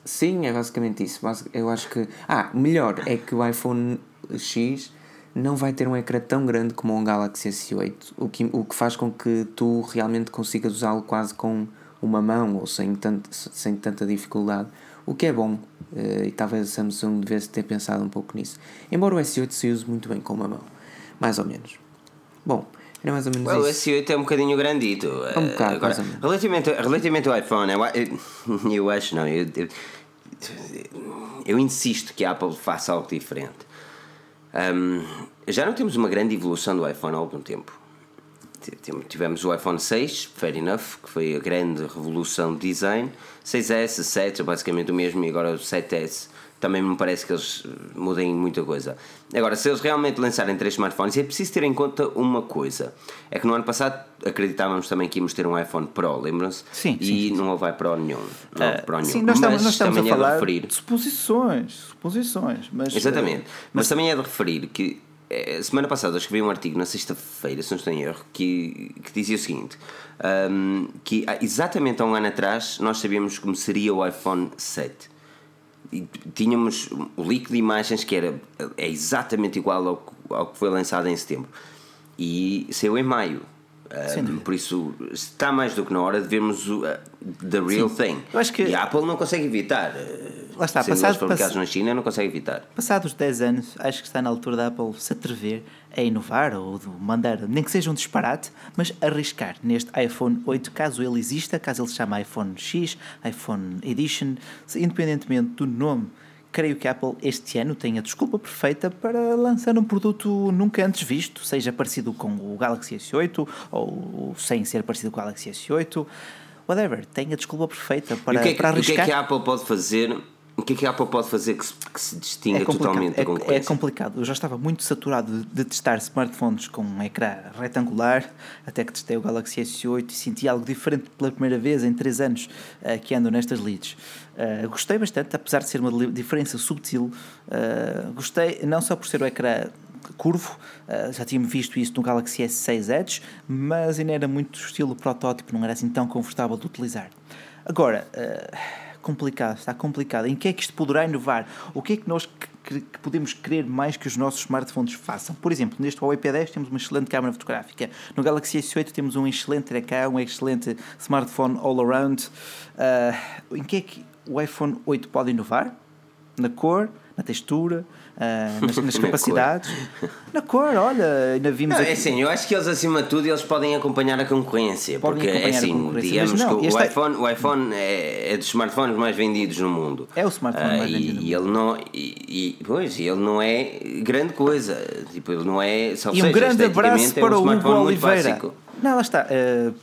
Sim, é basicamente isso. Eu acho que. Ah, melhor é que o iPhone X não vai ter um ecrã tão grande como um Galaxy S8, o que, o que faz com que tu realmente consigas usá-lo quase com uma mão ou sem, tanto, sem tanta dificuldade, o que é bom. Eh, e talvez a Samsung devesse ter pensado um pouco nisso. Embora o S8 se use muito bem com uma mão, mais ou menos. Bom, era mais ou menos well, isso. O S8 é um bocadinho grandito. É um bocado, Agora, relativamente, relativamente ao iPhone, eu, eu acho, não, eu, eu, eu, insisto que a Apple faça algo diferente. Um, já não temos uma grande evolução do iPhone há algum tempo. Tivemos o iPhone 6, fair enough, que foi a grande revolução de design. 6S, 7, basicamente o mesmo, e agora o 7S também me parece que eles mudem muita coisa. Agora, se eles realmente lançarem três smartphones, é preciso ter em conta uma coisa: é que no ano passado acreditávamos também que íamos ter um iPhone Pro, lembram-se? Sim. E sim, não houve Pro nenhum. Não houve Pro nenhum. Sim, nós estamos, nós estamos a falar é de, referir, de suposições. Suposições. Mas, Exatamente. Uh, mas, mas também é de referir que eh, semana passada eu escrevi um artigo na sexta-feira, se não estou em erro, que, que dizia o seguinte: um, que exatamente há um ano atrás nós sabíamos como seria o iPhone 7 tínhamos o leak de imagens que era é exatamente igual ao, ao que foi lançado em setembro e saiu em maio. Por isso está mais do que na hora de vermos o, uh, the real Sim. thing. Eu acho que... E a Apple não consegue evitar. Lá está, passado, fabricados pass... na China não consegue evitar. Passados 10 anos, acho que está na altura da Apple se atrever a inovar ou mandar, nem que seja um disparate, mas arriscar neste iPhone 8, caso ele exista, caso ele se chame iPhone X, iPhone Edition, independentemente do nome creio que a Apple este ano tem a desculpa perfeita para lançar um produto nunca antes visto, seja parecido com o Galaxy S8 ou sem ser parecido com o Galaxy S8, whatever, tem a desculpa perfeita para, e o que é que, para arriscar. O que é que a Apple pode fazer o que é que a Apple pode fazer que se, que se distinga é totalmente da concorrência? É, é complicado. Eu já estava muito saturado de, de, testar smartphones com um ecrã retangular, até que testei o Galaxy S8 e senti algo diferente pela primeira vez em 3 anos uh, que ando nestas leads. Uh, gostei bastante, apesar de ser uma diferença subtil. Uh, gostei não só por ser o ecrã curvo, já tínhamos visto isso no Galaxy S6 Edge, mas ainda era muito estilo protótipo, não era assim tão confortável de utilizar. Agora complicado, está complicado. Em que é que isto poderá inovar? O que é que nós que, que podemos querer mais que os nossos smartphones façam? Por exemplo, neste Huawei P10 temos uma excelente câmera fotográfica. No Galaxy S8 temos um excelente ecrã, um excelente smartphone all around. Uh, em que é que o iPhone 8 pode inovar? Na cor, na textura, uh, nas, nas capacidades. na cor, olha, ainda vimos. Não, aqui... É assim, eu acho que eles, acima de tudo, eles podem acompanhar a concorrência. Podem porque, é assim, concorrência, digamos não, que o é- iPhone, o iPhone é, é, dos smartphones mais vendidos no mundo. É o smartphone uh, mais vendido. E, ele não, e, e, pois, ele não é grande coisa. Tipo, ele não é. Só e um seja, grande abraço para um o Hugo Oliveira. Não, lá está. Uh,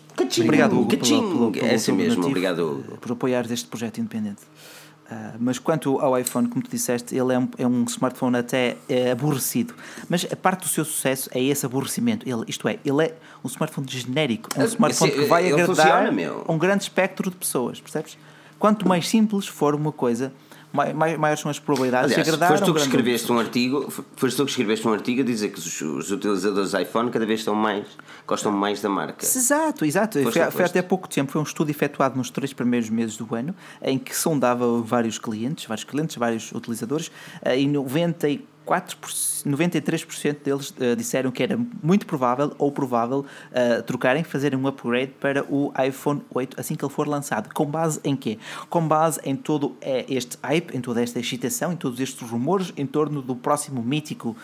obrigado, Hugo. Pelo, pelo, pelo, é assim mesmo, obrigado, Hugo. Por apoiar este projeto independente. Uh, mas quanto ao iPhone, como tu disseste, ele é um, é um smartphone até é, aborrecido. Mas a parte do seu sucesso é esse aborrecimento. Ele, isto é, ele é um smartphone genérico, um smartphone que vai agradar funciona, um grande espectro de pessoas, percebes? Quanto mais simples for uma coisa, maiores são as probabilidades Aliás, de agradar foste tu que escreveste um artigo foste tu que escreveste um artigo a dizer que os, os utilizadores iPhone cada vez estão mais gostam mais da marca. Exato, exato. Foste, foi, foi até pouco tempo, foi um estudo efetuado nos três primeiros meses do ano em que sondava vários clientes, vários clientes, vários utilizadores eh, e 94 93% deles uh, disseram que era muito provável ou provável uh, trocarem, fazerem um upgrade para o iPhone 8 assim que ele for lançado. Com base em quê? Com base em todo este hype, em toda esta excitação, em todos estes rumores em torno do próximo mítico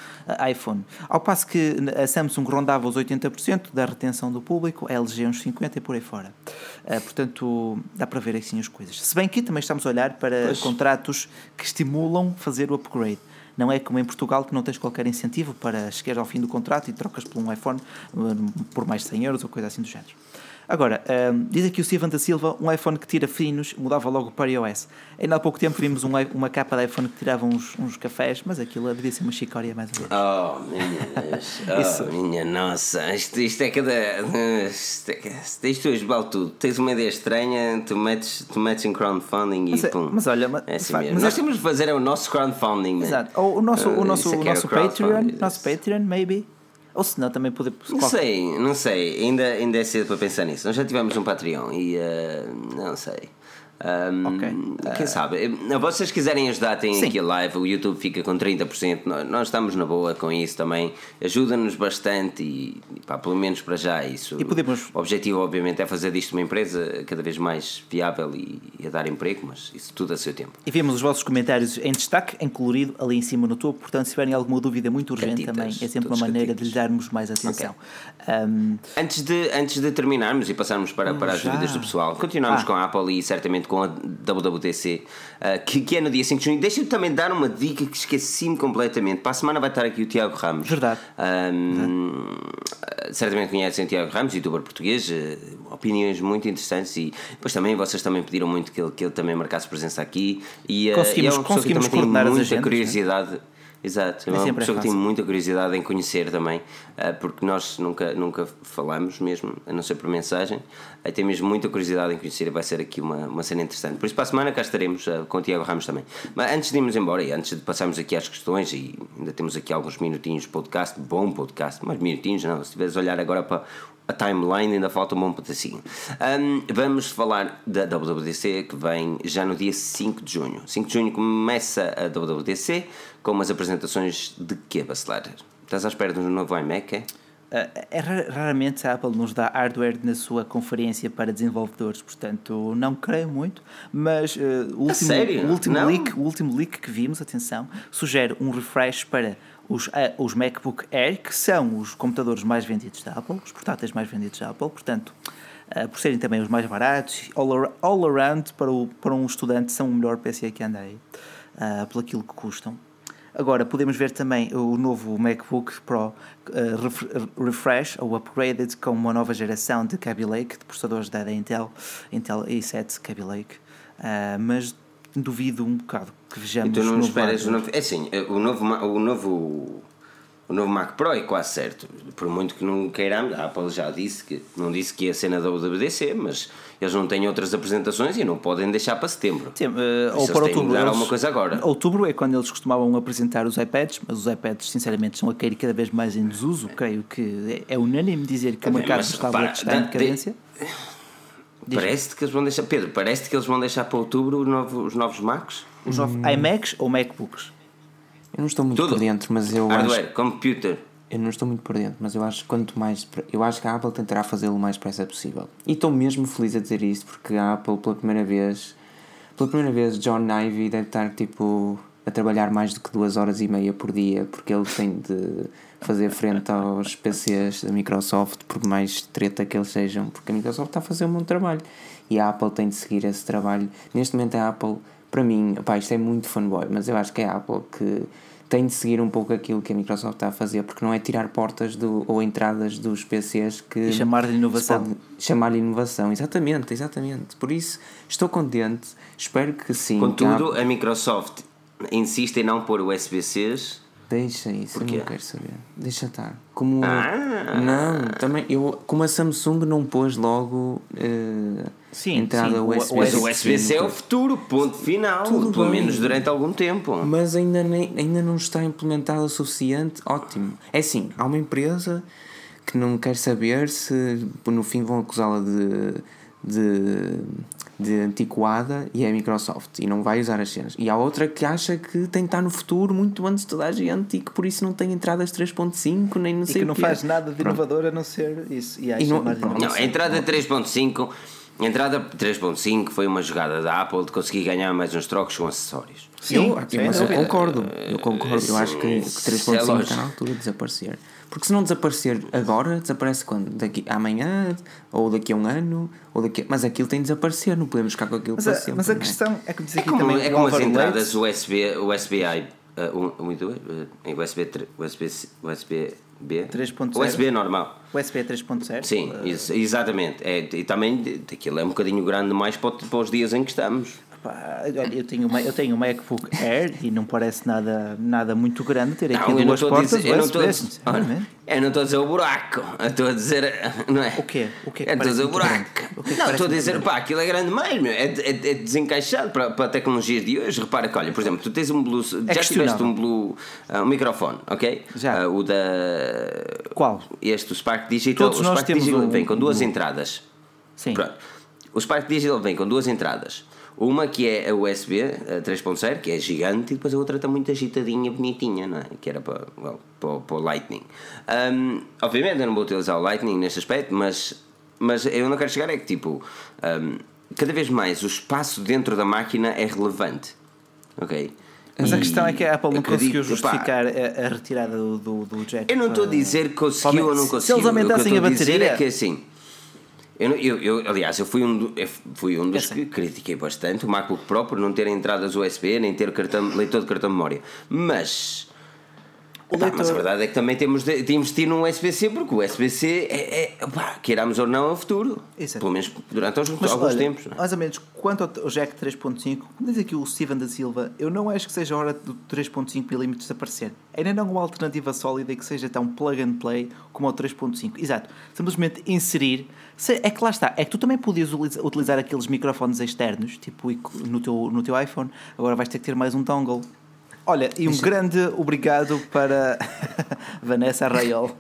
iPhone. Ao passo que a Samsung rondava os 80% da retenção do público, a LG uns 50% e por aí fora. portanto, dá para ver assim as coisas. Se bem que também estamos a olhar para pois. contratos que estimulam fazer o upgrade. Não é como em Portugal que não tens qualquer incentivo para chegar ao fim do contrato e trocas por um iPhone por mais 100 euros ou coisa assim do género. Agora, um, diz aqui o Steven da Silva, um iPhone que tira finos mudava logo para iOS. Ainda há pouco tempo vimos um, uma capa de iPhone que tirava uns, uns cafés, mas aquilo devia ser uma chicória mais ou menos. Oh, minha, oh, minha nossa, isto, isto é cada. Isto, é, isto hoje vale tudo. Tens uma ideia estranha, tu metes, tu metes em crowdfunding mas, e é, pum. Mas olha, mas, é assim mas Nós é... temos de fazer o nosso crowdfunding. Exato. Ou o nosso, o nosso, uh, o nosso Patreon, nosso Patreon, maybe. Ou se não, também poder. Não sei, não sei. Ainda, ainda é cedo para pensar nisso. Nós já tivemos um Patreon e. Uh, não sei. Um, ok. Quem sabe? Vocês quiserem ajudar, sim. aqui a live, o YouTube fica com 30%. Nós, nós estamos na boa com isso também. Ajuda-nos bastante e, pá, pelo menos para já, isso. E podemos... O objetivo, obviamente, é fazer disto uma empresa cada vez mais viável e, e, a dar emprego, mas isso tudo a seu tempo. E vemos os vossos comentários em destaque, em colorido, ali em cima no topo. Portanto, se tiverem alguma dúvida muito urgente catitas, também, é sempre uma maneira catitas. de lhe darmos mais atenção. Um... Antes, de, antes de terminarmos e passarmos para, para as dúvidas do pessoal, continuamos ah. com a Apple e certamente com a WWDC, uh, que, que é no dia 5 de junho. Deixa-me também dar uma dica que esqueci-me completamente. Para a semana vai estar aqui o Tiago Ramos. Verdade. Um, Verdade. Certamente conhecem o Tiago Ramos, youtuber português, uh, opiniões muito interessantes e depois também vocês também pediram muito que ele, que ele também marcasse presença aqui. E, uh, conseguimos, e é uma pessoa que também tem muita agendas, curiosidade. Né? Exato, é, uma pessoa que tem muita curiosidade em conhecer também, eh, porque nós nunca, nunca falamos mesmo, a não ser por mensagem, aí tem mesmo muita curiosidade em conhecer e vai ser aqui uma, uma cena interessante. Por isso, para a semana cá estaremos uh, com o Tiago Ramos também. Mas antes de irmos embora e antes de passarmos aqui às questões, e ainda temos aqui alguns minutinhos de podcast, bom podcast, mais minutinhos, não, se estiveres a olhar agora para a timeline ainda falta um bom pedacinho. Um, vamos falar da WWDC que vem já no dia 5 de junho. 5 de junho começa a WWDC com umas apresentações de quê, Bacelar? Estás à espera de um novo iMac, é? Uh, é raramente a Apple nos dá hardware na sua conferência para desenvolvedores, portanto não creio muito, mas uh, o, último, o, último leak, o último leak que vimos, atenção, sugere um refresh para os, eh, os MacBook Air, que são os computadores mais vendidos da Apple, os portáteis mais vendidos da Apple, portanto, uh, por serem também os mais baratos, all, around para, o, para um estudante são o melhor PC que anda aí, uh, pelo aquilo que custam. Agora, podemos ver também o novo MacBook Pro uh, refresh ou upgraded com uma nova geração de Kaby Lake, de processadores da Intel, Intel i7 Kaby Lake, mas duvido um bocado que vejamos. Então não esperas o novo. É assim, eh, o novo, o novo. O novo Mac Pro é quase certo. Por muito que não queiramos, a Apple já disse que não disse que ia ser na WWDC, mas eles não têm outras apresentações e não podem deixar para setembro. Sim, uh, ou para outubro. Dar alguma coisa agora. Outubro é quando eles costumavam apresentar os iPads, mas os iPads, sinceramente, estão a cair cada vez mais em desuso. Creio que é, é unânime dizer que o mercado está em decadência. De Parece-te que eles vão deixar. Pedro, parece-te que eles vão deixar para outubro os novos, os novos Macs? Os novos hum. iMacs ou MacBooks? Eu não estou muito Tudo. por dentro, mas eu Hardware, acho... computer. Eu não estou muito por dentro, mas eu acho que quanto mais. Eu acho que a Apple tentará fazê-lo o mais depressa possível. E estou mesmo feliz a dizer isto porque a Apple, pela primeira vez. Pela primeira vez, John Ivey deve estar tipo a trabalhar mais do que duas horas e meia por dia porque ele tem de fazer frente aos PCs da Microsoft, por mais treta que eles sejam, porque a Microsoft está a fazer um bom trabalho e a Apple tem de seguir esse trabalho. Neste momento, a Apple, para mim, opá, isto é muito fanboy, mas eu acho que é a Apple que tem de seguir um pouco aquilo que a Microsoft está a fazer, porque não é tirar portas do, ou entradas dos PCs que. E chamar-lhe inovação. Chamar-lhe inovação, exatamente, exatamente. Por isso, estou contente, espero que sim. Contudo, que a... a Microsoft insiste em não pôr USB-Cs. Deixa isso, Porquê? eu não quero saber. Deixa estar. Como. Ah. Não, também. Eu, como a Samsung não pôs logo. Uh, sim, entrada sim. USB. Mas o USB-C é o futuro, ponto final. Tudo pelo bem. menos durante algum tempo. Mas ainda, nem, ainda não está implementado o suficiente. Ótimo. É assim, há uma empresa que não quer saber se no fim vão acusá-la de. de de antiquada e é a Microsoft e não vai usar as cenas. E há outra que acha que tem que estar no futuro muito antes de toda a gente e que por isso não tem entradas 3.5 nem não sei e que não faz nada de inovador a não ser isso. E, e não, não, a entrada 3.5 a entrada 3.5 foi uma jogada da Apple de conseguir ganhar mais uns trocos com acessórios. Sim, eu, mas eu concordo. Eu concordo. Eu acho que, que 3.5 está na altura de desaparecer. Porque se não desaparecer agora, desaparece quando? Daqui amanhã, ou daqui a um ano, ou daqui a... mas aquilo tem de desaparecer, não podemos ficar com aquilo mas para a, sempre. Mas a é? questão é que diz aqui é como, também é como as entradas USB, USB-I, uh, um, um, uh, USB, USB, USB B? 3.0. USB normal. USB 3.0? Sim, uh... isso, exatamente. É, e também aquilo é um bocadinho grande mais para, para os dias em que estamos. Olha, eu tenho, uma, eu tenho um MacBook Air e não parece nada, nada muito grande ter aqui não, duas portas dizer, eu não eu não estou a dizer o buraco, eu estou a dizer. Não é? O quê? O quê? É estou a dizer o buraco. O que não, estou a dizer, pá, aquilo é grande mesmo, é, é, é desencaixado para, para tecnologias de hoje. Repara que, olha, por exemplo, tu tens um Blue. É já tiveste um Blue. Uh, um microfone, ok? Já. Uh, o da. Qual? Este, o Spark Digital. Todos o Spark Digital um, vem com duas um... entradas. Sim. Pronto. O Spark Digital vem com duas entradas. Uma que é a USB 3.0, que é gigante, e depois a outra está muito agitadinha, bonitinha, não é? Que era para, well, para, para o Lightning. Um, obviamente eu não vou utilizar o Lightning neste aspecto, mas, mas eu não quero chegar é que tipo. Um, cada vez mais o espaço dentro da máquina é relevante. Ok? Mas a questão é que a Apple não conseguiu justificar a, a, retirada do, do, do jack. Eu não estou a dizer que conseguiu ou não conseguiu. Se eles aumentassem a bateria. é que assim eu, eu, eu, aliás, eu fui um, eu fui um dos que critiquei bastante o MacBook Pro por não ter entradas USB nem ter cartão, leitor de cartão de memória. Mas. Mas a verdade é que também temos de, de investir num USB-C porque o USB-C é, é queiramos ou não, é o futuro. Exato. Pelo menos durante alguns, mas, alguns olha, tempos. É? Mais ou menos, quanto ao jack 3.5, como diz aqui o Steven da Silva, eu não acho que seja a hora do 3.5mm desaparecer. Ainda não uma alternativa sólida que seja tão plug and play como o 3.5. Exato. Simplesmente inserir é que lá está, é que tu também podias utilizar aqueles microfones externos, tipo no teu, no teu iPhone, agora vais ter que ter mais um dongle. Olha, e um grande obrigado para Vanessa Arraiol.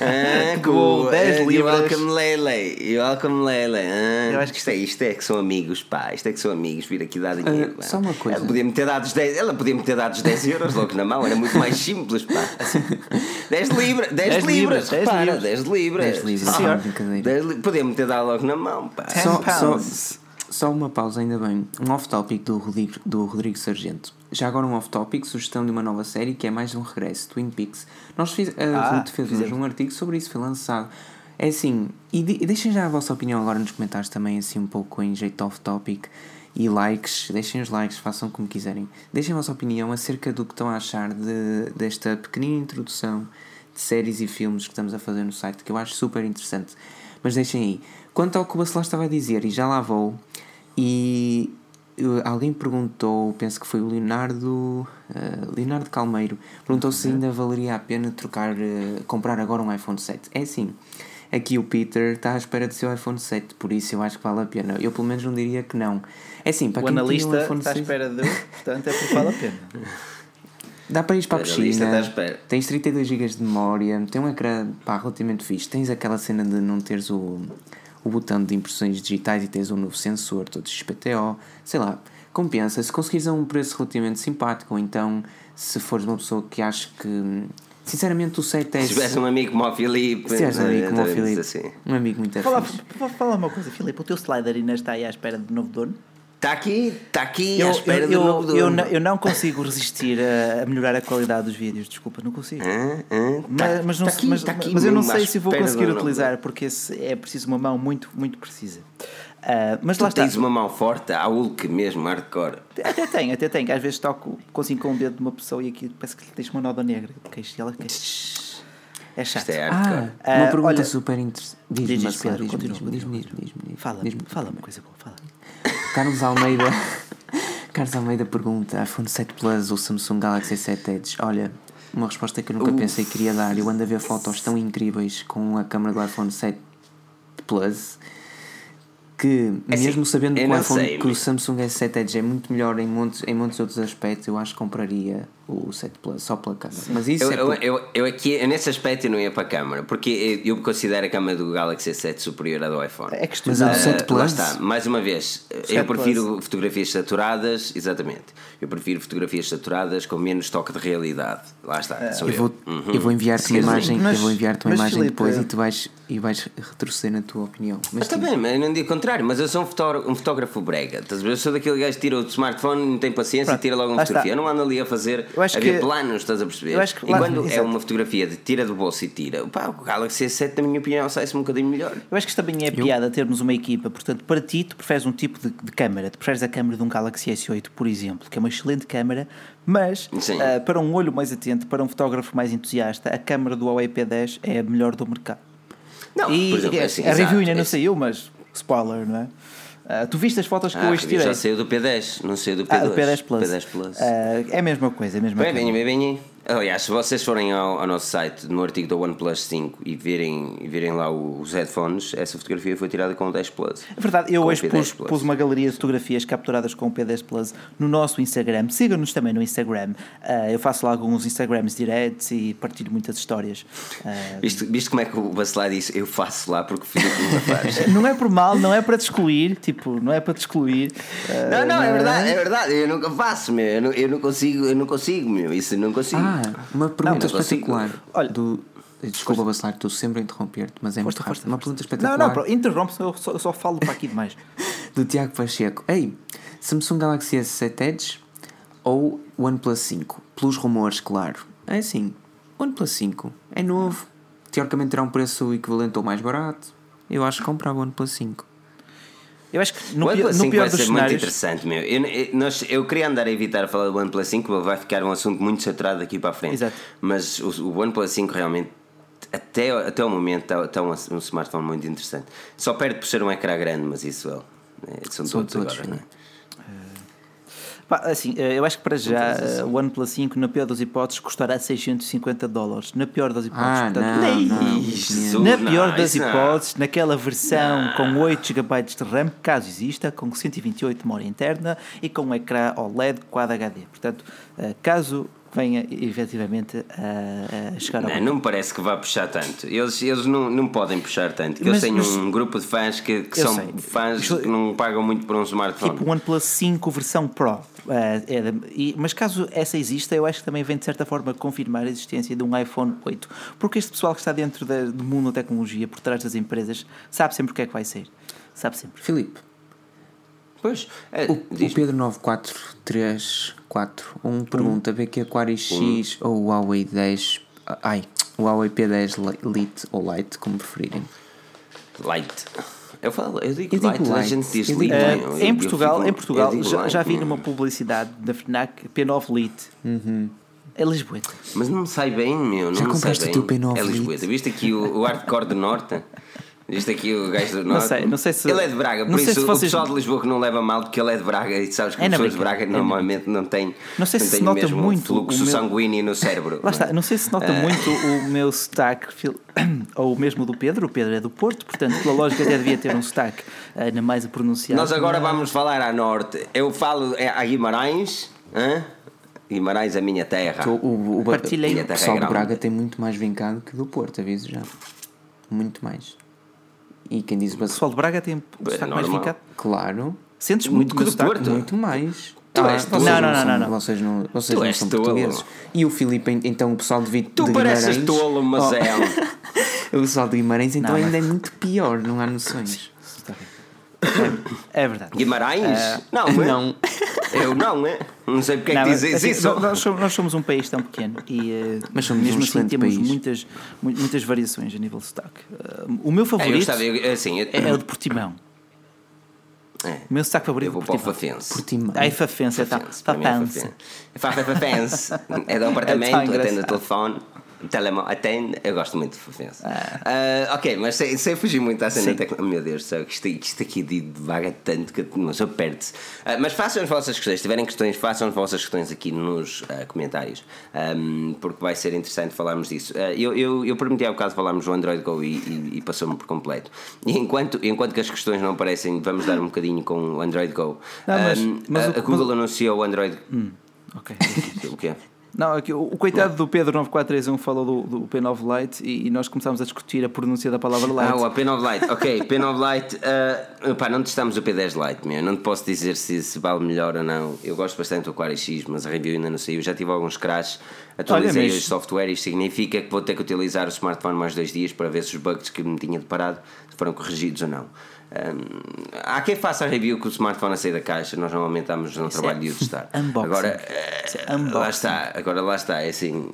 Ah, com 10 uh, libras. Welcome Lele. Welcome Lele. Ah, eu acho que isto é, isto é que são amigos, pá. Isto é que são amigos. Vir aqui dar dinheiro. Uh, só uma coisa. Ela podia-me ter dado 10, ela podia-me ter dado 10 euros logo na mão. Era muito mais simples, pá. 10 libras. 10, 10 libras. 10 repara, libras. 10 libras. 10 libras. Ah, podia-me ter dado logo na mão, pá. Só, só, só uma pausa, ainda bem. Um off-topic do Rodrigo, do Rodrigo Sargento. Já agora um off-topic, sugestão de uma nova série que é mais um regresso, Twin Peaks. Nós fiz, ah, fizemos um artigo sobre isso, foi lançado. É assim, e, de, e deixem já a vossa opinião agora nos comentários também, assim um pouco em jeito off-topic. E likes, deixem os likes, façam como quiserem. Deixem a vossa opinião acerca do que estão a achar de, desta pequenina introdução de séries e filmes que estamos a fazer no site, que eu acho super interessante. Mas deixem aí. Quanto ao que o Bacelar estava a dizer, e já lá vou, e alguém perguntou, penso que foi o Leonardo, uh, Leonardo Calmeiro, perguntou se ainda valeria a pena trocar, uh, comprar agora um iPhone 7. É assim, aqui o Peter está à espera do seu iPhone 7, por isso eu acho que vale a pena. Eu pelo menos não diria que não. É assim, para o quem analista tem um iPhone está 6... à espera de, portanto é porque vale a pena. Dá para ir para a piscina, tens 32 GB de memória, tem um ecrã pá, relativamente fixe, tens aquela cena de não teres o o botão de impressões digitais e tens um novo sensor, todo XPTO, sei lá, compensa. Se conseguires a um preço relativamente simpático, ou então se fores uma pessoa que acha que. Sinceramente, o 7 é. Se tivesse um amigo como o Filipe. Se tivesse um amigo como o Filipe. Assim. Um amigo muito fala, fala uma coisa, Filipe, o teu slider ainda está aí à espera de novo dono? Está aqui, está aqui eu, à espera eu, do novo eu, não, eu não consigo resistir a, a, melhorar a qualidade dos vídeos, desculpa, não consigo. Ah, ah, mas, tá, mas, não, tá aqui, mas, tá mas eu não sei se vou conseguir utilizar, porque é preciso uma mão muito, muito precisa. Uh, mas tu lá tens está. uma mão forte, a Hulk mesmo, hardcore. Até tenho, até tenho. Às vezes toco consigo com o dedo de uma pessoa e aqui parece que lhe tens uma nódoa negra. Queixo, e ela queixo. É chato. Isto é hardcore. Ah, uma pergunta olha, super interessante. Diz-me, diz, diz-me, diz-me, diz-me. Fala, fala uma coisa boa, fala. Carlos Almeida. Carlos Almeida pergunta: iPhone 7 Plus ou Samsung Galaxy 7 Edge? Olha, uma resposta que eu nunca Uf. pensei que iria dar. Eu ando a ver fotos tão incríveis com a câmera do iPhone 7 Plus que, é mesmo assim, sabendo que o, iPhone, sei, que o Samsung S7 Edge é muito melhor em muitos, em muitos outros aspectos, eu acho que compraria o 7 Plus só pela câmera. Mas isso eu, é eu, eu, eu, aqui, nesse aspecto, eu não ia para a câmera, porque eu, considero a câmera do Galaxy S7 superior à do iPhone. É que Mas o 7 Plus. Lá está, mais uma vez, eu prefiro Plus. fotografias saturadas, exatamente. Eu prefiro fotografias saturadas com menos toque de realidade. Lá está. É. eu, vou, uhum. eu vou enviar-te uma imagem, mas, eu vou enviar-te uma imagem Felipe, depois e tu vais, e vais retroceder na tua opinião. Mas está bem, mas não digo contrário, mas eu sou um fotógrafo, um fotógrafo brega. Eu sou daquele gajo que tira o smartphone, não tem paciência Pronto, e tira logo uma fotografia. Eu não ando ali a fazer Eu acho Havia que- planos, estás a perceber? Eu acho que- e quando é exato. uma fotografia de tira do bolso e tira, pá, o Galaxy S7, na minha opinião, sai-se um bocadinho melhor. Eu acho que isto também é piada termos uma equipa, portanto, para ti, tu preferes um tipo de, de câmara, tu preferes a câmara de um Galaxy S8, por exemplo, que é uma excelente câmara, mas ah, para um olho mais atento, para um fotógrafo mais entusiasta, a câmara do Huawei P10 é a melhor do mercado. Não, e por exemplo, é é assim, assim, a review ainda não é- saiu, mas spoiler, não é? Ah, tu viste as fotos que eu Ah, hoje review tirei? já saiu do P10, não saiu do P2. Ah, do P10 Plus. P10 Plus. Ah, é a mesma coisa, é a mesma Bem, coisa. bem, bem, bem. Aliás, se vocês forem ao, ao nosso site, no artigo da OnePlus 5 e virem, e virem lá os headphones, essa fotografia foi tirada com o 10 Plus. É verdade, eu Com hoje P10 pus, pus uma galeria de fotografias capturadas com o P10 Plus no nosso Instagram. Sigam-nos também no Instagram. Ah, eu faço lá alguns Instagrams diretos e partilho muitas histórias. Ah, Viste, viste como é que o Bacelar disse? Eu faço lá porque o Filipe não é por mal, não é para te excluir, tipo, não é para te excluir. ah, Não, não, é mas- verdade, é verdade. Eu nunca faço, meu. Eu não, eu não consigo, eu não consigo, meu. Isso eu não consigo. Ah, uma pergunta não consigo. espetacular. Olha- do... Desculpa, Bacelar, estou sempre a interromper-te, mas é muito rápido. Uma pergunta Não, espetacular não, pronto, interrompe-se, eu só, só falo para aqui demais. do Tiago Pacheco. Ei, Samsung Galaxy S7 Edge ou OnePlus 5? Pelos rumores, claro. É assim, OnePlus 5 é novo, teoricamente terá um preço equivalente ou mais barato. Eu acho que comprava o OnePlus 5. Eu acho que no, o OnePlus no 5 pior vai ser muito cenários. interessante, meu. Eu, eu, nós- eu queria andar a evitar a falar do OnePlus 5, mas vai ficar um assunto muito saturado daqui para a frente. Exato. Mas o, o OnePlus 5 realmente, até, até o momento, está, está um, um smartphone muito interessante. Só perde por ser um ecrã grande, mas isso é, são, São todos, todos, agora, sim. não é? Pá, assim, eh, eu acho que para já eh, o OnePlus 5, na pior das hipóteses, custará 650 dólares. Na pior das hipóteses, Ah, portanto, não, nem- não. Isso, Na não, pior das isso não. hipóteses, naquela versão com 8 GB de RAM, caso exista, com 128 de memória interna e com um ecrã OLED Quad HD. Portanto, eh, caso venha efetivamente a, a chegar ao. Não, não me parece que vá puxar tanto. Eles, eles não, não podem puxar tanto. Eles Mas- têm mas- um grupo de fãs que, que são sei. fãs Isto- que não pagam muito por um smartphone. Tipo o OnePlus 5 versão Pro. Eh, era- e- mas caso essa exista, eu acho que também vem de certa forma confirmar a existência de um iPhone 8. Porque este pessoal que está dentro da- do mundo da tecnologia, por trás das empresas, sabe sempre o que é que vai ser. Sabe sempre. Filipe, Pois, é, o, o diz- Pedro 94341 pergunta: BQ Aquarius X ou o Huawei 10? Ai, o Huawei P10 Lite ou Lite, como preferirem. Light. Eu falo, eu digo Eu digo light, a light. gente diz light. light. eu- em Portugal, fico- em Portugal já, light, já vi numa publicidade da FNAC P9 Lite. É Lisboeta. Mas não me sai bem, meu. Não Já me sai compraste o bem. teu P9 É Lisboeta. Viste aqui o, o hardcore do Norte? Viste aqui o gajo do Norte? sei, não sei se- Ele é de Braga, não por sei isso se o vocês- pessoal de Lisboa que não leva mal porque ele é de Braga e sabes que É pessoas de brincadeira, Braga é normalmente não têm, Não sei se têm se nota o mesmo muito fluxo o meu- sanguíneo no cérebro. Lá está, não sei se É. nota muito o meu sotaque, fil- ou mesmo do Pedro, o Pedro é do Porto, portanto, pela lógica até devia ter um sotaque ainda mais a pronunciar. Nós agora vamos falar à norte. Eu falo é, a Guimarães. hã? Guimarães, a minha terra. O, o, o, Partilhei. o pessoal de. Braga tem muito mais vincado que do Porto, aviso já. Muito mais. E quem diz O pessoal de Braga tem um sotaque mais vincado. claro, Sentes muito que do? Porto. muito mais. Tu Ah, és tolo. Não, não, não, não, não. Vocês não, vocês Tu não são tolo. portugueses. E o Filipe, então o pessoal de, Vi- Tu de pareces tolo, mas é. O pessoal de Guimarães então Não, mas- ainda é muito pior, não há noções. É, é verdade. Guimarães? não, é? Não. Eu não, é? Não sei porque é Não, que mas, dizes assim, isso. nós, somos, nós somos um país tão pequeno e eh, Mas somos mesmo um assim temos país. muitas, mu- muitas variações a nível de sotaque. Eh, o meu É, eu favorito gostava, eu- assim, eu, é, é o de Portimão. é, O meu sotaque favorito eu vou é para o Portimão. Fafense. Portimão. Ai, Fafense, é Fafense, para mim é Fafense. Fafense. Fa- fa- Fafense. É do É apartamento, tão atende o telefone. Telemóvel, atende, eu gosto muito de Fafense. Ah, ok, mas sem, sem fugir muito à cena tecnologia. Meu Deus, sabe, isto, isto aqui de vaga tanto que uma pessoa perde-se. Ah, mas façam as vossas questões, se tiverem questões, façam as vossas questões aqui nos ah, comentários, Ahm, porque vai ser interessante falarmos disso. Eu, eu, eu prometi há bocado falarmos do Android Go e, e- e passou-me por completo. E enquanto, enquanto que as questões não aparecem, vamos dar um bocadinho com o Android Go. Não, mas- Ahm, mas a, o- a Google anunciou o Android. Ok. O quê? Não, aqui, o, coitado do Pedro 9431 falou do, do P9 Lite e, e nós começámos a discutir a pronúncia da palavra Lite. Ah, o P9 Lite, ok, P9 Lite, uh, pá, não testamos o P10 Lite, meu. não te posso dizer se, se vale melhor ou não. Eu gosto bastante do Aquarius X, mas a review ainda não saiu. Já tive alguns crashes, atualizei Olha, mas- os software, isto significa que vou ter que utilizar o smartphone mais dois dias para ver se os bugs que me tinha deparado foram corrigidos ou não. Um, há quem faça a review com o smartphone a sair da caixa, nós normalmente estamos no trabalho de o testar. Agora, uh, lá está, agora lá está, é assim,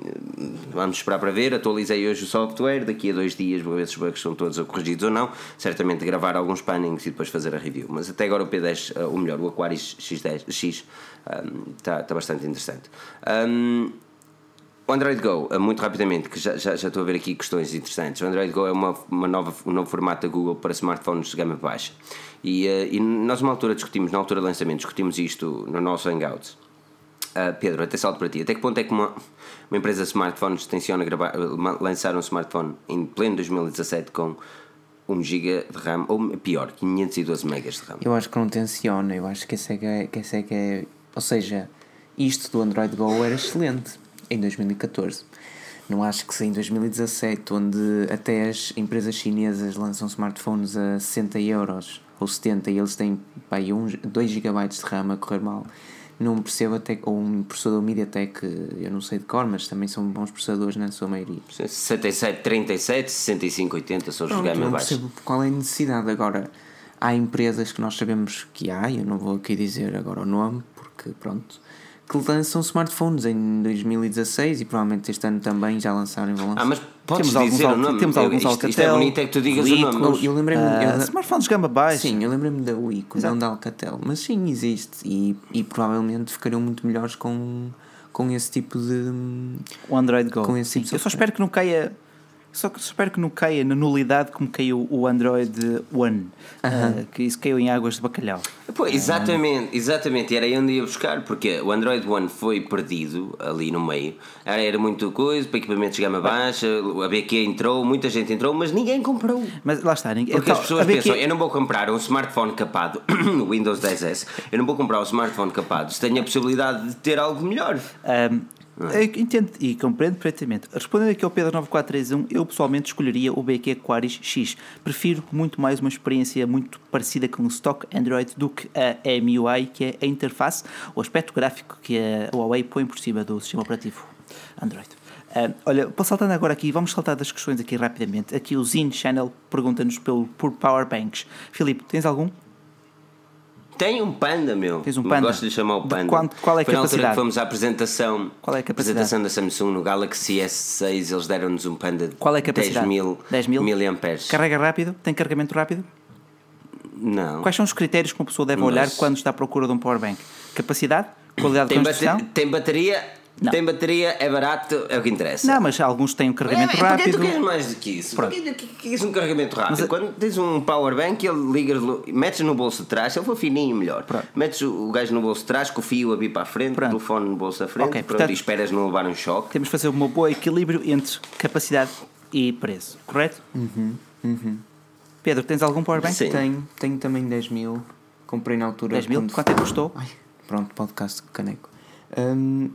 vamos esperar para ver. Atualizei hoje o software, daqui a dois dias vou ver se os bugs estão todos corrigidos ou não. Certamente gravar alguns pannings e depois fazer a review. Mas até agora o P10, uh, ou melhor, o Aquarius X10, X está um, tá bastante interessante. Um, o Android Go, eh, muito rapidamente, que já, já, já, estou a ver aqui questões interessantes. O Android Go é uma, uma nova, um novo formato da Google para smartphones de gama baixa. E, uh, e nós, uma altura, discutimos, na altura do lançamento, discutimos isto no nosso Hangouts. Uh, Pedro, até salto para ti. Até que ponto é que uma, uma empresa de smartphones tenciona gravar, lançar um smartphone em pleno 2017 com 1 GB de RAM, ou pior, 512 MB de RAM? Eu acho que não tenciona, eu acho que esse é que é, que esse é, que é ou seja, isto do Android Go era excelente em 2014. Não acho que se em 2017, onde até as empresas chinesas lançam smartphones a 60 euros ou 70 e eles têm pá, 1, 2 GB de RAM a correr mal, não percebo até ou um processador MediaTek, eu não sei de cor, mas também são bons processadores na sua maioria. 67, 37, 65, 80 são os gama Não percebo qual é a necessidade agora. Há empresas que nós sabemos que há, eu não vou aqui dizer agora o nome, porque pronto, que lançam smartphones em 2016 e provavelmente este ano também já lançaram e vão lançar. Ah, mas podes temos dizer alguns, o nome? Temos alguns Alcatel. Isto é bonito é que tu digas Wico, o nome. Eu, lembrei-me... Uh, smartphones de gama baixa. Sim, eu lembrei-me da Wico, não da Alcatel. Mas sim, existe e, e provavelmente ficariam muito melhores com, com esse tipo de... O Android Go. Com esse tipo eu só espero que não caia só que espero que não caia na nulidade como caiu o Android One, uh uh, que isso caiu em águas de bacalhau. Pô, exatamente, exatamente, era aí onde ia buscar, porque o Android One foi perdido ali no meio, era, era muito coisa, para equipamentos de gama baixa, a BQ entrou, muita gente entrou, mas ninguém comprou. Mas lá está, ninguém. Porque então, as pessoas BQ... pensam, eu não vou comprar um smartphone capado, no Windows 10S, eu não vou comprar um smartphone capado se tenho a possibilidade de ter algo melhor. Um, é? Entendo e compreendo perfeitamente. Respondendo aqui ao Pedro 9431, eu pessoalmente escolheria o BQ Quaris X. Prefiro muito mais uma experiência muito parecida com o stock Android do que a MUI, que é a interface, o aspecto gráfico que a Huawei põe por cima do sistema operativo Android. Uh, olha, saltando agora aqui, vamos saltar das questões aqui rapidamente. Aqui o Zine Channel pergunta-nos por Powerbanks. Filipe, tens algum? Tem um panda, meu. Tens um panda. Gosto de lhe chamar o panda. Quanto, qual é a Foi capacidade? na altura que fomos à apresentação, qual é a apresentação da Samsung no Galaxy S6, eles deram-nos um panda de qual é a capacidade? 10 mil, 10 mil miliamperes. Carrega rápido? Tem carregamento rápido? Não. Quais são os critérios que uma pessoa deve Mas... olhar quando está à procura de um powerbank? Capacidade? Qualidade tem de construção? tem bateria não. Tem bateria, é barato, é o que interessa. Não, mas alguns têm um carregamento é, rápido. Porquê tu queres mais do que isso? Porquê tu queres um carregamento rápido? Mas, Quando tens um power bank, ele ligas, metes no bolso de trás, se ele for fininho, melhor. Pronto. Metes o gajo no bolso de trás, com o fio a vir para a frente, Pronto. o telefone no bolso da frente, okay, pronto, portanto, e esperas não levar um choque. Temos de fazer um bom equilíbrio entre capacidade e preço, correto? Uhum, uhum. Pedro, tens algum power bank? Sim. Tenho, tenho também 10 mil. Comprei na altura. 10 mil? Quanto é que custou? Ai, pronto, podcast caneco. Um,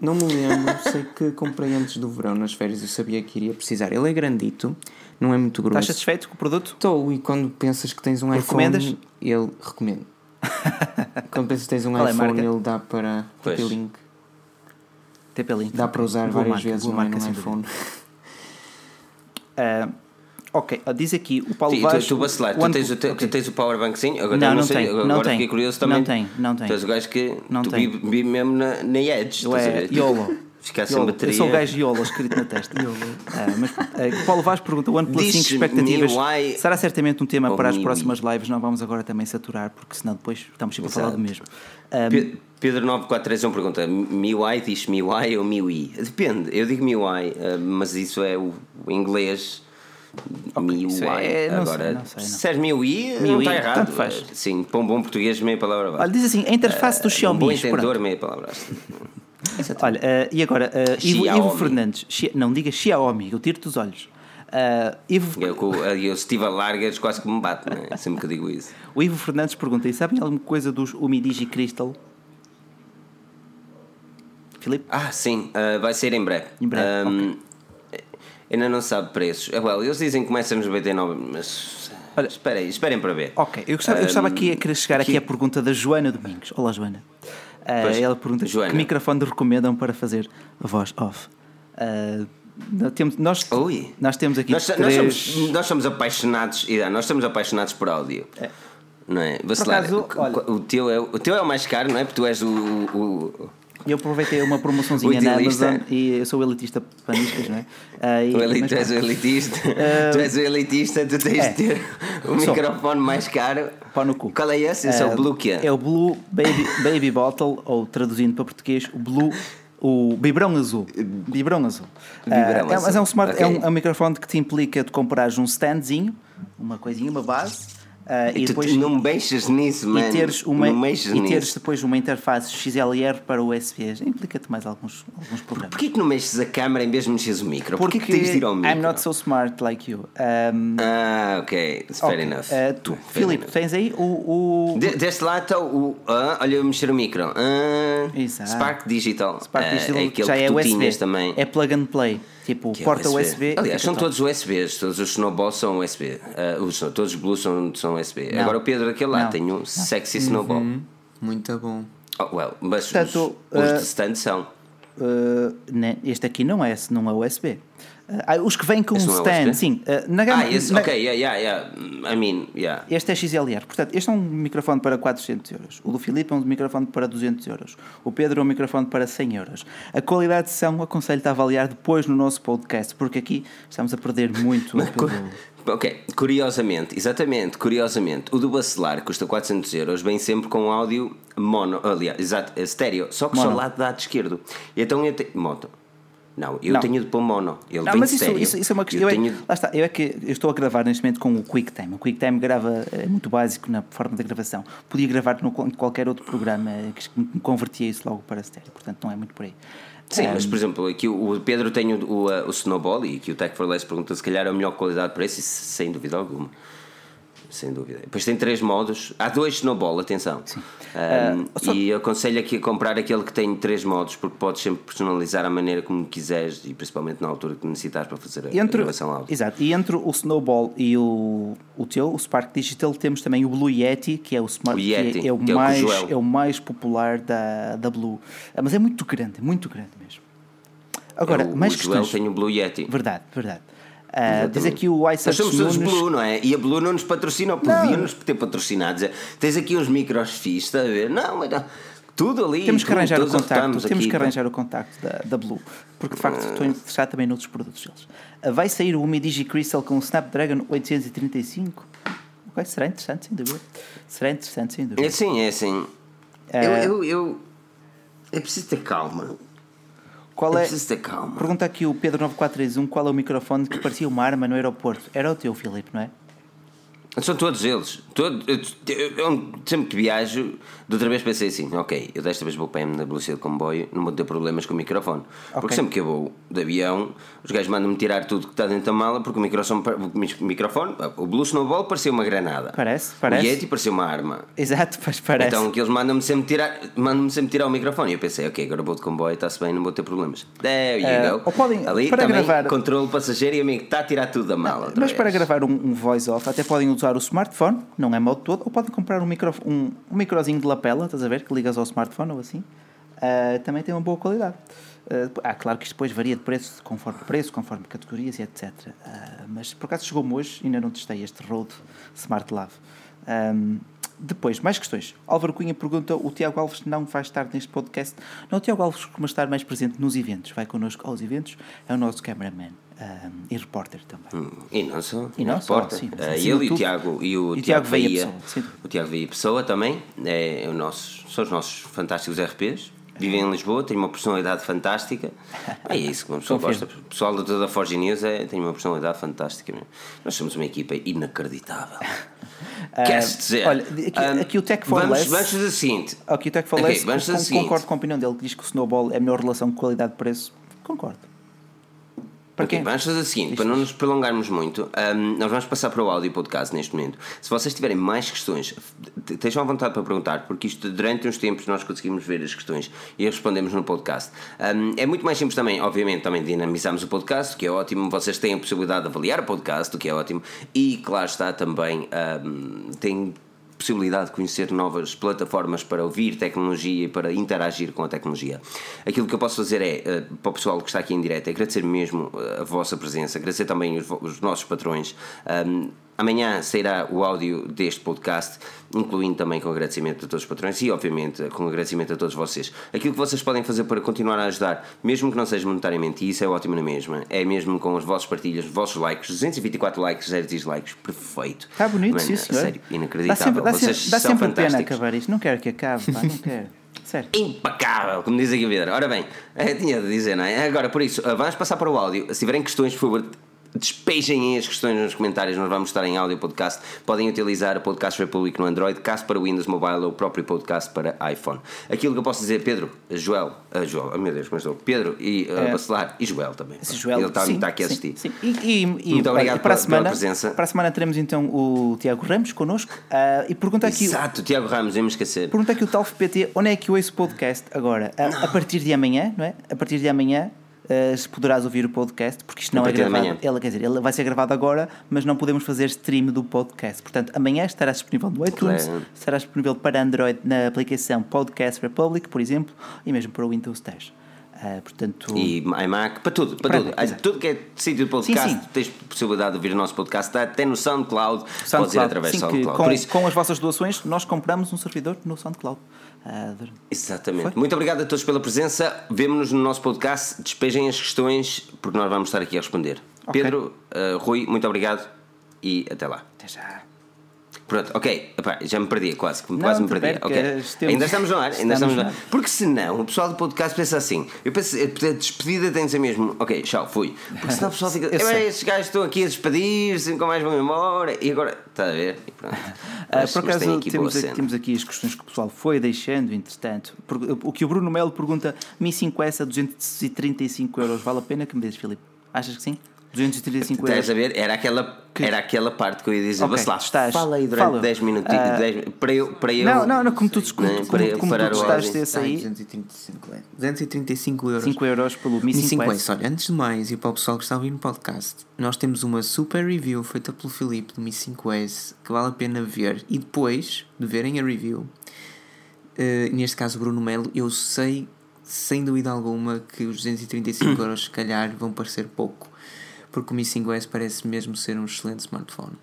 não me lembro, sei que comprei antes do verão nas férias, eu sabia que iria precisar. Ele é grandito, não é muito grosso. Estás satisfeito com o produto? Estou, e quando pensas que tens um Recomendas? iPhone, ele recomendo. quando pensas que tens um Qual é iPhone, é ele dá para TP-Link. TP-Link. Dá para usar várias marca, vezes no iPhone. Uh, Ok, diz aqui o Paulo Sim, Vaz. Tu, tu, vacilar, tu, tens, o, okay. tu tens o powerbank sim? Agora não, não, não sei, tem, agora não fiquei curioso também. Não tem, não tem. Tu és o gajo que não tu tem. vive, vive mesmo na, na Edge. Eu é YOLO. Ficar sem bateria. Eu sou o gajo YOLO escrito na testa. YOLO. Ah, mas uh, Paulo Vaz pergunta: o OnePlus 5 expectativas MIUI será certamente um tema para as próximas lives. Não vamos agora também saturar, porque senão depois estamos sempre Exato. a falar do mesmo. Um, Pedro 9431 pergunta: MIUI diz MIUI ou MIUI? Depende, eu digo MIUI, mas isso é o inglês Okay, MIUI. É, Agora, não sei, não sei, se és MIUI, não está errado. Tanto faz. Sim, para um bom português, meia palavra basta. Olha, diz assim: a interface uh, do Xiaomi. Um bom entendedor, meia palavra basta. Olha, uh, e agora, uh, Ivo, Ivo, Fernandes, não diga Xiaomi, eu tiro-te os olhos. Uh, Ivo... eu, eu, se estive a largas, quase que me bate, né? sempre que digo isso. O Ivo Fernandes pergunta: e sabem alguma coisa dos Umidigi Crystal? Filipe? Ah, sim, uh, vai ser em breve. Em breve. Um, okay ainda não sabe preços. É, well, eles dizem que começa nos 99, mas Olha, esperem, esperem para ver. Ok, eu estava, um, eu estava aqui a querer chegar aqui, aqui à pergunta da Joana Domingos. Olá, Joana. Uh, ela pergunta Joana. que microfone recomendam para fazer voz off. Uh, Temos, nós, nós temos aqui Nós, três... nós, somos, nós somos apaixonados, yeah, nós somos apaixonados por áudio. Não é? Bacelar, acaso, o- olha- o, teu é, o teu é o mais caro, não é? Porque tu és o. o, Eu aproveitei uma promoçãozinha na. Amazon e eu sou o elitista paniscas, não é? Ah, e- eli- mas tu és o elitista. tu és o elitista, tu tens é. de ter o microfone mais caro. Pau no cu. Qual é esse? Esse é Ah, o Blue que é? É o Blue Baby, Baby Bottle, ou traduzindo para português, o Blue. O biberão azul. Biberão azul. Biberão Ah, é- azul. Mas é um, smart, é, Ok. um, é um microfone que te implica de comprares um standzinho, uma coisinha, uma base, ah, E, e tu depois. não mexes nisso, mano. e teres, uma, e teres depois uma interface XLR para USB. Implica-te mais alguns, alguns problemas. Porquê que não mexes a câmera em vez de mexes o micro? Porquê que tens de ir ao micro? I'm not so smart like you. Um, Ah, ok. It's fair ok, enough. uh, tu, Fair Filipe, tens aí o. o De- deste lado está o. Ah, olha, eu mexer o micro. Ah, Exato. Spark Digital. Spark Ah, Digital, é que aquele já que é tu USB. tinhas também. É plug and play. Tipo, que é porta USB. Aliás, são todos USBs. Todos os Snowballs são USB. Ah, os, todos os Blues são, são USB. Não. Agora o Pedro daquele lado Não. tem um sexy Snowball. Muito bom. Oh, well, mas Portanto, os, os ah, de stand são. Uh, este aqui não é, não é USB. Uh, os que vêm com Esse um é stand, USB? sim. uh, na gama, Ah, esse, na- ok, yeah, yeah, yeah. I mean, yeah. Este é XLR. Portanto, este é um microfone para 400 euros. O do Filipe é um microfone para 200 euros. O Pedro é um microfone para 100 euros. A qualidade de som aconselho-te a avaliar depois no nosso podcast, porque aqui estamos a perder muito. pelo- Ok, curiosamente, exatamente, curiosamente, o do Bacelar custa 400 euros, vem sempre com áudio mono, aliás, exato, é estéreo, só que só Mono. lá do lado esquerdo. Então eu tenho. Moto. Não, eu Não. tenho de pôr mono. Ele Não, mas isso, isso, isso é uma questão. Eu Eu é- tenho... Lá está, eu é que eu estou a gravar neste momento com o QuickTime. O QuickTime grava, é muito básico na forma de gravação. Podia gravar no, qualquer outro programa eh, que me convertia isso logo para estéreo, portanto não é muito por aí. Sim, Um, mas por exemplo, aqui o Pedro tem o, o, uh, o Snowball e aqui o Tech for Less pergunta se calhar é a melhor qualidade de preço, isso sem dúvida alguma. Sem dúvida. Depois tem três modos. Há dois Snowball, atenção. Um, Ah, só- E aconselho aqui a comprar aquele que tem três modos, porque podes sempre personalizar a maneira como quiseres e principalmente na altura que necessitares para fazer a, Entre, gravação áudio. exato, e entre o Snowball e o, o teu, o Spark Digital, temos também o Blue Yeti, que é o, smart, O Yeti, que é, é o é mais, Joel. é o mais popular da, da Blue. Ah, Mas é muito grande, é muito grande mesmo. Agora, o, mais o Joel questões. tem o Blue Yeti. Verdade, verdade. Ah, diz aqui o Nós iSearch somos todos. Blue, não é? E a Blue não nos patrocina, ou podia-nos ter patrocinado. Tens aqui uns micros fixos, está a ver? Não, mas não. tudo ali. Temos que arranjar o contacto, temos aqui, que pá. arranjar o contacto da, da Blue, porque de facto estou interessado também noutros produtos deles. Ah, vai sair o Mi Digi Crystal com o Snapdragon 835. Ok, será interessante, sem dúvida. Será interessante, sem dúvida. É assim, é assim. É. Eu, eu, eu. É preciso ter calma. Qual é preciso ter calma. Pergunta aqui o Pedro 9431 qual é o microfone que parecia uma arma no aeroporto. Era o teu, Filipe, não é? São todos eles. Todo, eu, eu- sempre que viajo, de outra vez pensei assim: ok, eu desta vez vou para a MWC de comboio, não vou ter problemas com o microfone. Porque Ok. sempre que eu vou de avião, os gajos mandam-me tirar tudo que está dentro da mala, porque o microfone, o microfone o Blue Snowball parecia uma granada. Parece, parece. O Yeti parecia uma arma. Exato, pois parece. Então que eles mandam-me sempre tirar, mandam sempre tirar o microfone. E eu pensei, ok, agora vou de comboio, está-se bem, não vou ter problemas. There you Eh, go. ou podem- Ali para também, gravar- controle passageiro e amigo, está a tirar tudo da mala. outra Mas para vez. gravar um, um voice-off, até podem usar o smartphone, não é mal todo, ou podem comprar um, micro, um, um microzinho de lapela, estás a ver? Que ligas ao smartphone ou assim. Ah, também tem uma boa qualidade. Ah, ah, claro que isto depois varia de preço, conforme preço, conforme categorias e etc. Ah, mas por acaso chegou-me hoje, ainda não testei este Rode Smart Lave. Ahm, depois, mais questões. Álvaro Cunha pergunta: o Tiago Alves não vai estar neste podcast? Não, o Tiago Alves costuma estar mais presente nos eventos, vai connosco aos eventos, é o nosso cameraman e repórter também. Hum, E não só. E não só, importa. sim, mas Eh, acima de ele e o Tiago e o, e Tiago Veia Veia. Pessoa. O Tiago Veia Pessoa também. É o nosso, são os nossos fantásticos RPs. Vivem em Lisboa, têm uma personalidade fantástica. É isso que uma pessoa Confirmo. gosta. O pessoal de toda a Forge News é, tem uma personalidade fantástica. mesmo. Nós somos uma equipa inacreditável. Queres dizer? Ah, olha, aqui- aqui o Tech for vamos, Less- Vamos fazer o seguinte. Aqui o Tech for Ok, Less, vamos fazer con- o seguinte. concordo com a opinião dele, que diz que o Snowball é a melhor relação qualidade-preço. Concordo. Para Ok, quem? vamos fazer o seguinte, para não nos prolongarmos muito, ahm, nós vamos passar para o áudio podcast neste momento. Se vocês tiverem mais questões, estejam à vontade para perguntar, porque isto durante uns tempos nós conseguimos ver as questões e respondemos no podcast. Ahm, é muito mais simples também, obviamente, também dinamizamos o podcast, o que é ótimo. Vocês têm a possibilidade de avaliar o podcast, o que é ótimo. E claro está também, ahm, tem possibilidade de conhecer novas plataformas para ouvir tecnologia e para interagir com a tecnologia. Aquilo que eu posso fazer é, eh, para o pessoal que está aqui em direto, é agradecer mesmo eh, a vossa presença, agradecer também os, os nossos patrões. Um, Amanhã sairá o áudio deste podcast, incluindo também com agradecimento a todos os patrões e, obviamente, com agradecimento a todos vocês. Aquilo que vocês podem fazer para continuar a ajudar, mesmo que não seja monetariamente, e isso é ótimo na mesma, é mesmo com as vossas partilhas, os vossos likes, 224 likes, 0 dislikes, perfeito. Está bonito, Mano, sim, senhor. Sério, inacreditável. Dá sempre, dá vocês dá são sempre fantásticos. pena acabar isto. Não quero que acabe, pá, não quero. Certo. Impecável, como diz aqui o Pedro. Ora bem, eh, tinha de dizer, não é? Agora, por isso, eh, vamos passar para o áudio. Se tiverem questões, por favor, despejem as questões nos comentários, nós vamos estar em áudio podcast. Podem utilizar o Podcast Republic no Android, caso para Windows Mobile ou o próprio podcast para iPhone. Aquilo que eu posso dizer, Pedro, Joel, uh, Joel, oh meu Deus, mas estou, Pedro e uh, é. Bacelar e Joel também. Esse Joel, Ele está, sim, está aqui a assistir. Sim, sim. E, e, Muito obrigado para pela, a semana, pela presença. Para a semana teremos então o Tiago Ramos connosco uh, e pergunta aqui. Exato, Tiago Ramos, vamos esquecer. Pergunta aqui o Talf PT onde é que eu ouço o podcast agora? A, a, partir de amanhã, não é? A partir de amanhã uh, se poderás ouvir o podcast, porque isto não é gravado. Ele, quer dizer, ele vai ser gravado agora, mas não podemos fazer stream do podcast. Portanto, amanhã estará disponível no iTunes, claro. estará disponível para Android na aplicação Podcast Republic, por exemplo, e mesmo para o Windows 10. Uh, portanto... E iMac, para tudo, para, para tudo. tudo que é sítio de podcast, sim, sim. tens possibilidade de ouvir o nosso podcast, até no SoundCloud, SoundCloud podes ir através do SoundCloud. Com, isso... com as vossas doações, nós compramos um servidor no SoundCloud. Uh, Exatamente. Foi? Muito obrigado a todos pela presença. Vemo-nos no nosso podcast. Despejem as questões, porque nós vamos estar aqui a responder. Okay. Pedro, uh, Rui, muito obrigado e até lá. Até já. Pronto, ok, Epá, já me perdi, quase, não, quase me perdi. Okay. Estamos, ainda estamos no ar, ainda estamos, estamos no ar. Porque senão o pessoal do podcast pensa assim: eu penso, a despedida tem de ser mesmo, ok, tchau, fui. Porque senão o pessoal fica, estes gajos estão aqui a despedir-se, nunca mais vão embora, e agora, está a ver? E pronto. Uh, por acaso, aqui temos, aqui, temos aqui as questões que o pessoal foi deixando, entretanto. O que o Bruno Melo pergunta: Mi 5S a 235 euros, vale a pena que me dês, Filipe? Achas que sim? 235 euros. Estás a ver? Era aquela, que... era aquela parte que eu ia dizer. Okay, lá, estás, fala aí durante fala. 10 minutos. Uh, 10, para, eu, para eu. Não, não, não como tu, como, não, como, como, como tu gostaste desse aí. 235, é. 235 euros. 5 euros pelo Mi 5S. Olha, antes de mais, e para o pessoal que está a ouvir no podcast, nós temos uma super review feita pelo Filipe do Mi 5S que vale a pena ver. E depois de verem a review, uh, neste caso Bruno Melo, eu sei sem dúvida alguma que os 235 euros, se calhar, vão parecer pouco porque o Mi 5S parece mesmo ser um excelente smartphone.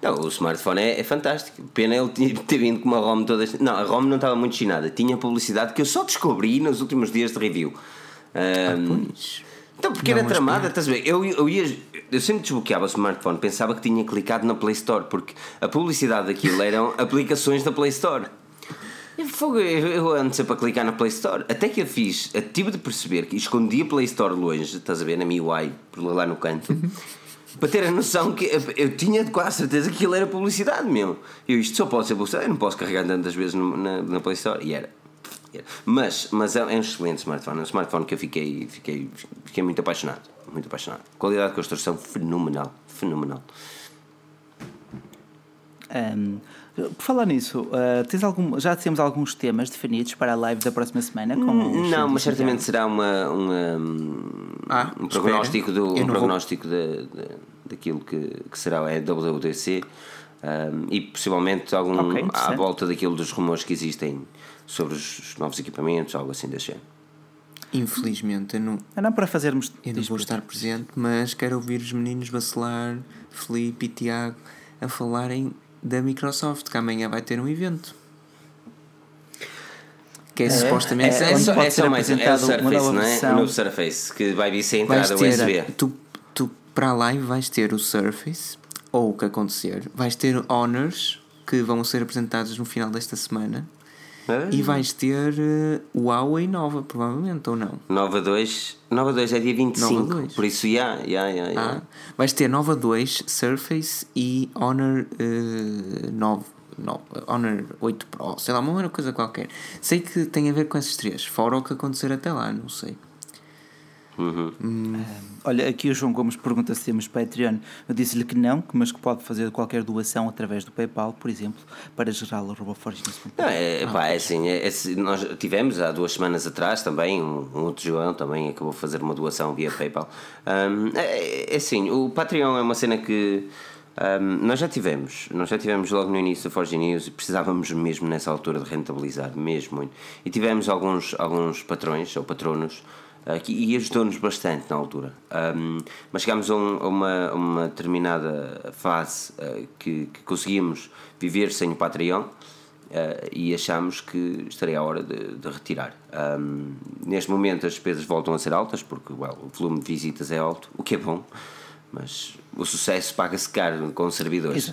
Não, o smartphone é, é fantástico. Pena ele ter vindo com uma ROM toda. Não, a ROM não estava muito chinada. Tinha publicidade que eu só descobri nos últimos dias de review. Um, ah. Então, porque não, era tramada, estás a ver? Eu, eu, ia, eu sempre desbloqueava o smartphone, pensava que tinha clicado na Play Store, porque a publicidade daquilo eram aplicações da Play Store. Fogo, eu ando sempre a clicar na Play Store. Até que eu fiz, eu tive de perceber que escondi a Play Store longe, estás a ver, na MIUI, por lá no canto, para ter a noção que eu, eu tinha quase certeza que aquilo era publicidade mesmo. Eu, isto só pode ser publicidade, eu não posso carregar tantas vezes na, na Play Store. E era. Mas, mas é um excelente smartphone, é um smartphone que eu fiquei, fiquei, fiquei muito apaixonado. Muito apaixonado. Qualidade de construção fenomenal. Fenomenal. Um, por falar nisso, uh, tens algum, já temos alguns temas definidos para a live da próxima semana? não, mas certamente será uma, uma ah, um prognóstico, do, um prognóstico de, de, daquilo que, que será a WWDC um, e possivelmente algum okay, à volta daquilo dos rumores que existem sobre os novos equipamentos, algo assim desse género. Infelizmente, eu não, é não para fazermos. Eu não vou estar presente, mas quero ouvir os meninos vacilar, Felipe e Tiago, a falarem da Microsoft, que amanhã vai ter um evento. Que é, é supostamente. É, é, é, só, é só mais é o Surface, não é? O novo Surface, que vai vir sem entrada USB. Tu, tu, para a live, vais ter o Surface, ou o que acontecer, vais ter Honors, que vão ser apresentados no final desta semana. Ah. E vais ter uh, o Huawei Nova, provavelmente, ou não? Nova 2, Nova 2 é dia 25, Nova 2. por isso já, já, já, Vais ter Nova 2, Surface e Honor uh, 9, 9, Honor 8 Pro, sei lá, uma coisa qualquer. Sei que tem a ver com esses três, fora o que acontecer até lá, não sei. Uhum. Hum. Olha, aqui o João Gomes pergunta se temos Patreon. Eu disse-lhe que não, mas que pode fazer qualquer doação através do PayPal, por exemplo, para Não, é, pá, é assim, é, é, nós tivemos há duas semanas atrás também, um, um, outro João também acabou de fazer uma doação via PayPal. Um, é, é assim, o Patreon é uma cena que Um, nós já tivemos, nós já tivemos logo no início da Forge News e precisávamos mesmo nessa altura de rentabilizar, mesmo muito. E tivemos alguns, alguns patrões ou patronos que, e ajudou-nos bastante na altura. Um, mas chegámos a, um, a, uma, uma determinada fase uh, que, que conseguíamos viver sem o Patreon. Uh, e achamos que estaria a hora de, de retirar. Um, neste momento as despesas voltam a ser altas porque well, o volume de visitas é alto, o que é bom, mas o sucesso paga-se caro com servidores.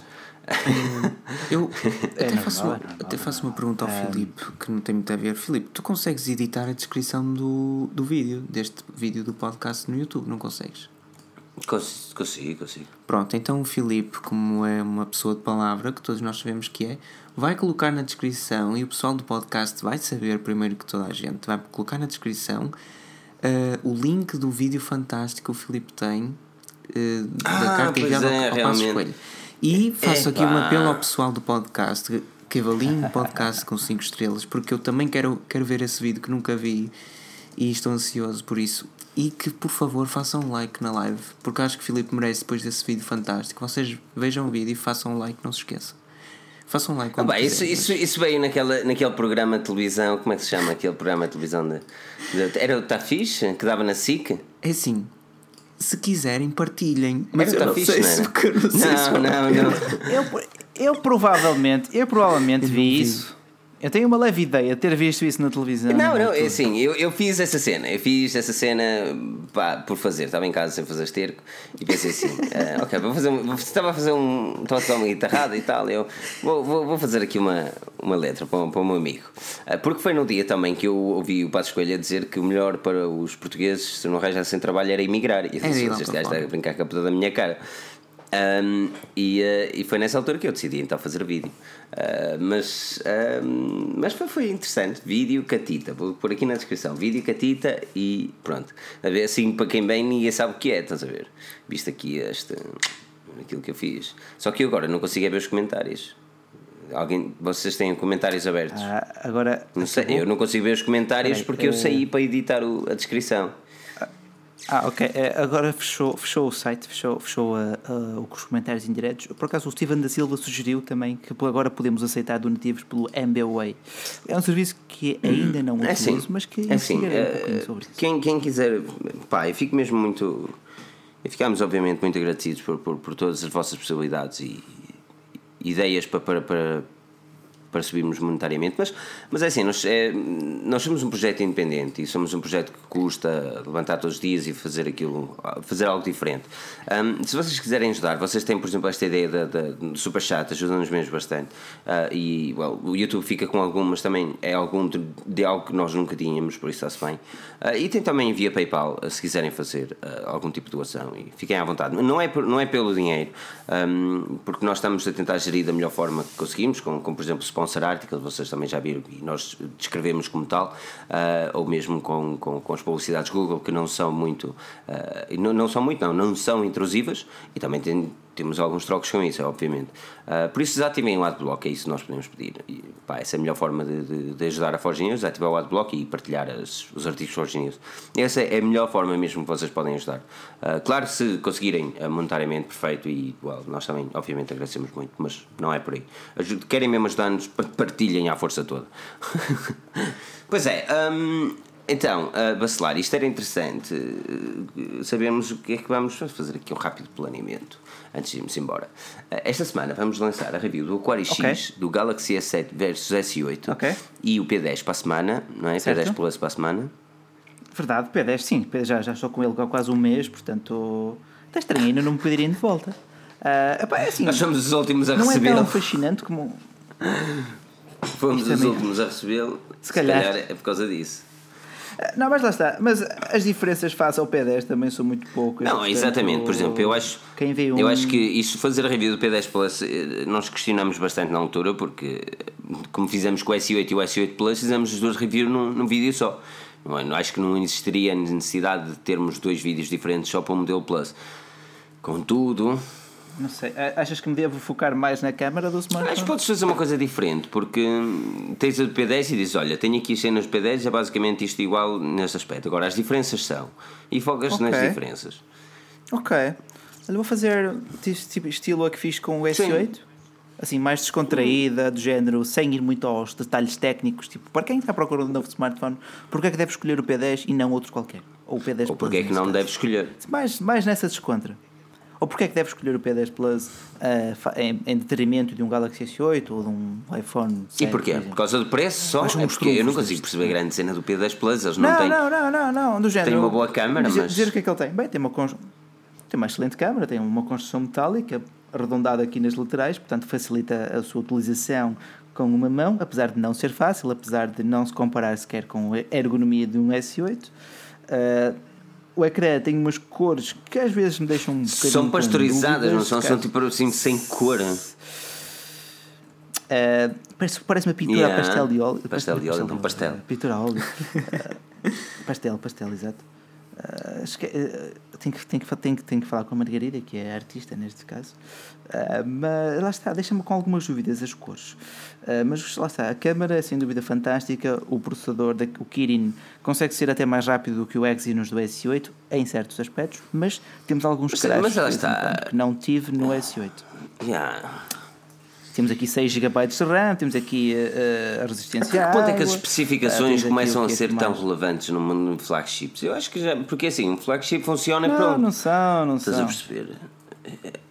Eu é até, faço, uma, até faço uma pergunta ao um... Filipe que não tem muito a ver. Filipe, tu consegues editar a descrição do, do vídeo, deste vídeo do podcast no YouTube, não consegues? Consigo, consigo, consigo. Pronto, então o Filipe, como é uma pessoa de palavra, que todos nós sabemos que é, vai colocar na descrição e o pessoal do podcast vai saber primeiro que toda a gente, vai colocar na descrição uh, o link do vídeo fantástico que o Filipe tem uh, ah, da carta enviada é, ao, ao Passo Coelho. E faço aqui um apelo ao pessoal do podcast que avaliem o podcast com 5 estrelas, porque eu também quero, quero ver esse vídeo que nunca vi e estou ansioso por isso. E que por favor façam um like na live, porque acho que o Filipe merece depois desse vídeo fantástico. Vocês vejam o vídeo e façam um like, não se esqueçam. Façam um like. Ah, isso, isso, isso veio naquela, naquele programa de televisão, como é que se chama aquele programa de televisão? De, de era o Tafish, que dava na SIC? É assim, se quiserem, partilhem. Mas eu não fixe, sei se, não, sei não, se não, não, não. Eu, eu provavelmente, eu provavelmente vi isso. Eu tenho uma leve ideia de ter visto isso na televisão. Não, não, é assim, eu, eu fiz essa cena. Eu fiz essa cena pá, por fazer. Estava em casa sem fazer esterco e pensei assim: uh, ok, vou fazer estava a fazer um. Estava a tocar uma guitarrada e tal. Eu vou, vou, vou fazer aqui uma, uma letra para, para o meu amigo. Uh, porque foi no dia também que eu ouvi o Passo Escolha dizer que o melhor para os portugueses, se não arranjassem trabalho, era emigrar. E eu disse: este gajo está a brincar com a puta da minha cara. Um, e, uh, e foi nessa altura que eu decidi então fazer vídeo. Uh, mas um, mas foi, foi interessante. Vídeo Catita, vou pôr aqui na descrição: vídeo Catita e pronto. A ver, assim, para quem bem, ninguém sabe o que é, estás a ver? Visto aqui este, aquilo que eu fiz. Só que eu agora não consigo ver os comentários. Alguém, vocês têm comentários abertos? Ah, agora. Não sei, eu não consigo ver os comentários porque eu saí para editar o, a descrição. Ah, ok. É, agora fechou, fechou o site, fechou, fechou uh, uh, os comentários indiretos. Por acaso, o Steven da Silva sugeriu também que agora podemos aceitar donativos pelo MBWay. É um serviço que ainda não é utilizo, assim, mas que é assim, um sobre isso. Quem, quem quiser, pá, eu fico mesmo muito. Ficamos, obviamente, muito agradecidos por, por, por todas as vossas possibilidades e, e ideias para, para, para para subirmos monetariamente, mas, mas é assim, nós, é, nós somos um projeto independente e somos um projeto que custa levantar todos os dias e fazer aquilo, fazer algo diferente. Um, se vocês quiserem ajudar, vocês têm, por exemplo, esta ideia da, do Super Chat, ajuda-nos mesmo bastante. Uh, e well, o YouTube fica com algumas também, é algum de, de, algo que nós nunca tínhamos, por isso está-se bem. Uh, e tem também via PayPal, se quiserem fazer uh, algum tipo de doação e fiquem à vontade. Não é, por, não é pelo dinheiro, um, porque nós estamos a tentar gerir da melhor forma que conseguimos, como, como por exemplo, sponsor articles, vocês também já viram e nós descrevemos como tal, uh, ou mesmo com, com, com, as publicidades Google que não são muito, uh, não, não são muito, não, não são intrusivas e também tem, temos alguns trocos com isso, obviamente. Uh, por isso, desativem o AdBlock, é isso que nós podemos pedir. E, pá, essa é a melhor forma de, de, de ajudar a Forge News, ativar o AdBlock e partilhar as, os artigos Forge News. Essa é a melhor forma mesmo que vocês podem ajudar. Uh, claro, se conseguirem uh, monetariamente, perfeito, e well, nós também, obviamente, agradecemos muito, mas não é por aí. Ajude, querem mesmo ajudar-nos, partilhem à força toda. pois é, um, então, uh, Bacelar, isto era interessante uh, sabermos o que é que vamos fazer aqui um rápido planeamento antes de irmos embora. Uh, esta semana vamos lançar a review do Aquarius okay. X, do Galaxy S7 versus S8 okay. e o P10 para a semana, não é? Certo. P10 Plus para a semana. Verdade, P10 sim, já, já estou com ele há quase um mês, portanto está estranho, ainda não me pedirem de volta. Uh, epá, é assim, Nós somos os últimos a recebê-lo. Não é tão fascinante como. Fomos os últimos a recebê-lo, se, se calhar. calhar é por causa disso. Não, mas lá está. Mas as diferenças face ao P10 também são muito poucas. Não, portanto, exatamente. Por exemplo, eu acho, quem vê um... eu acho que isso, fazer a review do P10 Plus, eh, nós questionamos bastante na altura, porque como fizemos com o S8 e o S8 Plus, fizemos as duas reviews num, num vídeo só. Não, é? acho que não existiria a necessidade de termos dois vídeos diferentes só para o modelo Plus. Contudo, não sei. Achas que me devo focar mais na câmara do smartphone? Acho que podes fazer uma coisa diferente, porque tens a do P10 e dizes: Olha, tenho aqui as cenas do P10, é basicamente isto igual neste aspecto. Agora, as diferenças são. E focas okay. nas diferenças. Ok. Olha, vou fazer tipo, estilo a que fiz com o S8. Sim. Assim, mais descontraída, do género, sem ir muito aos detalhes técnicos. Tipo, para quem está procurando um novo smartphone, porquê é que deve escolher o P10 e não outro qualquer? Ou o P10 Ou porquê é que não deve escolher? Mais, mais nessa descontra. Ou porquê é que deve escolher o P10 Plus uh, em, em, detrimento de um Galaxy S8 ou de um iPhone 7? E porquê? Por, por causa do preço só? É porque eu não consigo perceber a grande cena do P10 Plus. Eles não, não têm. Não, não, não, não, do género. Tem uma boa câmera, dizer, mas. Dizer o que é que ele tem? Bem, tem uma, tem uma excelente câmera, tem uma construção metálica arredondada aqui nas laterais, portanto facilita a sua utilização com uma mão, apesar de não ser fácil, apesar de não se comparar sequer com a ergonomia de um S8. Uh, o ecrã tem umas cores que às vezes me deixam um bocadinho. São pasteurizadas, não são? São tipo assim sem cor. Uh, parece, parece uma pintura yeah. pastel de óleo. Pastel de óleo, então pastel. Pintura a óleo. pastel, pastel, exato. Uh, que, uh, tenho, que, tenho, que, tenho, que, tenho que falar com a Margarida, que é artista neste caso. Uh, mas lá está, deixa-me com algumas dúvidas as cores. mas lá está, a câmera é sem dúvida fantástica. O processador, da, o Kirin, consegue ser até mais rápido do que o Exynos do S8 em certos aspectos, mas temos alguns mas que não tive no S8. Yeah. Temos aqui 6 GB de RAM, temos aqui uh, a resistência a que ponto é que as especificações uh, começam a ser tão relevantes no mundo de flagships? Eu acho que já. Porque assim, um flagship funciona não, pronto. Não são, não Estás são. Estás a perceber?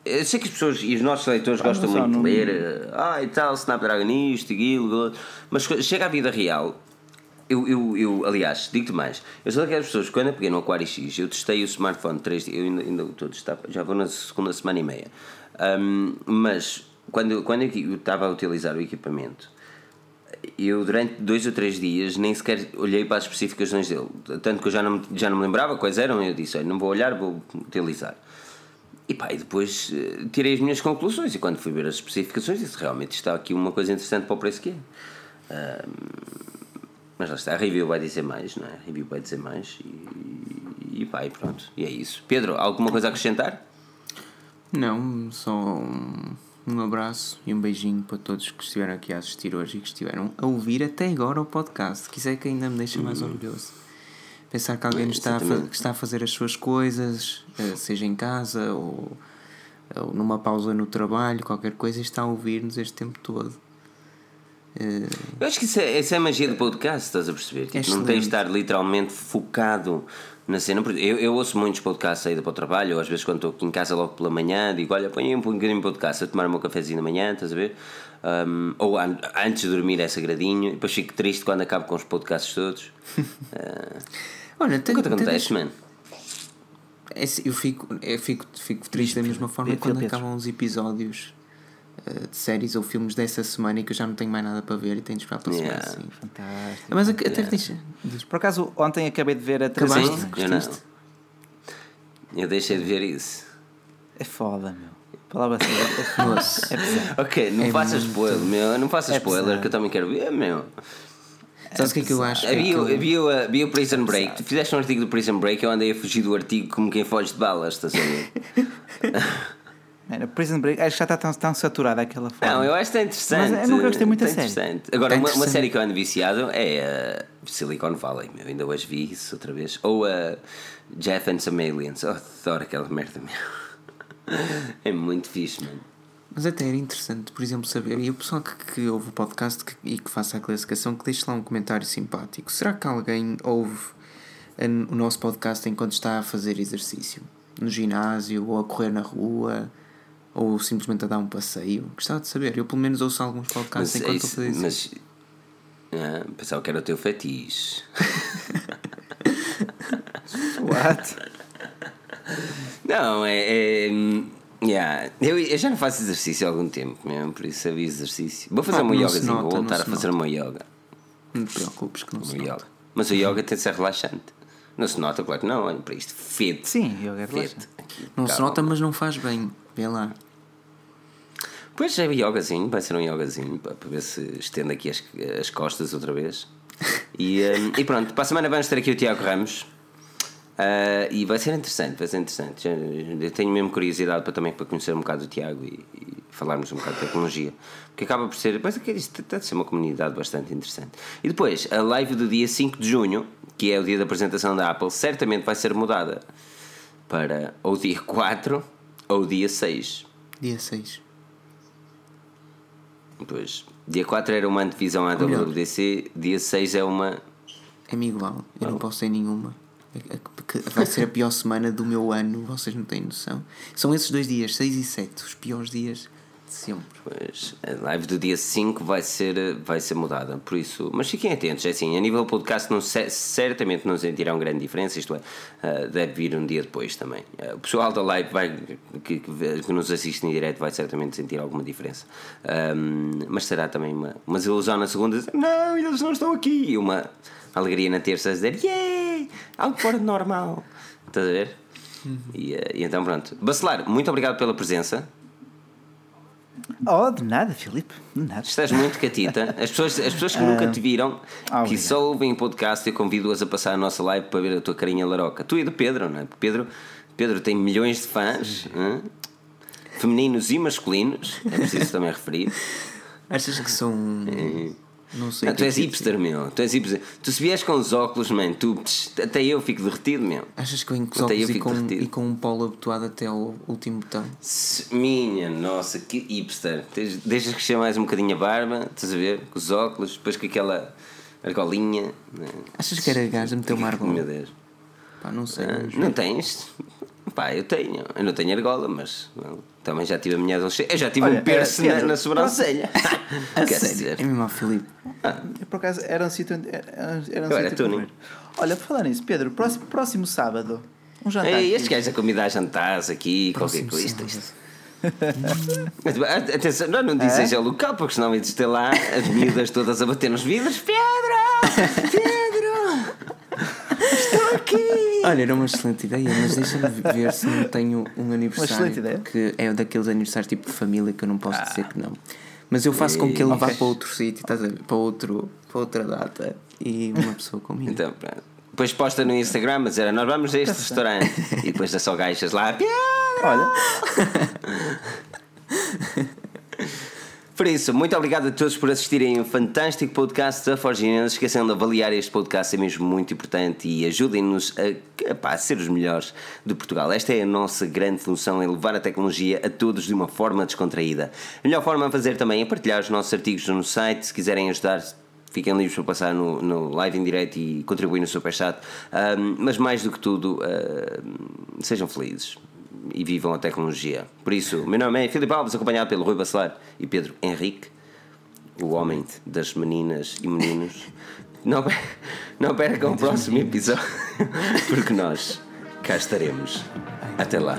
Eu sei que as pessoas e os nossos leitores ah, gostam muito de ler, eh, ah e tal, Snapdragon isto, aquilo, mas chega à vida real. Eu, eu, eu aliás, digo-te mais, eu sou daquelas pessoas quando eu peguei no Aquário X, eu testei o smartphone 3 eu ainda, ainda estou a testar, já vou na segunda semana e meia, um, mas quando, quando eu estava a utilizar o equipamento, eu durante dois ou três dias nem sequer olhei para as especificações dele. Tanto que eu já não, já não me lembrava quais eram, eu disse: não vou olhar, vou utilizar. E pá, e depois uh, tirei as minhas conclusões. E quando fui ver as especificações, disse: realmente está aqui uma coisa interessante para o preço que é. Uh, mas lá está, a review vai dizer mais, não é? A review vai dizer mais e, e pá, e pronto. E é isso. Pedro, alguma coisa a acrescentar? Não, um abraço e um beijinho para todos que estiveram aqui a assistir hoje e que estiveram a ouvir até agora o podcast, que isso é que ainda me deixa mais uhum. orgulhoso. Pensar que alguém está a, que está a fazer as suas coisas, eh, seja em casa ou, ou numa pausa no trabalho, qualquer coisa, e está a ouvir-nos este tempo todo. Eh, Eu acho que isso é, isso é a magia do podcast, estás a perceber? É tipo, não tens de estar literalmente focado na cena. Eu, eu ouço muitos podcasts aí para o trabalho, ou às vezes quando estou aqui em casa logo pela manhã, digo: Olha, põe um bocadinho de podcast a tomar o meu cafezinho da manhã, estás a ver? Um, ou an antes de dormir é sagradinho, e depois fico triste quando acabo com os podcasts todos. uh, Olha, tem, que acontece, mano. É, eu fico, eu fico, fico triste da mesma forma quando acabam os episódios de séries ou filmes dessa semana e que eu já não tenho mais nada para ver e tenho de esperar para a semana. Yeah. Assim. Fantástico. Mas até yeah. diz, Por acaso, ontem acabei de ver a Acabaste? Eu não. Eu deixei de ver isso. É foda, meu. Palavra assim, é, é Ok, não é faças spoiler, meu. Não faças é spoiler pesado. que eu também quero ver, meu. Sabes o que é que eu acho? Havia, é havia, havia o Prison Break. Tu fizeste um artigo do Prison Break, eu andei a fugir do artigo como quem foge de balas, estás a ver? Era Prison Break, acho que já está tão, tão saturada aquela forma. Não, eu acho que está interessante. Mas eu nunca gostei muito da série. Agora, uma, uma, série que eu ando viciado é uh, Silicon Valley, meu. Ainda hoje vi isso outra vez. Ou a uh, Jeff and Some Aliens. Oh, adoro aquela merda, meu. é muito fixe, mano. Mas até era interessante, por exemplo, saber, e o pessoal que, que ouve o podcast que, e que faça a classificação, que deixe lá um comentário simpático. Será que alguém ouve o nosso podcast enquanto está a fazer exercício? No ginásio, ou a correr na rua, ou simplesmente a dar um passeio? Gostava de saber. Eu, pelo menos, ouço alguns podcasts mas enquanto é estou a fazer isso. Mas ah, pensava que era o teu fetiche. What? Não, é. é Yeah. Eu, eu, já não faço exercício há algum tempo mesmo, por isso havia exercício. Vou fazer ah, uma yoga, vou voltar a fazer nota. uma yoga. Não te preocupes que não uma se yoga. Nota. Mas o yoga tem de ser relaxante. Não se nota, claro que não, olha para isto. Fede. Sim, yoga é relaxante. Não Calma. se nota, mas não faz bem. Vê lá. Pois é, yogazinho, vai ser um yogazinho para, ver se estendo aqui as, as costas outra vez. E, um, e pronto, para a semana vamos ter aqui o Tiago Ramos. Uh, e vai ser interessante, vai ser interessante. Eu tenho mesmo curiosidade para também para conhecer um bocado o Tiago e, e falarmos um bocado de tecnologia, porque acaba por ser, pois é, isto deve ser uma comunidade bastante interessante. E depois, a live do dia 5 de junho, que é o dia da apresentação da Apple, certamente vai ser mudada para o dia 4 Ou dia 6. Dia 6. Pois. Dia 4 era uma antevisão à WWDC, dia 6 é uma. É-me igual, eu não posso ter nenhuma. É vai ser a pior semana do meu ano, vocês não têm noção. São esses dois dias, 6 e 7, os piores dias sempre. Pois, a live do dia 5 vai ser, vai ser mudada, por isso. Mas fiquem atentos, é assim, a nível podcast não, certamente não sentirão grande diferença, isto é, uh, deve vir um dia depois também. Uh, o pessoal da live vai, que, que, nos assiste em direto vai certamente sentir alguma diferença. Um, mas será também uma, uma desilusão na segunda, dizer, não, eles não estão aqui, e uma alegria na terça dizer, yeah, algo fora de normal. Estás a ver? Uhum. E, uh, e então pronto. Bacelar, muito obrigado pela presença. Oh, de nada, Filipe, de nada. Estás muito catita. As pessoas, as pessoas que nunca te viram, oh, que só ouvem podcast, eu convido-as a passar a nossa live para ver a tua carinha laroca. Tu e do Pedro, não é? Pedro, Pedro tem milhões de fãs, femininos e masculinos, é preciso também referir. Achas que são. É não sei. Não, tu és hipster, meu. Tu és hipster. Tu se vieres com os óculos, man, tu, até eu fico derretido, meu. Achas que eu venho com os óculos e com, e com um polo abotoado até ao último botão? Minha nossa, que hipster. Deixas crescer mais um bocadinho a barba, estás a ver? Com os óculos, depois com aquela argolinha. Né? Achas que era gajo meter uma argola? Meu Deus. Pá, não sei. Ah, não tens? Pá, eu tenho. Eu não tenho argola, mas. Não. Também já tive a minha adolescência. Eu já tive Olha, um piercing na, na sobrancelha. a Quer dizer? É mesmo Filipe. Ah. por acaso era um sítio. Era, era um eu era. Olha, por falar nisso, Pedro, próximo, próximo sábado. Um jantar. Ei, estes gajos a convidar jantares aqui, próximo qualquer coisa. Atenção, não, não dizes é? o local, porque senão ides ter lá as miúdas todas a bater nos vidros. Pedro! Pedro! Estou aqui! Olha, era uma excelente ideia, mas deixa-me ver se não tenho um aniversário. Uma excelente ideia. Que é daqueles aniversários tipo de família que eu não posso ah. dizer que não. Mas eu faço com que ele okay. vá para outro sítio, estás a ver? Para, outro, para outra data e uma pessoa comigo. Então, pronto. Depois posta no Instagram a dizer: Nós vamos a este restaurante. e depois é só gajas lá. Olha. Por isso, muito obrigado a todos por assistirem um fantástico podcast da Forge. Não se esqueçam de avaliar este podcast, é mesmo muito importante e ajudem-nos a, a, ser os melhores de Portugal. Esta é a nossa grande função, é levar a tecnologia a todos de uma forma descontraída. A melhor forma a fazer também é partilhar os nossos artigos no site, se quiserem ajudar fiquem livres para passar no, no live em direto e contribuir no Superchat. Um, mas mais do que tudo, uh, sejam felizes e vivam a tecnologia. Por isso, meu nome é Filipe Alves, acompanhado pelo Rui Bacelar e Pedro Henrique, o homem das meninas e meninos. Não, não percam o próximo episódio, porque nós cá estaremos. Até lá.